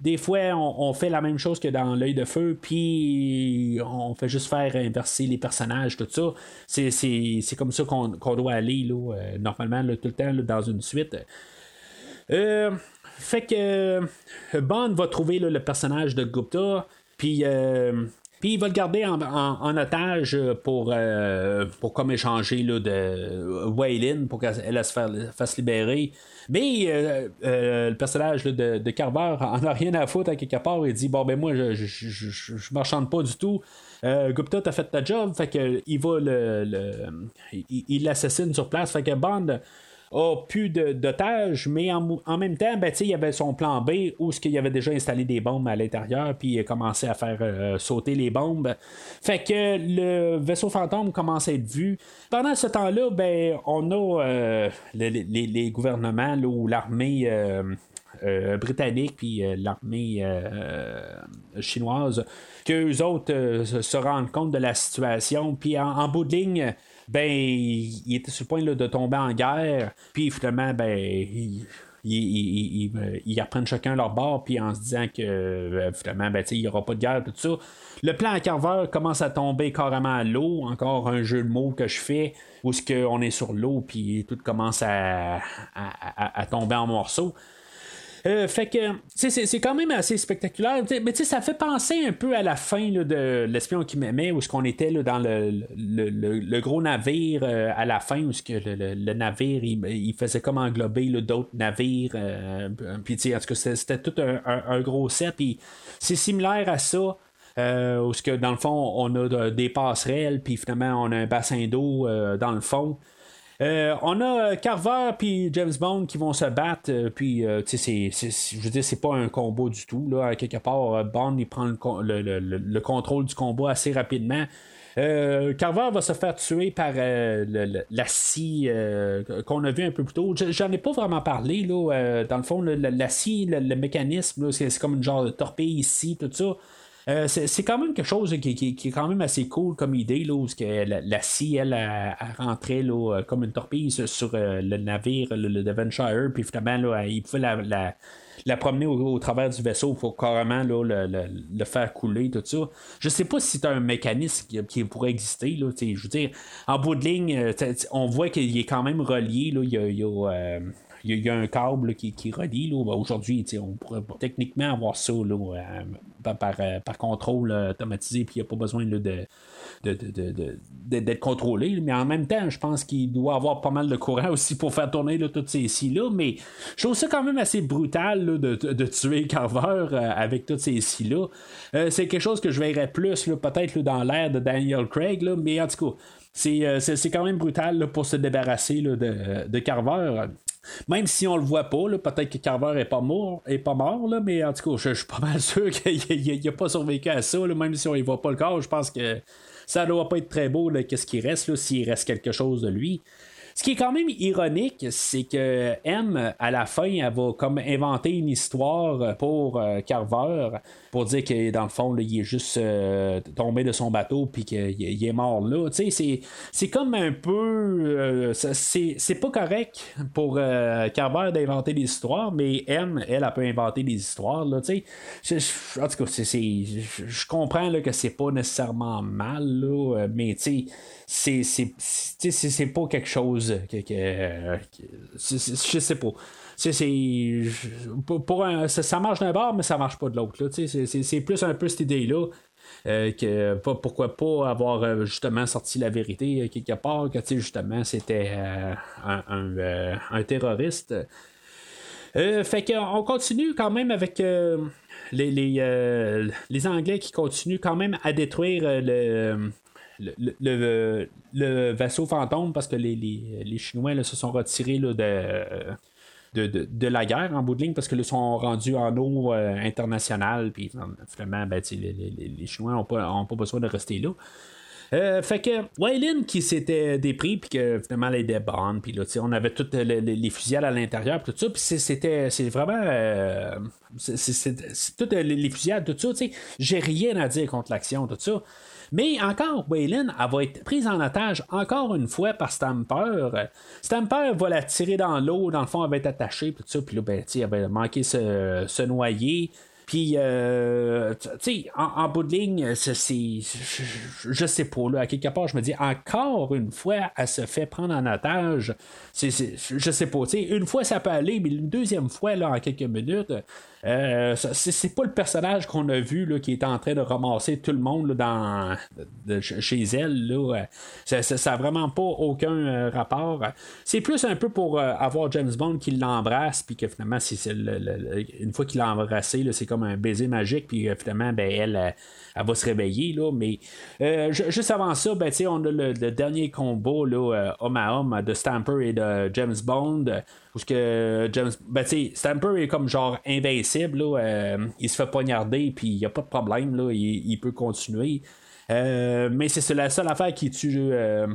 des fois, on, fait la même chose que dans l'œil de feu, puis on fait juste faire inverser les personnages, tout ça. C'est comme ça qu'on doit aller, là, euh, normalement, tout le temps, dans une suite. Euh, fait que Bond va trouver le personnage de Gupta, puis euh, puis il va le garder en, otage pour, euh, pour comme échanger là, de Waylin pour qu'elle se fasse libérer. Mais euh, euh, le personnage de, de, Carver en a rien à foutre à quelque part. Il dit Bon, ben moi, je, je, je, marchande pas du tout. Gupta, t'as fait ta job. Fait que il va le. il l'assassine sur place. Fait que Bond a plus d'otages, mais en, même temps, ben, il y avait son plan B où ce qu'il avait déjà installé des bombes à l'intérieur, puis il a commencé à faire euh, sauter les bombes. Fait que le vaisseau fantôme commence à être vu. Pendant ce temps-là, ben, on a euh, les, gouvernements ou l'armée. Euh, britannique puis l'armée chinoise, qu'eux autres se rendent compte de la situation. Puis en bout de ligne, ben, il était sur le point de tomber en guerre, puis finalement, ben, ils, ils, apprennent chacun leur bord, puis en se disant que euh, finalement, ben, il n'y aura pas de guerre, tout ça. Le plan à Carver commence à tomber carrément à l'eau, encore un jeu de mots que je fais, où ce qu'on est sur l'eau, puis tout commence à, à tomber en morceaux. Euh, fait que c'est quand même assez spectaculaire. mais ça fait penser un peu à la fin de L'espion qui m'aimait, où ce qu'on était là, dans le, gros navire euh, à la fin, où ce que le, navire il, faisait comme englober d'autres navires. Euh, puis en tout cas, c'était tout un, gros set. Puis c'est similaire à ça. où ce que dans le fond on a des passerelles puis finalement on a un bassin d'eau dans le fond euh, on a euh, Carver puis James Bond qui vont se battre, euh, puis tu sais, je veux dire, c'est pas un combo du tout. Là, quelque part, Bond il prend le, contrôle du combat assez rapidement. Carver va se faire tuer par la scie qu'on a vu un peu plus tôt. J'en ai pas vraiment parlé. Là, dans le fond, la scie, le, mécanisme, c'est comme une genre de torpille ici, tout ça. Euh, c'est quand même quelque chose qui, est quand même assez cool comme idée, là, où que la, la scie, elle, a, rentré là, comme une torpille sur le navire, le, Devonshire, puis finalement, là, il pouvait la, la promener au, travers du vaisseau pour carrément là, le, faire couler, tout ça. Je sais pas si c'est un mécanisme qui, pourrait exister. Là, je veux dire, en bout de ligne, on voit qu'il est quand même relié. Là, il y, a un câble qui, relie. Là. Ben, aujourd'hui, on pourrait techniquement avoir ça là, euh, par, euh, par, contrôle automatisé, puis il n'y a pas besoin de, d'être contrôlé. Mais en même temps, je pense qu'il doit avoir pas mal de courant aussi pour faire tourner toutes ces scies-là. Mais je trouve ça quand même assez brutal de, tuer Carver euh, avec toutes ces scies-là. c'est quelque chose que je verrais plus peut-être dans l'air de Daniel Craig, mais en tout cas. C'est, c'est, quand même brutal pour se débarrasser de, de Carver. Même si on le voit pas, peut-être que Carver est pas mort, est pas mort là, mais en tout cas, je, suis pas mal sûr qu'il n'a pas survécu à ça, même si on ne voit pas le corps, je pense que ça doit pas être très beau qu'est-ce qui reste, s'il reste quelque chose de lui. Ce qui est quand même ironique, c'est que M, à la fin, elle va comme inventer une histoire pour euh, Carver pour dire que dans le fond, il est juste euh, tombé de son bateau puis qu'il est mort là. C'est comme un peu. Euh, c'est pas correct pour euh, Carver d'inventer des histoires, mais M, elle, elle peut inventer des histoires. Là, je, en tout cas, je comprends là, que c'est pas nécessairement mal, mais c'est pas quelque chose que, que je sais pas pour, ça, marche d'un bord, mais ça marche pas de l'autre. C'est plus un peu cette idée-là. Euh, que pourquoi pas avoir euh, justement sorti la vérité euh, quelque part que justement c'était un, un, terroriste fait qu'on continue quand même avec les, les, les, Anglais qui continuent quand même à détruire le, le, le, vaisseau fantôme parce que les, les, Chinois se sont retirés là, de de, la guerre en bout de ligne parce que sont rendus en eau euh, internationale. Puis finalement, ben, les, les, Chinois n'ont pas, ont pas besoin de rester là. Euh, fait que Waylin qui s'était dépris puis que finalement était bonne puis là on avait toutes les, fusillades à l'intérieur tout ça puis c'était c'est vraiment euh, c'est toutes les, fusillades tout ça tu sais j'ai rien à dire contre l'action tout ça mais encore, Waylon, elle va être prise en otage encore une fois par Stamper. Stamper va la tirer dans l'eau, dans le fond, elle va être attachée, tout ça, puis là, ben, elle va manquer se, se noyer. Puis, euh, tu sais, en, bout de ligne, c'est, je, je, sais pas, là, à quelque part, je me dis, encore une fois, elle se fait prendre en otage. C'est, je sais pas, tu sais, une fois, ça peut aller, mais une deuxième fois, là, en quelques minutes, euh, c'est pas le personnage qu'on a vu là, qui est en train de ramasser tout le monde dans, chez elle. Là. Ça, ça, vraiment pas aucun euh, rapport. C'est plus un peu pour euh, avoir James Bond qui l'embrasse, puis que finalement, une fois qu'il l'a embrassé, c'est comme un baiser magique, puis finalement, ben, elle, elle, va se réveiller. Là, mais juste avant ça, ben, on a le, dernier combo là, homme à homme de Stamper et de James Bond. Parce que James. Ben, tu Stamper est comme genre invincible, là, euh, il se fait poignarder, puis il n'y a pas de problème, là, il, peut continuer. Euh, mais c'est la seule affaire qui tue. Euh,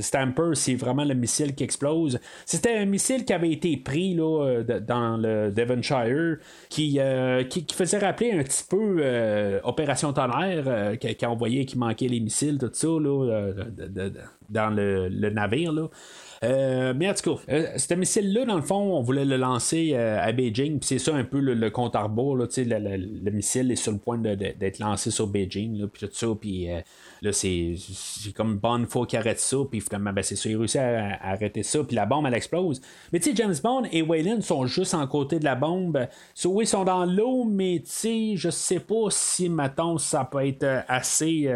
Stamper, c'est vraiment le missile qui explose. C'était un missile qui avait été pris là, dans le Devonshire qui, qui, faisait rappeler un petit peu Opération Tonnerre, qui, qui, envoyait qui manquait les missiles, tout ça, là, dans le, le navire. Là. Euh, mais en tout cas, euh, ce missile-là, dans le fond, on voulait le lancer euh, à Beijing, puis c'est ça un peu le, compte à rebours. Le, le, le, missile est sur le point d'être lancé sur Beijing, puis tout ça, puis là, c'est, comme bonne fois qu'il arrête ça, puis finalement, ben, c'est ça, il réussit à, arrêter ça, puis la bombe, elle explose. Mais tu sais, James Bond et Waylon sont juste en côté de la bombe. So, oui, ils sont dans l'eau, mais tu sais, je sais pas si, maintenant ça peut être assez.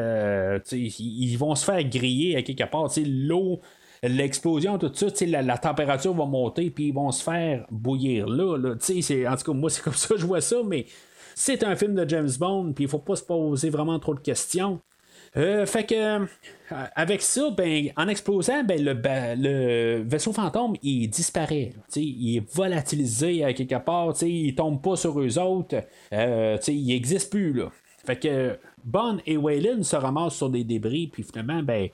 ils vont se faire griller à quelque part. Tu sais, l'eau l'explosion, tout ça, la, la température va monter, puis ils vont se faire bouillir là. là en tout cas, moi, c'est comme ça que je vois ça, mais c'est un film de James Bond, puis il faut pas se poser vraiment trop de questions. Euh, fait que euh, avec ça, ben, en explosant, ben, le, le vaisseau fantôme il disparaît. il est volatilisé à quelque part, il tombe pas sur eux autres, euh, il n'existe plus. Là. Fait que Bond et Waylon se ramassent sur des débris, puis finalement, ben,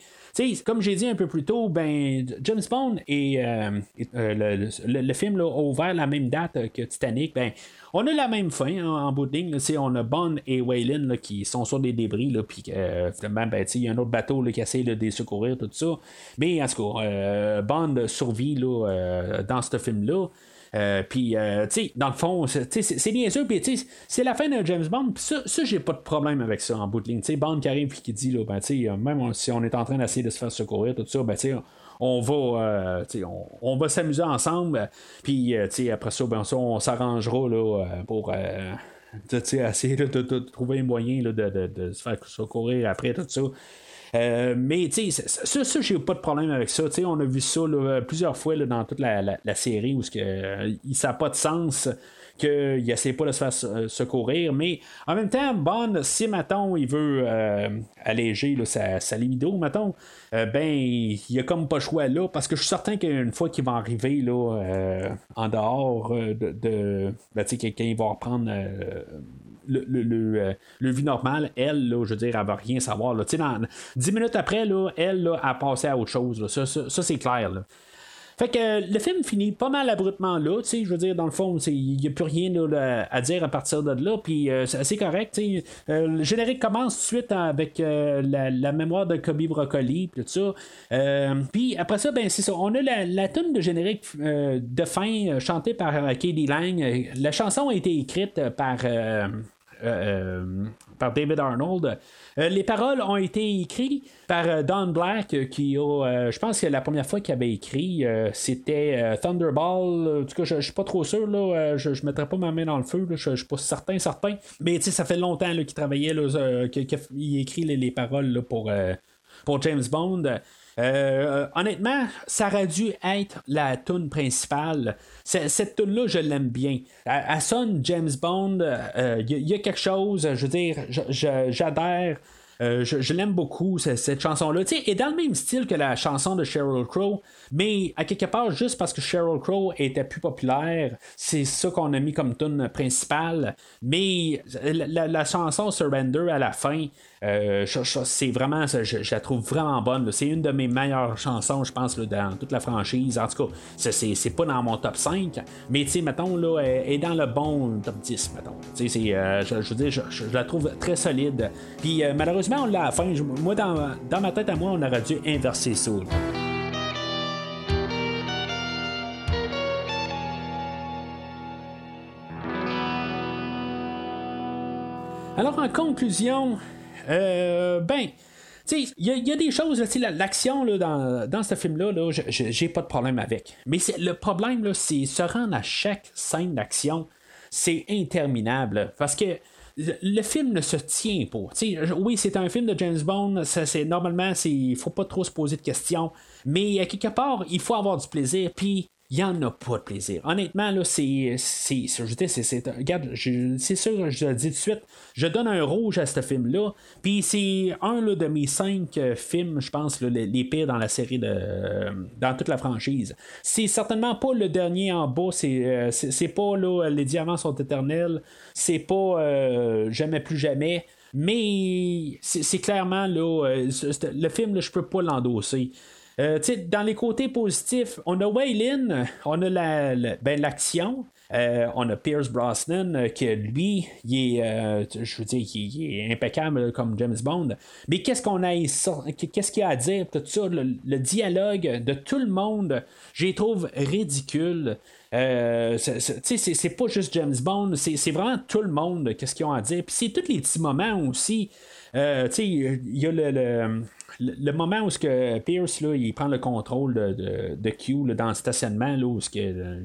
comme j'ai dit un peu plus tôt, ben, James Bond et euh, euh, le, film a ouvert la même date que Titanic. Ben, on a la même fin hein, en bout de ligne. on a Bond et Waylon qui sont sur des débris, puis euh, ben, il y a un autre bateau qui essaie de les secourir, tout ça. Mais en tout cas, Bond survit dans ce film-là. Euh, puis, euh, tu sais, dans le fond, c'est bien sûr, puis tu sais, c'est la fin de James Bond, puis ça, ça j'ai pas de problème avec ça en bout de ligne. Tu sais, Bond qui arrive, puis qui dit, là, ben, sais, même si on est en train d'essayer de se faire secourir, tout ça, ben, on va, euh, on, on, va s'amuser ensemble, puis, après ça, ben, on s'arrangera, là, pour essayer de, trouver un moyen de, de, se faire secourir après tout ça. Euh, mais tu sais, ça, ça j'ai pas de problème avec ça. sais on a vu ça plusieurs fois dans toute la, série où que, euh, ça n'a pas de sens qu'il essaie pas de se faire secourir. Mais en même temps, Bond, si Maton il veut euh, alléger sa, sa, libido, Maton, ben il a comme pas le choix là, parce que je suis certain qu'une fois qu'il va arriver là, en dehors de, de ben, quand il va reprendre le, le, euh, le, vie normale, elle, là, je veux dire, elle va rien savoir. Là. Dans, dix minutes après, là, elle là, a passé à autre chose. Ça, ça, c'est clair. Là. Fait que le film finit pas mal abruptement là, tu sais, je veux dire, dans le fond, il n'y a plus rien à dire à partir de là, puis euh, c'est correct, tu sais. Euh, le générique commence tout de suite avec la, mémoire de Kobe Broccoli, tout ça. puis après ça, ben c'est ça, on a la, la de générique de fin chantée par Katie Lang. La chanson a été écrite par euh, euh, par David Arnold. Euh, les paroles ont été écrites par Don Black, qui je pense que la première fois qu'il avait écrit, c'était Thunderball. En tout cas, je, ne suis pas trop sûr, là, je ne mettrai pas ma main dans le feu, je, ne suis pas certain, certain. Mais ça fait longtemps qu'il travaillait, qu'il écrit les, paroles pour James Bond. Euh, honnêtement, ça aurait dû être la tune principale. cette tune là je l'aime bien. Elle, sonne James Bond. Il euh, y, a quelque chose, je veux dire, j'adhère. Euh, je, l'aime beaucoup, cette, chanson-là. Est dans le même style que la chanson de Sheryl Crow, mais à quelque part, juste parce que Sheryl Crow était plus populaire, c'est ça qu'on a mis comme tune principale. Mais la chanson Surrender à la fin, euh, c'est vraiment, je, la trouve vraiment bonne. C'est une de mes meilleures chansons, je pense, dans toute la franchise. En tout cas, c'est pas dans mon top 5, mais tu sais, mettons, là, elle est dans le bon top 10, mettons. Euh, je, veux je, la trouve très solide. Puis euh, malheureusement, on l'a à la fin. moi, dans, dans, ma tête à moi, on aurait dû inverser ça. Alors, en conclusion, euh, ben, il y, a des choses, l'action dans, dans ce film-là, -là, j'ai pas de problème avec. Mais le problème, c'est se rendre à chaque scène d'action, c'est interminable. Parce que le film ne se tient pas. oui, c'est un film de James Bond, ça, c'est, normalement, il faut pas trop se poser de questions, mais à quelque part, il faut avoir du plaisir. Puis il n'y en a pas de plaisir. Honnêtement, là, c'est. c'est, sûr, je le dis tout de suite, je donne un rouge à ce film-là. Puis c'est un de mes cinq euh, films, je pense, les, pires dans la série de. dans toute la franchise. C'est certainement pas le dernier en bas, c'est, euh, pas là, Les Diamants sont éternels, c'est pas euh, Jamais plus jamais. Mais c'est, clairement là, le film, là, je peux pas l'endosser. Euh, dans les côtés positifs, on a Waylin, on a la, ben, l'action. Euh, on a Pierce Brosnan, euh, qui lui, il est, je veux dire, il, est impeccable comme James Bond. Mais qu'est-ce qu'on a, qu'est-ce qu'il y a à dire, tout ça, le, dialogue de tout le monde, je les trouve ridicule. c'est, pas juste James Bond, c'est, vraiment tout le monde, qu'est-ce qu'ils ont à dire. Puis c'est tous les petits moments aussi. il y a le, le, moment où ce que Pierce là, il prend le contrôle de, de, Q dans le stationnement, là, où ce que, euh,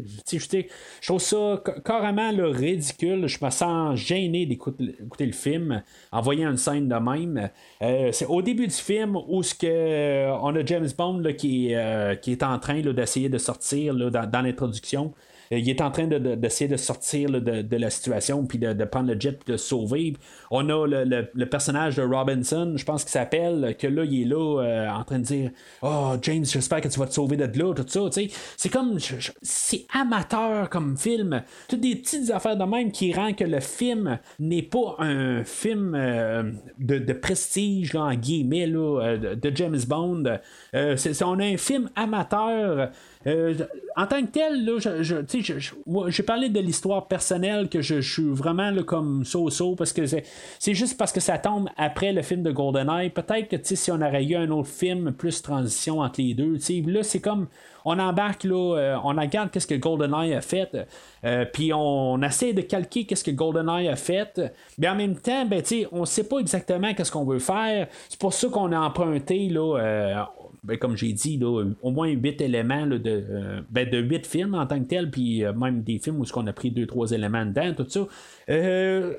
je, trouve ça carrément ridicule. Je me sens gêné d'écouter le film en voyant une scène de même. Euh, c'est au début du film où ce que, euh, on a James Bond qui, qui est en train d'essayer de sortir dans, dans l'introduction. Il est en train d'essayer de, sortir de, la situation, puis de, prendre le jet, de sauver. On a le, personnage de Robinson, je pense qu'il s'appelle, que là, il est là, en train de dire Oh, James, j'espère que tu vas te sauver de là, tout ça. C'est comme. C'est amateur comme film. Toutes des petites affaires de même qui rend que le film n'est pas un film de, prestige, en guillemets, de, James Bond. on a un film amateur euh, en tant que tel, j'ai parlé de l'histoire personnelle que je, suis vraiment comme so-so parce que c'est juste parce que ça tombe après le film de GoldenEye. Peut-être que si on aurait eu un autre film plus transition entre les deux, là c'est comme on embarque là, euh, on regarde qu'est-ce que GoldenEye a fait, euh, puis on essaie de calquer qu'est-ce que GoldenEye a fait, mais en même temps, ben, on ne sait pas exactement qu'est-ce qu'on veut faire. C'est pour ça qu'on a emprunté là, ben, comme j'ai dit, au moins 8 éléments de, euh, ben, de 8 films en tant que tel, puis euh, même des films où on a pris 2-3 éléments dedans, tout ça. Euh,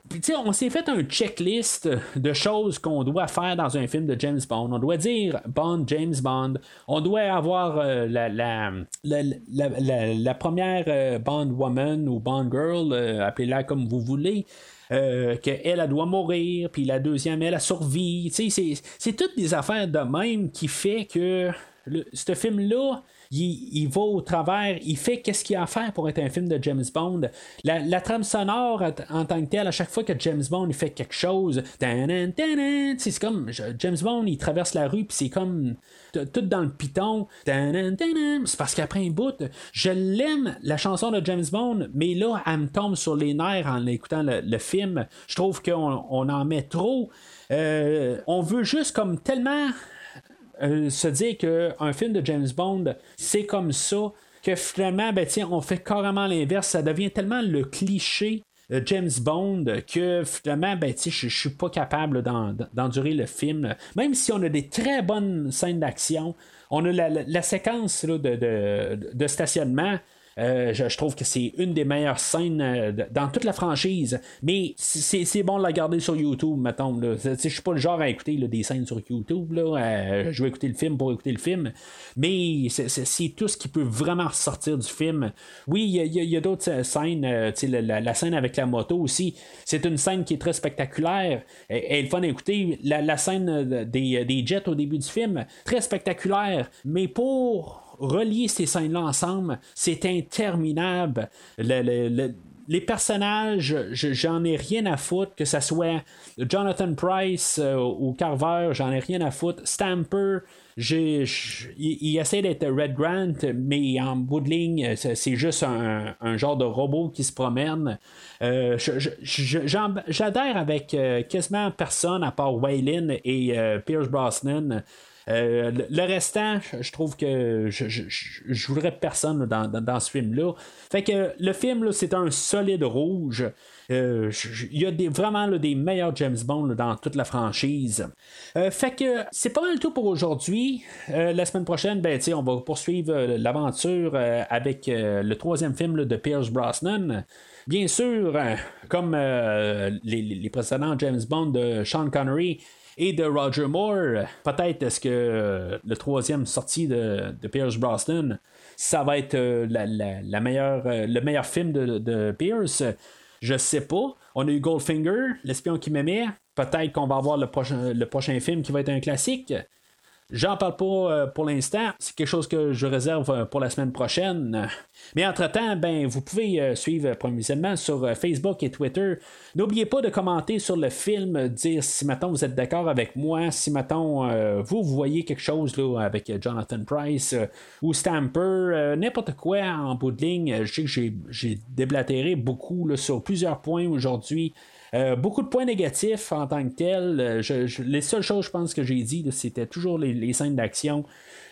on s'est fait un checklist de choses qu'on doit faire dans un film de James Bond. On doit dire Bond, James Bond. On doit avoir la, la, première Bond Woman ou Bond Girl, appelez-la comme vous voulez. Euh, qu'elle, elle doit mourir, puis la deuxième, elle a survie. C'est toutes des affaires de même qui fait que ce film-là, il, va au travers, il fait qu'est-ce qu'il a à faire pour être un film de James Bond. La, trame sonore en tant que telle, à chaque fois que James Bond fait quelque chose, c'est comme James Bond il traverse la rue puis c'est comme tout dans le piton. C'est parce qu'après un bout, je l'aime la chanson de James Bond, mais là elle me tombe sur les nerfs en écoutant le, film. Je trouve qu'on on en met trop. Euh, on veut juste comme tellement euh, se dire qu'un film de James Bond, c'est comme ça, que finalement, ben, tiens, on fait carrément l'inverse. Ça devient tellement le cliché James Bond que finalement, ben, je ne suis pas capable d'endurer le film. Même si on a des très bonnes scènes d'action, on a la, séquence de, stationnement. Euh, je, trouve que c'est une des meilleures scènes euh, dans toute la franchise. Mais c'est bon de la garder sur YouTube, mettons. Je suis pas le genre à écouter des scènes sur YouTube. Euh, je vais écouter le film pour écouter le film. Mais c'est tout ce qui peut vraiment ressortir du film. Oui, il y a, d'autres scènes. La, scène avec la moto aussi. C'est une scène qui est très spectaculaire. Elle est fun à écouter. La, scène des jets au début du film, très spectaculaire. Mais pour relier ces scènes-là ensemble, c'est interminable. les personnages, j'en ai rien à foutre, que ce soit Jonathan Price euh, ou Carver, j'en ai rien à foutre. Stamper, il, essaie d'être Red Grant, mais en bout de ligne, c'est juste un, genre de robot qui se promène. Euh, j'adhère avec euh, quasiment personne à part Waylon et Pierce Brosnan. Euh, le, restant, je trouve que je, je, voudrais personne dans, ce film-là. Fait que le film, c'est un solide rouge. Euh, il y a des, vraiment des meilleurs James Bond dans toute la franchise. Euh, fait que c'est pas mal tout pour aujourd'hui. la semaine prochaine, ben, on va poursuivre l'aventure avec le troisième film de Pierce Brosnan. Bien sûr, comme les, précédents James Bond de Sean Connery, et de Roger Moore. Peut-être est-ce que euh, le troisième sortie de, Pierce Brosnan, ça va être euh, la, meilleure, euh, le meilleur film de, Pierce? Je sais pas. On a eu Goldfinger, l'espion qui m'aimait. Peut-être qu'on va avoir le prochain, le prochain film qui va être un classique. J'en parle pas euh, pour l'instant. C'est quelque chose que je réserve euh, pour la semaine prochaine. Mais entre-temps, ben, vous pouvez euh, suivre provisoirement sur Facebook et Twitter. N'oubliez pas de commenter sur le film, dire si maintenant vous êtes d'accord avec moi, si maintenant vous, voyez quelque chose là, avec Jonathan Price ou Stamper, n'importe quoi en bout de ligne. Je sais que j'ai déblatéré beaucoup sur plusieurs points aujourd'hui. Euh, beaucoup de points négatifs en tant que tel. Euh, les seules choses, je pense, que j'ai dit, c'était toujours les, scènes d'action.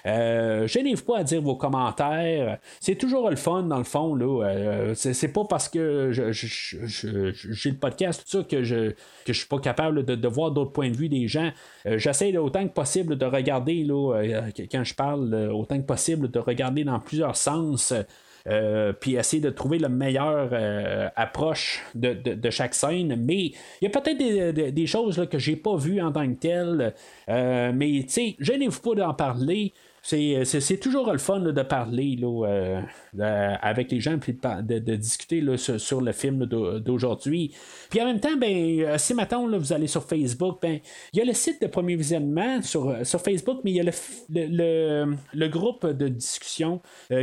Euh, je n'arrive pas à dire vos commentaires. C'est toujours le fun, dans le fond. Là. c'est, pas parce que j'ai le podcast, que je que je suis pas capable de, voir d'autres points de vue des gens. j'essaie autant que possible de regarder, quand je parle, autant que possible de regarder dans plusieurs sens. Euh, puis essayer de trouver la meilleure euh, approche de, chaque scène. Mais il y a peut-être des, choses là, que j'ai pas vues en tant que telles. Euh, mais tu sais, gênez-vous pas d'en parler. C'est toujours le fun de parler là, avec les gens puis de, discuter là, sur, le film d'aujourd'hui. Puis en même temps, ben, si maintenant vous allez sur Facebook, ben, il y a le site de premier visionnement sur, sur Facebook, mais il y a le, le, le groupe de discussion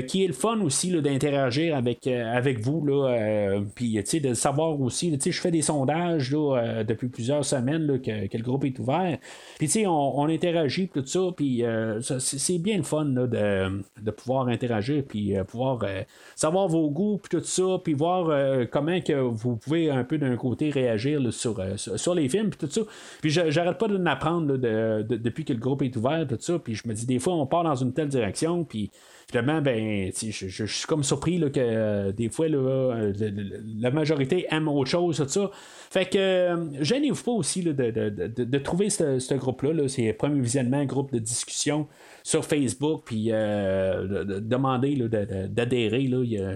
qui est le fun aussi d'interagir avec, avec vous. Là, puis de savoir aussi, je fais des sondages depuis plusieurs semaines que, que, le groupe est ouvert. Puis on, on interagit, tout ça, puis c'est bien le fun de, de, pouvoir interagir, puis pouvoir euh, savoir vos goûts, puis tout ça, puis voir euh, comment que vous pouvez un peu d'un côté réagir euh, sur, sur les films, puis tout ça. Puis j'arrête pas de m'apprendre depuis que le groupe est ouvert, tout ça, puis je me dis des fois on part dans une telle direction, puis finalement, ben, je, suis comme surpris que des fois, la majorité aime autre chose, tout ça. Fait que gênez-vous pas aussi de, trouver ce, groupe-là. c'est premier visionnement, un groupe de discussion sur Facebook, puis euh, demander d'adhérer.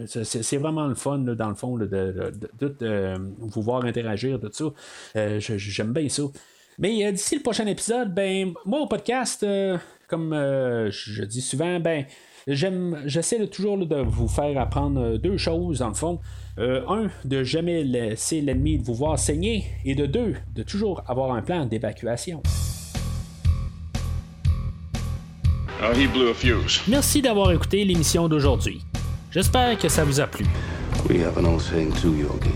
C'est vraiment le fun, dans le fond, de, vous voir interagir, tout ça. Euh, j'aime bien ça. Mais euh, d'ici le prochain épisode, ben, moi au podcast, comme je dis souvent, ben, j'aime, j'essaie toujours de vous faire apprendre deux choses, dans le fond. un, de jamais laisser l'ennemi vous voir saigner, et de deux, de toujours avoir un plan d'évacuation. Merci d'avoir écouté l'émission d'aujourd'hui. J'espère que ça vous a plu. We have an old saying too, Yogi.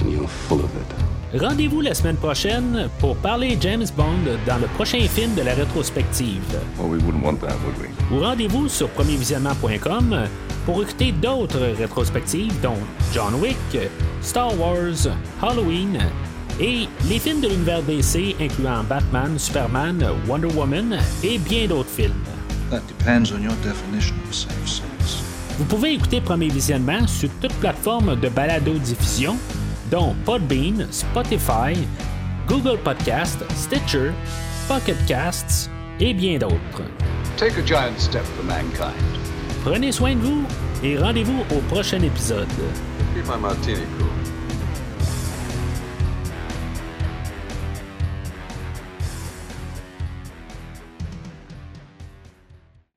And you're full of it. Rendez-vous la semaine prochaine pour parler James Bond dans le prochain film de la rétrospective. Well, we wouldn't want that, would we? Ou rendez-vous sur premiervisionnement.com pour écouter d'autres rétrospectives dont John Wick, Star Wars, Halloween, et les films de l'univers DC incluant Batman, Superman, Wonder Woman et bien d'autres films. Vous pouvez écouter Premier Visionnement sur toute plateforme de balado-diffusion, dont Podbean, Spotify, Google Podcast, Stitcher, Pocket Casts et bien d'autres. Prenez soin de vous et rendez-vous au prochain épisode. Keep my martini cool.